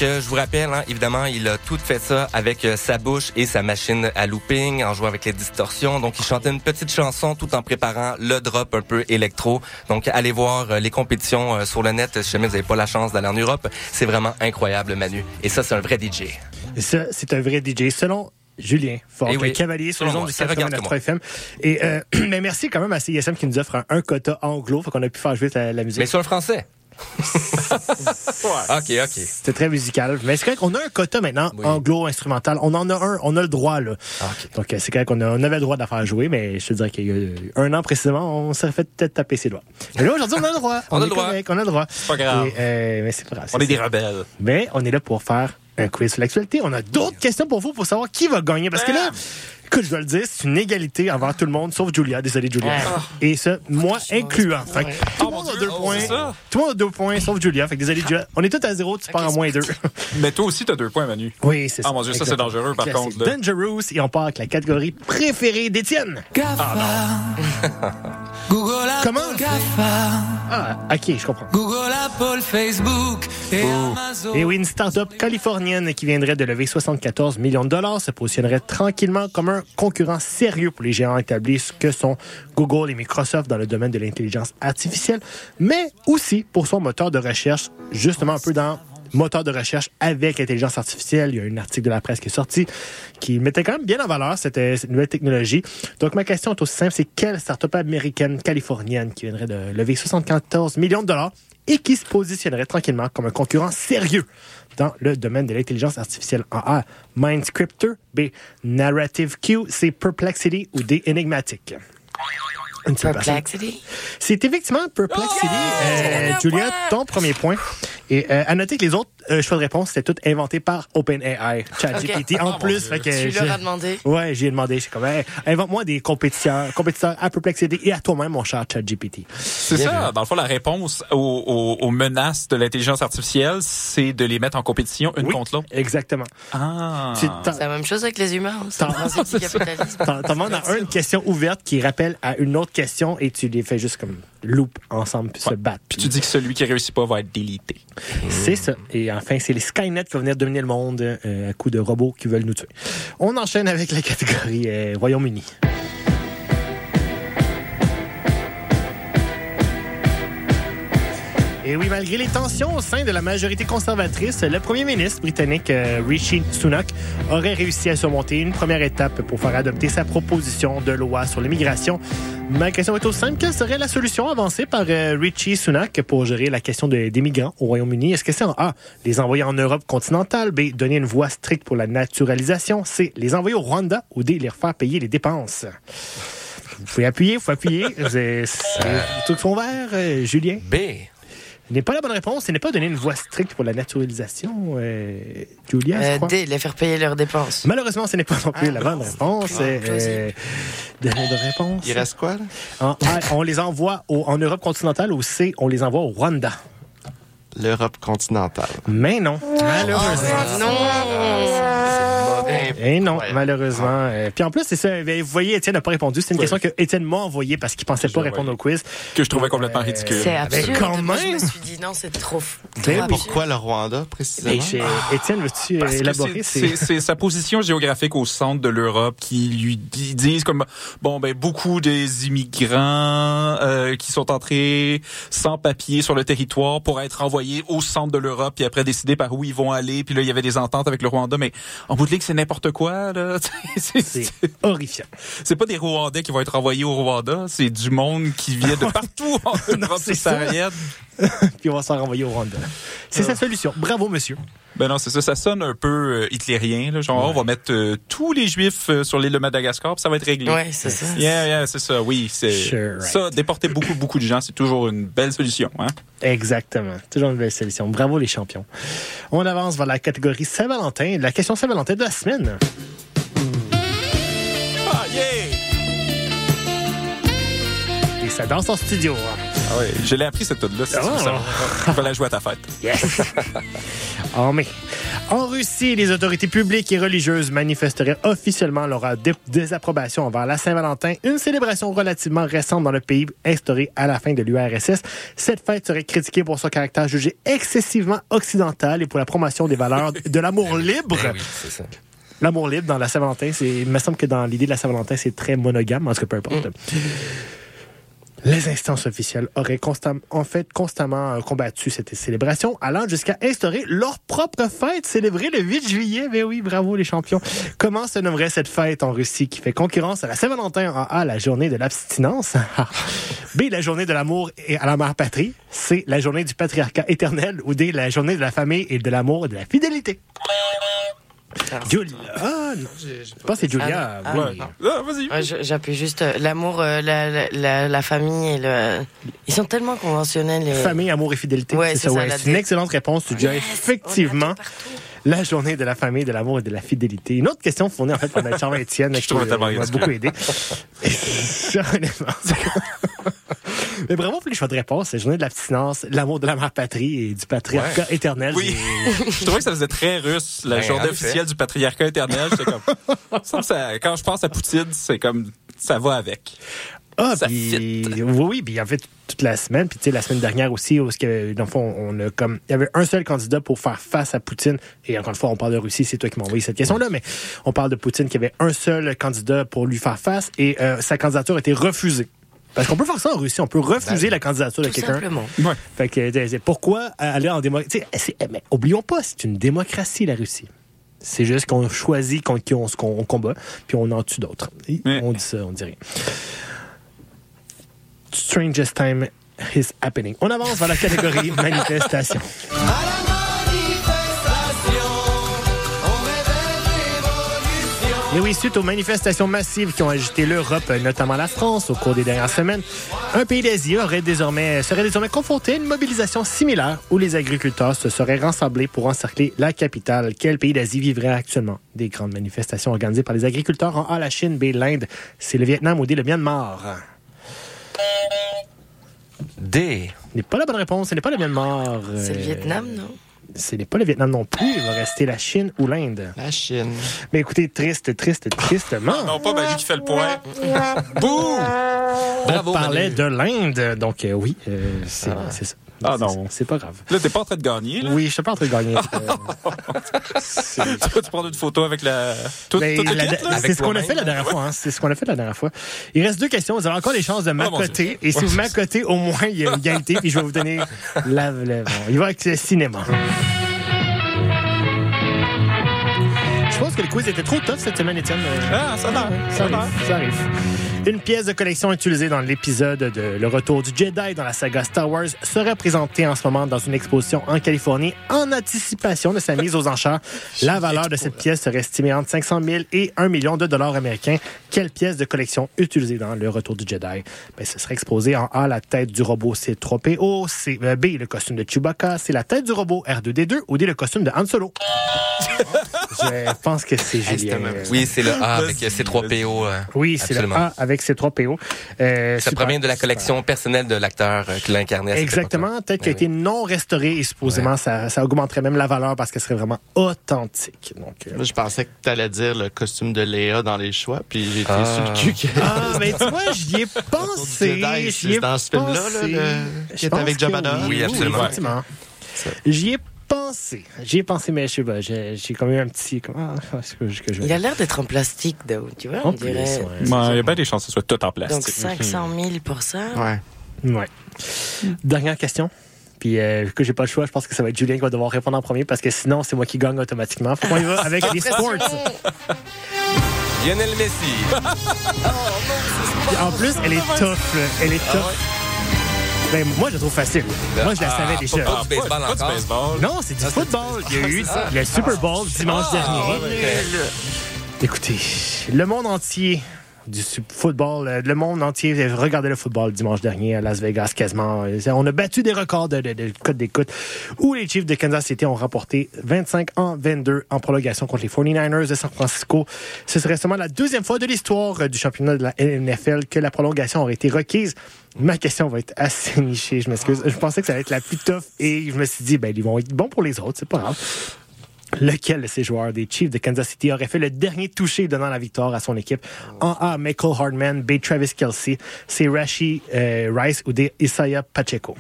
Je vous rappelle, hein, évidemment, il a tout fait ça avec euh, sa bouche et sa machine à looping, en jouant avec les distorsions. Donc, il chantait une petite chanson tout en préparant le drop un peu électro. Donc, allez voir euh, les compétitions euh, sur le net. Si jamais vous n'avez pas la chance d'aller en Europe, c'est vraiment incroyable, Manu. Et ça, c'est un vrai DJ. Et ça, c'est un vrai DJ. Selon Julien Fort, Eh oui, cavalier sur les ondes du c'est regarde 89 FM. Et mais merci quand même à CISM qui nous offre un, un quota anglo, fait qu'on a pu faire jouer la, la musique. Mais sur le français. OK, OK. C'était très musical. Mais c'est correct qu'on a un quota maintenant, anglo-instrumental. On en a un, on a le droit, là. Ah, Donc, euh, c'est correct qu'on on avait le droit de la faire jouer, mais je te dirais qu'il y a un an précisément, on s'est fait peut-être taper ses doigts. Mais là, aujourd'hui, on a le droit. On a le droit. correct, on a le droit. C'est pas grave. Et, euh, mais c'est pas grave. On est des rebelles. Mais on est là pour faire un quiz sur l'actualité. On a d'autres questions pour vous pour savoir qui va gagner. Parce que là, écoute, je dois le dire, c'est une égalité envers tout le monde, sauf Julia. Désolé, Julia. Ah. Et ça, moi incluant. Fait que tout le monde a deux points. Tout le monde a deux points, sauf Julia. Fait que désolé, Julia. On est tous à zéro, tu pars en moins deux. Mais toi aussi, t'as deux points, Manu. Oui, c'est ça. Ah mon Dieu, ça c'est dangereux par contre. là. Dangerous. Et on part avec la catégorie préférée d'Étienne. Google, Comment? GAFA. Ah, ok, je comprends. Google, Apple, Facebook et Amazon. Et oui, une start-up californienne qui viendrait de lever 74 millions de dollars se positionnerait tranquillement comme un concurrent sérieux pour les géants établis que sont Google et Microsoft dans le domaine de l'intelligence artificielle, mais aussi pour son moteur de recherche, justement un peu dans moteur de recherche avec intelligence artificielle. Il y a un article de la presse qui est sorti qui mettait quand même bien en valeur cette, euh, nouvelle technologie. Donc, ma question est aussi simple, c'est quelle start-up américaine, californienne qui viendrait de lever 74 millions de dollars et qui se positionnerait tranquillement comme un concurrent sérieux dans le domaine de l'intelligence artificielle? En A. Mindscripter, B. Narrative Q, C. Perplexity ou D. Enigmatic. Une. Perplexity? C'est effectivement Perplexity. Euh, Julia, ton premier point. Et euh, à noter que les autres euh, choix de réponse, c'était tout inventé par OpenAI, ChatGPT. Ok. En Oh, plus, fait que. Tu j'ai- leur as demandé? Ouais, j'ai demandé. C'est comme, hey, invente-moi des compétiteurs, compétiteurs à Perplexity et à toi-même, mon cher ChatGPT. C'est ça. Dans le fond, la réponse aux, aux- aux menaces de l'intelligence artificielle, c'est de les mettre en compétition une contre l'autre. Exactement. Ah. C'est- la même chose avec les humains. aussi, T'en- demandes à un une question ouverte qui rappelle à une autre question et tu les fais juste comme loop ensemble puis se battre. Puis tu dis que celui qui réussit pas va être délité. C'est ça. Et enfin, c'est les Skynet qui vont venir dominer le monde euh, à coup de robots qui veulent nous tuer. On enchaîne avec la catégorie euh, Royaume-Uni. Et oui, malgré les tensions au sein de la majorité conservatrice, le premier ministre britannique euh, Rishi Sunak aurait réussi à surmonter une première étape pour faire adopter sa proposition de loi sur l'immigration. Ma question est aussi simple. Quelle serait la solution avancée par euh, Rishi Sunak pour gérer la question de- des migrants au Royaume-Uni? Est-ce que c'est en A, les envoyer en Europe continentale, B, donner une voie stricte pour la naturalisation, C, les envoyer au Rwanda ou D, les refaire payer les dépenses? Vous pouvez appuyer, vous pouvez appuyer. C'est sont verts, euh, Julien? B. N'est pas la bonne réponse. Ce n'est pas donner une voie stricte pour la naturalisation, euh, Julia, je Euh, crois. D, les faire payer leurs dépenses. Malheureusement, ce n'est pas non plus la bonne réponse. Euh, donner de réponse. Il reste quoi, là? En on les envoie au- en Europe continentale. Au C, on les envoie au Rwanda. L'Europe continentale. Mais non, malheureusement. Et non, Ouais. malheureusement. Euh, puis en plus, c'est ça. Vous voyez, Étienne n'a pas répondu. C'est une question que Étienne m'a envoyée parce qu'il pensait pas répondre au quiz. Que je trouvais complètement Euh, ridicule. C'est absurde. quand Moi, je même. me suis dit, non, c'est trop. absurde. Pourquoi le Rwanda, précisément? Chez- Étienne, veux-tu que élaborer? c'est- sa position géographique au centre de l'Europe qui lui disent comme bon ben beaucoup des immigrants euh, qui sont entrés sans papier sur le territoire pour être envoyés au centre de l'Europe puis après décider par où ils vont aller puis là il y avait des ententes avec le Rwanda mais en bout de ligne c'est n'importe quoi là c'est horrifiant c'est pas des Rwandais qui vont être envoyés au Rwanda c'est du monde qui vient de partout en Europe c'est ça. subsaharienne Puis on va s'en renvoyer au Rwanda. C'est sa solution. Bravo, monsieur. Ben non, c'est ça. Ça sonne un peu euh, hitlérien. Là, genre, on va mettre euh, tous les Juifs euh, sur l'île de Madagascar, puis ça va être réglé. Ouais, c'est ça. Yeah, yeah, c'est ça. Oui, c'est Sure, right. ça. Déporter beaucoup, beaucoup de gens, c'est toujours une belle solution. Hein? Exactement. Toujours une belle solution. Bravo, les champions. On avance vers la catégorie Saint-Valentin. La question Saint-Valentin de la semaine. Ah, yeah! Et ça danse en studio. hein. Ah ouais, je l'ai appris cette tune là. Ah. Va la jouer à ta fête. Yes. en mai. En Russie, les autorités publiques et religieuses manifesteraient officiellement leur dé- désapprobation envers la Saint-Valentin, une célébration relativement récente dans le pays instaurée à la fin de l'URSS. Cette fête serait critiquée pour son caractère jugé excessivement occidental et pour la promotion des valeurs de l'amour libre. Ben oui, c'est ça. L'amour libre dans la Saint-Valentin, c'est, il me semble que dans l'idée de la Saint-Valentin, c'est très monogame, en tout cas, peu importe. Les instances officielles auraient constam- en fait constamment euh, combattu cette célébration, allant jusqu'à instaurer leur propre fête célébrée le 8 juillet. Mais oui, bravo les champions. Comment se nommerait cette fête en Russie qui fait concurrence à la Saint-Valentin en A, la journée de l'abstinence, B, la journée de l'amour et à la mère patrie, C, la journée du patriarcat éternel, ou D, la journée de la famille et de l'amour et de la fidélité. Julia. Ah, non. Je pense que c'est Julia. Ah, oui. Ah, vas-y. Ouais, je- J'appuie juste euh, l'amour, euh, la, la, la, la famille et le. Ils sont tellement conventionnels. Famille, amour et fidélité. Ouais, c'est ça, ouais. une excellente réponse. Tu dis effectivement la journée de la famille, de l'amour et de la fidélité. Une autre question fournie en fait par Charles Étienne qui euh, m'a beaucoup aidé. Honnêtement. Mais bravo pour les choix de réponse. La journée de l'abstinence, l'amour de la mère patrie et du patriarcat éternel. Oui. Je trouvais que ça faisait très russe, la Ben, journée officielle du patriarcat éternel. Comme, ça, ça- quand je pense à Poutine, c'est comme, ça va avec. Ah, Ça puis, fit. oui, oui, puis en fait, toute la semaine, puis tu sais, la semaine dernière aussi, où, dans le fond, on a comme, il y avait un seul candidat pour faire face à Poutine, et encore une fois, on parle de Russie, c'est toi qui m'as envoyé cette question-là, mais on parle de Poutine qui avait un seul candidat pour lui faire face, et euh, sa candidature a été refusée. Parce qu'on peut faire ça en Russie, on peut refuser la candidature de Tout quelqu'un. simplement. Ouais. Fait que, euh, pourquoi aller en démocratie? Mais oublions pas, c'est une démocratie, la Russie. C'est juste qu'on choisit contre qui on, se- qu'on combat, puis on en tue d'autres. On dit ça, on dit rien. Strangest time is happening. On avance vers la catégorie manifestation. Et oui, suite aux manifestations massives qui ont agité l'Europe, notamment la France, au cours des dernières semaines, un pays d'Asie aurait désormais, serait désormais confronté à une mobilisation similaire où les agriculteurs se seraient rassemblés pour encercler la capitale. Quel pays d'Asie vivrait actuellement? Des grandes manifestations organisées par les agriculteurs en A, la Chine, B, l'Inde, c'est le Vietnam ou D, le Myanmar? D. Ce n'est pas la bonne réponse, ce n'est pas le Myanmar. C'est le Vietnam, non? Ce n'est pas le Vietnam non plus, il va rester la Chine ou l'Inde. La Chine. Mais écoutez, triste, triste, tristement. Non, pas Manu qui fait le point. Bouh! On parlait de l'Inde, donc euh, oui, euh, c'est c'est ça. Ah C'est- non. C'est pas grave. Là, t'es pas en train de gagner, là? Oui, je suis pas en train de gagner. tu vas te prendre une photo avec la. Tout, Mais toute la- c'est ce qu'on a fait la dernière fois. hein. C'est ce qu'on a fait la dernière fois. Il reste deux questions. Vous avez encore les chances de mon m'accoter. Dieu. Et si Ouais. vous m'accotez, au moins, il y a une égalité. Puis je vais vous donner la. la- bon, il va avec le cinéma. Je pense que le quiz était trop tough cette semaine, Étienne. Ah, ça va. Ça arrive. Ça arrive. Une pièce de collection utilisée dans l'épisode de Le Retour du Jedi dans la saga Star Wars sera présentée en ce moment dans une exposition en Californie en anticipation de sa mise aux enchères. La valeur de cette pièce serait estimée entre 500 000 et 1 million de dollars américains. Quelle pièce de collection utilisée dans Le Retour du Jedi? Ben, ce serait exposé en A, la tête du robot C-3PO, C, euh, B, le costume de Chewbacca, C, la tête du robot R2D2 ou D, le costume de Han Solo. Je pense que c'est Julien. Oui, c'est le A avec C3PO. euh, Oui, c'est le. A avec ses trois PO. Euh, Ça super. provient de la collection personnelle de l'acteur euh, qui l'incarnait. à cette Exactement, peut-être qu'il a Oui, été non restauré et supposément ça, ça augmenterait même la valeur parce que ce serait vraiment authentique. Donc, euh, Moi, je pensais que tu allais dire le costume de Léa dans les choix, puis j'ai été Ah. sur le cul que... Ah, mais tu vois, j'y ai pensé. J'y ai c'est dans ce film-là, là, pensé. le- qui Je est pense avec Jabba the Hutt. Oui, absolument. J'y ai pensé. J'y ai pensé, mais je sais pas, j'ai comme eu un petit... ah, est-ce que, que je vais- Il a l'air d'être en plastique, though, tu vois, on En plus, dirait. ouais. Ouais, Il y a bien des chances que ce soit tout en Donc plastique. 500 000 pour ça. Ouais. Ouais. Dernière question. Puis, euh, vu que j'ai pas le choix, je pense que ça va être Julien qui va devoir répondre en premier parce que sinon, c'est moi qui gagne automatiquement. Faut qu'on y va avec les sports. Lionel Messi. Puis en plus, elle est tough. Elle est tough. Ben, moi, je la trouve facile. Moi, je la Ah, savais déjà. pas du baseball Pas du encore. baseball. Non, c'est du football. Il y a eu le Super Bowl dimanche dernier. Écoutez, le monde entier du football, euh, le monde entier regardait le football dimanche dernier à Las Vegas quasiment. Euh, On a battu des records de, de, de code d'écoute où les Chiefs de Kansas City ont remporté 25 en 22 en prolongation contre les 49ers de San Francisco. Ce serait seulement la deuxième fois de l'histoire euh, du championnat de la NFL que la prolongation aurait été requise. Ma question va être assez nichée, je m'excuse. Je pensais que ça allait être la plus tough et je me suis dit, ben, ils vont être bons pour les autres, c'est pas grave. Lequel de ces joueurs des Chiefs de Kansas City aurait fait le dernier touché donnant la victoire à son équipe? En A, Michael Hardman, B, Travis Kelsey, c'est Rashi euh, Rice ou D, Isaiah Pacheco?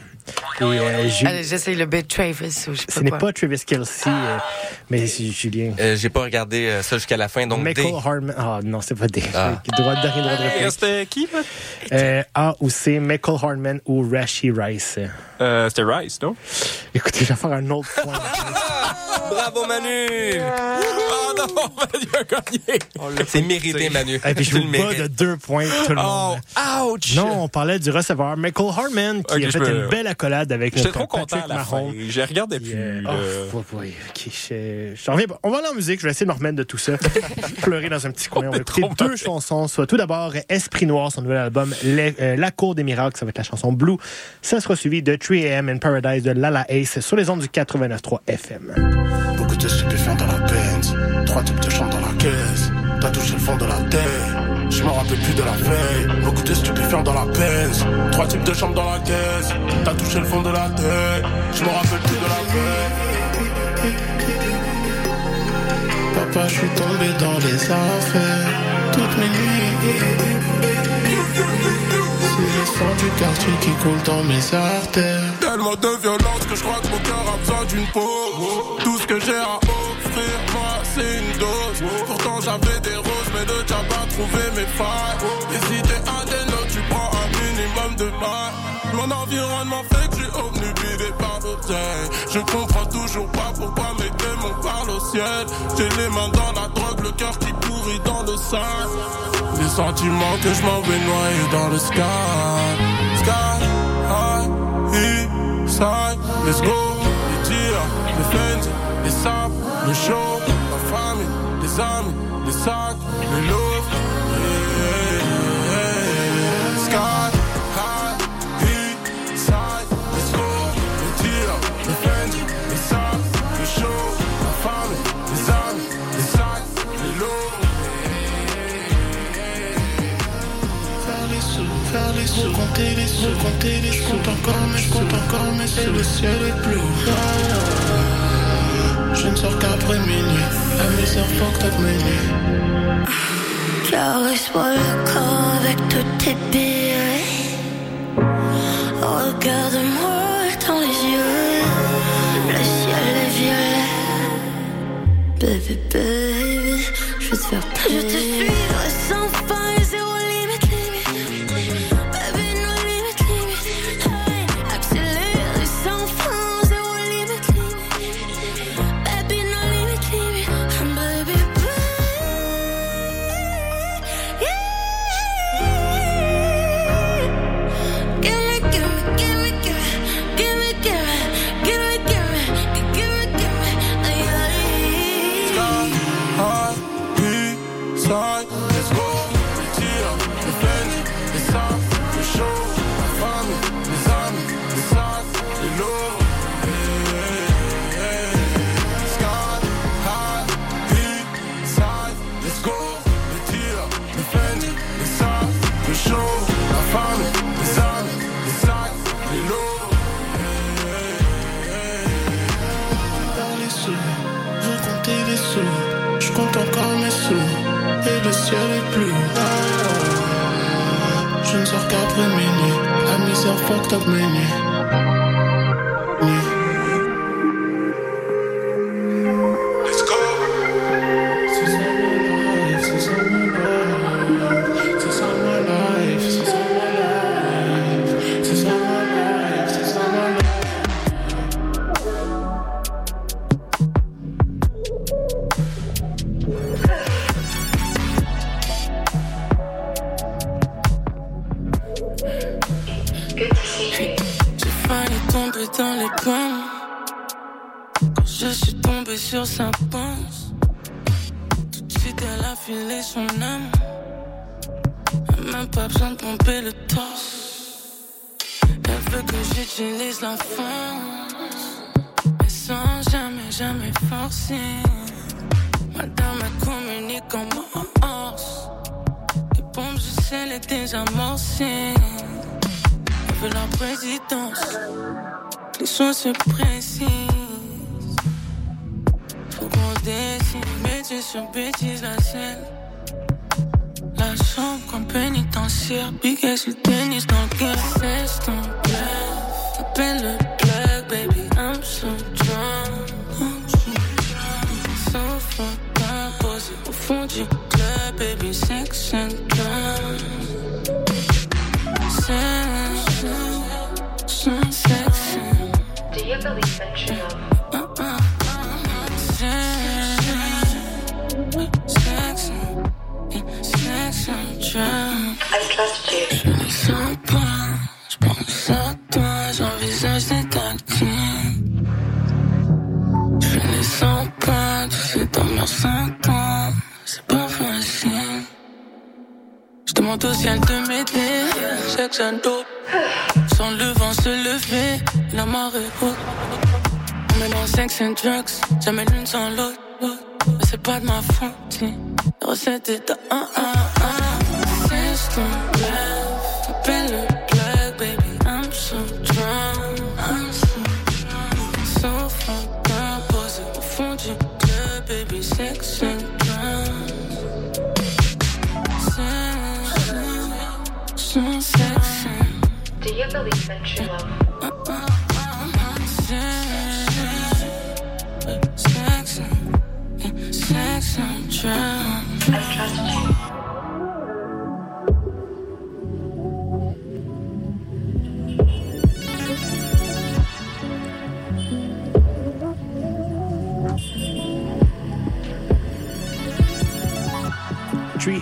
Et, euh, j'essaye le bait Travis ou je sais ce n'est pas Travis Kelsey, euh, mais c'est Julien. Euh, J'ai pas regardé euh, ça jusqu'à la fin, donc Michael D. Hardman. Ah non, c'est pas D. Ah. Droit de dernier droit de réplique. restait qui? Euh, A ou C, Michael Hardman ou Rashi Rice. Euh, C'était Rice, non? Écoutez, je vais faire un autre point. Bravo Manu! Oh non, Manu a gagné! C'est mérité Manu. Et puis je vous le mérites. de deux points tout le Oh, monde. ouch! Non, on parlait du receveur Michael Harman qui a fait une belle accolade avec J'étais notre trop content Patrick à la fin. Mahomes. Je regardais plus. euh, oh, ouais, ouais, ok, je, je reviens pas. On va aller en musique, je vais essayer de me remettre de tout ça. Je vais pleurer dans un petit coin. On va écouter deux chansons. Soit tout d'abord Esprit Noir, son nouvel album Les- euh, La Cour des Miracles, ça va être la chanson Blue. Ça sera suivi de 3AM in Paradise de Lala Ace sur les ondes du 89.3 FM. Beaucoup de stupéfiants dans la trois types de chants dans la caisse. T'as touché le fond de la terre, je m'en rappelle plus de la veille. Beaucoup de stupéfiants dans la Benz, trois types de chambres dans la caisse. T'as touché le fond de la terre, je m'en rappelle plus de la veille. Papa, je suis tombé dans les affaires toutes mes nuits. Du quartier qui coule dans mes artères. Tellement de violence que je crois que mon cœur a besoin d'une pause. Tout ce que j'ai à offrir, moi, c'est une dose. Pourtant, j'avais des roses, mais ne t'as pas trouvé mes failles. Et si t'es un des nôtres, tu prends un minimum de mal. Mon environnement fait que je suis obnubilé par l'oseille. Je comprends toujours pas pourquoi mes démons parlent au ciel. J'ai les mains dans la drogue, le cœur qui pourrit dans le sang. Des sentiments que je m'en vais noyer dans le sky. Sky, high, side, let's go. Les tirs, les feintes, les sables, le show, la famille, les amis, les sacs, le louvre. Yeah, yeah. Sky, sous, compter les sous, compter les sous, compte encore, mais je compte encore, mais c'est le ciel est bleu. Je ne sors qu'après minuit, à mes heures fucked up minuit. Caresse-moi le corps avec toutes tes billes. Regarde-moi dans les yeux. Le ciel est violet. Baby, baby, je vais te faire Je te suivrai Et le ciel est. Ah, Je ne sors qu'après minuit. La misère fucked up mes. Nuits. Se précisent. Faut qu'on décide, bêtise sur bêtise, la scène. La chambre comme pénitentiaire, ass le tennis dans le cœur. Cesse ton bluff, t'appelles le crescendo. Sans le vent se lever, la marée haute. On met dans 5 and drugs, jamais l'une sans l'autre. Mais c'est pas de ma faute. La recette est à 1 1 1.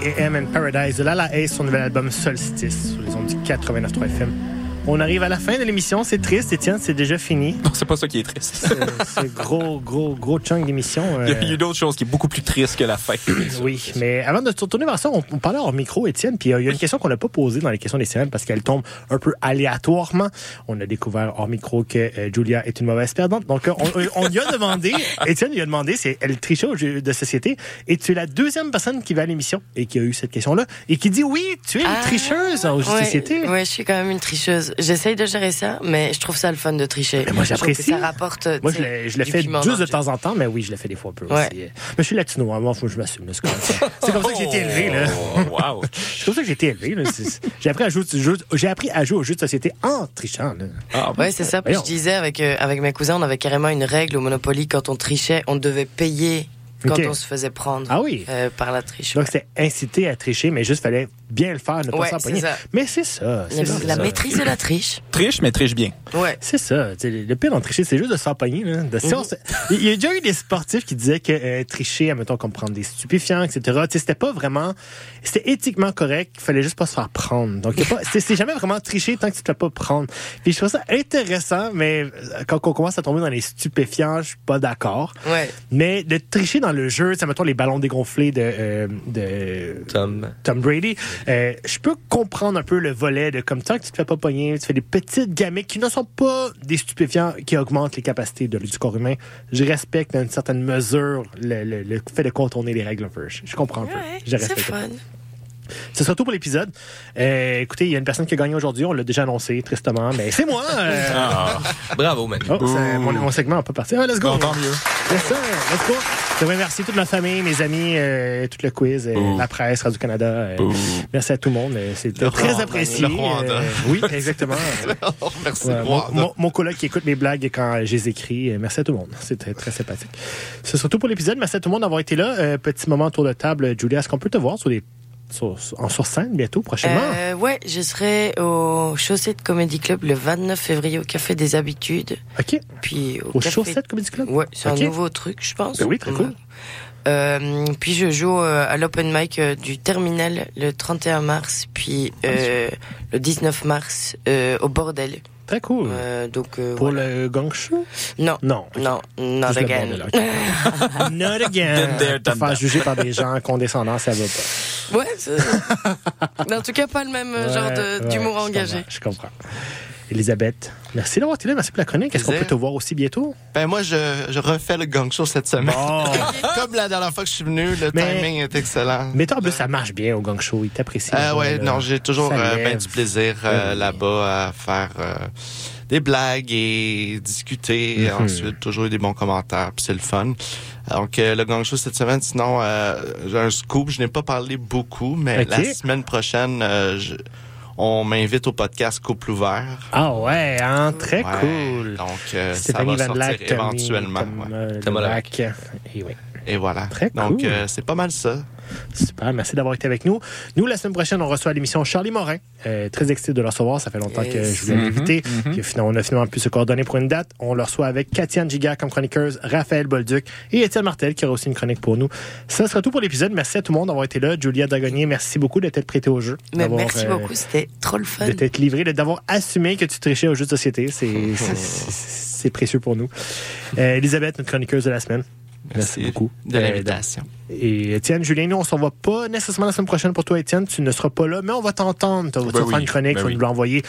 AM and Paradise de Lala Ace, son nouvel album Solstice, sur les ondes du 89.3 FM. On arrive à la fin de l'émission, c'est triste, Étienne, c'est déjà fini. Non, c'est pas ça qui est triste. C'est gros, gros, gros chunk d'émission. Il y a, euh, il y a d'autres choses qui est beaucoup plus triste que la fin. Oui, mais avant de se retourner vers ça, on, on parlait hors micro, Étienne, puis euh, il y a une question qu'on n'a pas posée dans les questions des semaines parce qu'elle tombe un peu aléatoirement. On a découvert hors micro que euh, Julia est une mauvaise perdante. Donc, on, on lui a demandé, Étienne lui a demandé si elle trichait au jeu de société. Et tu es la deuxième personne qui va à l'émission et qui a eu cette question-là et qui dit oui, tu es une Ah, tricheuse au jeu de société. Ouais, je suis quand même une tricheuse. J'essaye de gérer ça, mais je trouve ça le fun de tricher. Mais moi, j'apprécie. Ça rapporte. Moi, je le, je le du fais juste de temps en temps, mais oui, je le fais des fois un peu Ouais. aussi. Mais je suis latino, moi, faut que je m'assume. C'est comme ça. C'est comme ça que j'ai été élevé. Là. wow. C'est comme ça que j'ai été élevé. là. C'est- J'ai appris, à jouer, au jeu- j'ai appris à jouer aux jeux de société en trichant. Là. Ouais, c'est ça. Puis je disais avec, euh, avec mes cousins, on avait carrément une règle au Monopoly quand on trichait, on devait payer quand on se faisait prendre Ah oui. euh, par la triche. Donc, c'était incité à tricher, mais juste fallait bien le faire, ne pas Ouais, s'empoigner. ça. Mais c'est ça. c'est La, ça. la maîtrise de la triche. Triche, mais triche bien. Ouais. C'est ça. Le pire dans tricher, c'est juste de s'empoigner. là. De- si on se- Il y a déjà eu des sportifs qui disaient que euh, tricher, admettons, comme prendre des stupéfiants, etc., c'était pas vraiment... C'était éthiquement correct. Il fallait juste pas se faire prendre. Donc, c'est jamais vraiment tricher tant que tu te fais pas prendre. Puis je trouve ça intéressant, mais euh, quand on commence à tomber dans les stupéfiants, je suis pas d'accord. Ouais. Mais de tricher dans le jeu, sais, mettons les ballons dégonflés de, euh, de Tom. Tom Brady, euh, je peux comprendre un peu le volet de comme ça que tu te fais pas pogner, tu fais des petites gamiques qui ne sont pas des stupéfiants qui augmentent les capacités de- du corps humain. Je respecte à une certaine mesure le, le- le fait de contourner les règles un peu. Je, comprends un peu. Ouais, Je c'est respecte. Fun. C'est surtout pour l'épisode. Euh, écoutez, il y a une personne qui a gagné aujourd'hui. On l'a déjà annoncé tristement, mais c'est moi. euh. Ah. Bravo, Manu. Oh, c'est- mon, mon segment n'a pas parti. Ah, let's go. Tant mieux. Yes, sir. Let's go. Je voudrais remercier toute ma famille, mes amis, euh, tout le quiz, la presse, Radio-Canada. merci à tout le monde. C'était Le très apprécié. Le Rwanda. oui, exactement. Merci, Ouais, mon, coloc qui écoute mes blagues quand je les écris. Merci à tout le monde. C'était très sympathique. C'est surtout pour l'épisode. Merci à tout le monde d'avoir été là. Petit moment tour de table. Julia, est-ce qu'on peut te voir sur les, sur, en sur scène bientôt, prochainement? Euh, ouais, je serai au Chaussettes Comedy Club le 29 février au Café des Habitudes. OK. Puis au, Au Café- Chaussettes Comedy Club? Ouais, c'est un nouveau truc, je pense. Ben oui, très cool. Euh, puis je joue euh, à l'open mic euh, du Terminal le 31 mars, puis euh, le 19 mars euh, au Bordel. Très cool. Euh, donc euh, Pour voilà. le gang show? Non. Non. Non, not Juste again. bordel. Not again. Te faire juger par des gens condescendants, ça va pas. Ouais, en tout cas pas le même genre Ouais, d'humour ouais, engagé. Je comprends. Elisabeth, merci d'avoir été là. Merci pour la chronique. Est-ce qu'on peut te voir aussi bientôt? Ben moi, je, je refais le gang show cette semaine. Bon. Comme la dernière fois que je suis venu, le Mais- timing est excellent. Mais toi, en plus, ça marche bien au gang show. Il t'apprécie. Ah ouais, là. non, j'ai toujours euh, ben du plaisir euh, Oui. là-bas à faire des blagues et discuter. Mhm. Ensuite, toujours eu des bons commentaires, puis c'est le fun. Donc, euh, le gang show cette semaine, sinon, euh, j'ai un scoop. Je n'ai pas parlé beaucoup, mais la semaine prochaine, euh, je- on m'invite au podcast Couple ouvert. Ah ouais, hein, très Ouais, cool. Donc, euh, ça va Van sortir Lack, Tommy, éventuellement. Ouais. euh. Et oui. Et voilà. Très Donc, cool. euh, c'est pas mal ça. Super, merci d'avoir été avec nous. Nous, la semaine prochaine, on reçoit à l'émission Charlie Morin. Euh, très excité de le recevoir. Ça fait longtemps que je voulais l'inviter. Mhm, Puis finalement, On a finalement pu se coordonner pour une date. On le reçoit avec Katiane Giga comme chroniqueuse, Raphaël Bolduc et Étienne Martel qui aura aussi une chronique pour nous. Ça sera tout pour l'épisode. Merci à tout le monde d'avoir été là. Julia Dagonier, merci beaucoup d'être prêté au jeu. Mais merci euh, beaucoup, c'était trop le fun. de t'être livré, de- d'avoir assumé que tu trichais au jeu de société. C'est- précieux pour nous. Euh, Elisabeth, notre chroniqueuse de la semaine. Merci, beaucoup. de Euh, l'invitation. Et Étienne, Julien, nous, on s'en va pas nécessairement la semaine prochaine pour toi, Étienne. Tu ne seras pas là, mais on va t'entendre. Tu vas Ben oui, faire une chronique, ben tu vas oui. nous l'envoyer.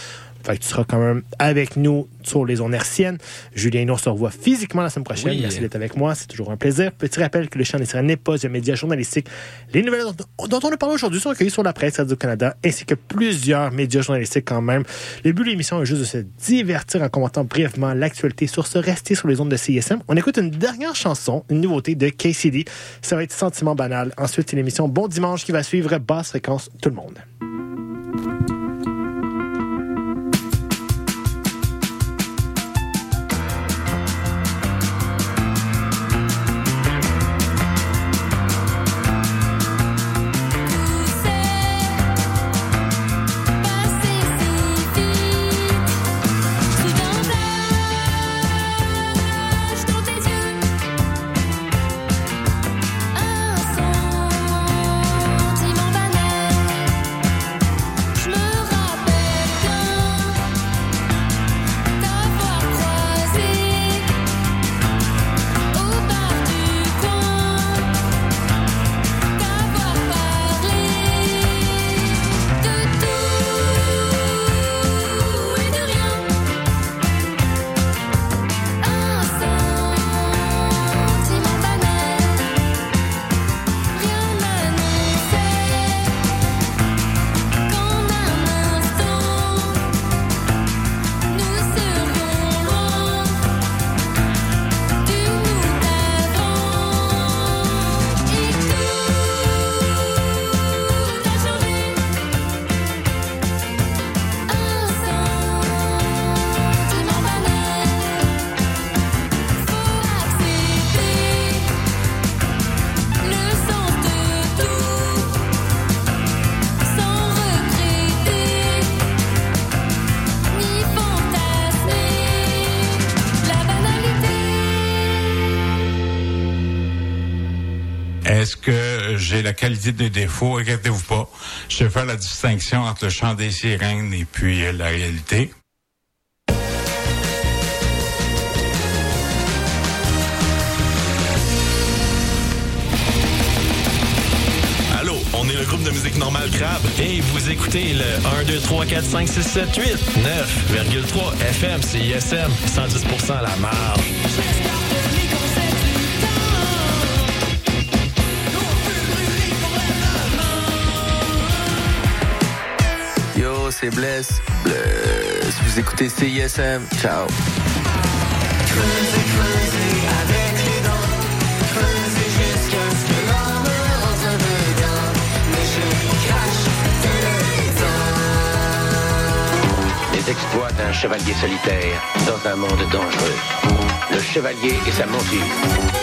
Fait que tu seras quand même avec nous sur les ondes hertziennes. Julien, nous, on se revoit physiquement la semaine prochaine. Oui. Merci d'être avec moi. C'est toujours un plaisir. Petit rappel que le Chant des Sirènes n'est pas un média journalistique. Les nouvelles dont, dont on a parlé aujourd'hui sont recueillies sur la presse Radio-Canada ainsi que plusieurs médias journalistiques quand même. Le but de l'émission est juste de se divertir en commentant brièvement l'actualité sur ce rester sur les ondes de CISM. On écoute une dernière chanson, une nouveauté de KCD. Ça va être Ensuite, c'est l'émission Bon Dimanche qui va suivre basse fréquence tout le monde. Qualité des défauts? Inquiétez-vous pas. Je sais faire la distinction entre le chant des sirènes et puis euh, la réalité. Allô, on est le groupe de musique normale Crabe et vous écoutez le 1, 2, 3, 4, 5, 6, 7, 8, 9,3 FM, CISM, 110% à la marge. C'est. Vous écoutez CISM. Ciao. Les exploits d'un chevalier solitaire dans un monde dangereux. Le chevalier et sa monture.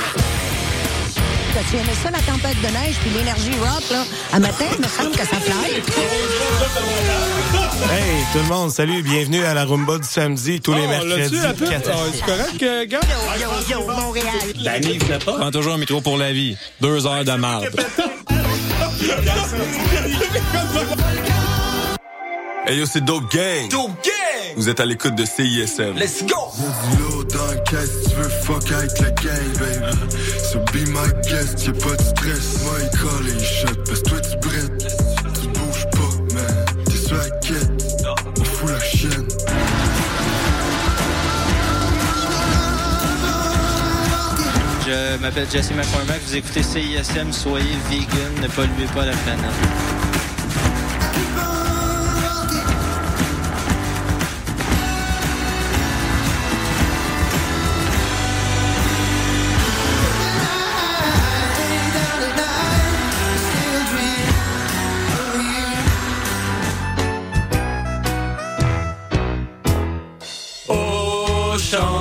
Tu aimais ça, la tempête de neige, puis l'énergie rock, là? À matin, il me semble que ça fly. Hey, tout le monde, salut, bienvenue à la rumba du samedi, tous les Oh, mercredis. la Ah, c'est correct, euh, gars? Yo, yo, Montréal. Danny, venait pas. Prends toujours un micro pour la vie. Deux heures de marde. Hey yo, c'est Dope Gang. Dope Gang! Vous êtes à l'écoute de CISM. Let's go! Y'a du lourd dans le caisse, tu veux fuck avec la gang, baby. So be my guest, y'a pas de stress. Moi, il colle et il shot, parce que toi, tu brettes. Tu bouges pas, man. T'es sur la quête, on fout la chienne. Je m'appelle Jesse McCormack, vous écoutez CISM, soyez vegan, ne polluez pas la planète.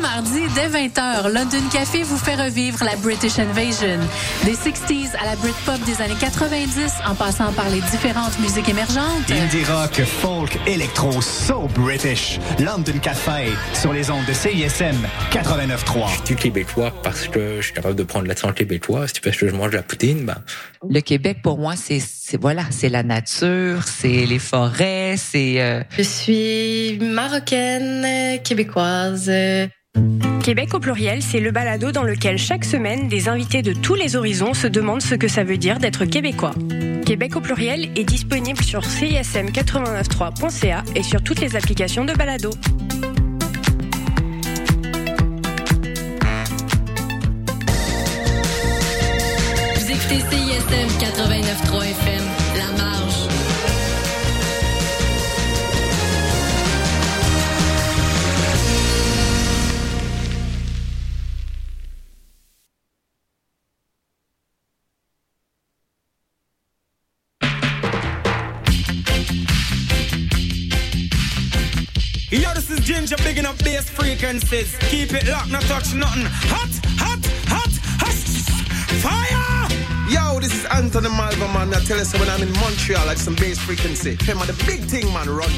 Mardis, dès 20h, London Café vous fait revivre la British Invasion. Des 60s à la Britpop des années 90, en passant par les différentes musiques émergentes. Indie rock, folk, électro, so British. London Café sur les ondes de CISM 89.3. Je suis québécois parce que je suis capable de prendre l'accent québécois. Si parce que je mange de la poutine, ben. Le Québec, pour moi, c'est c'est- voilà, c'est la nature, c'est les forêts, c'est. euh, Je suis marocaine, québécoise. Québec au pluriel, c'est le balado dans lequel chaque semaine, des invités de tous les horizons se demandent ce que ça veut dire d'être québécois. Québec au pluriel est disponible sur cism893.ca et sur toutes les applications de balado. Vous écoutez CISM 89.3 FM, bass frequencies. Keep it locked, not touch nothing. Hot, hot, hot, hot. Fire! Yo, this is Anthony Malva, man. I tell you, so when I'm in Montreal, like some bass frequency. Hey, man, the big thing, man, run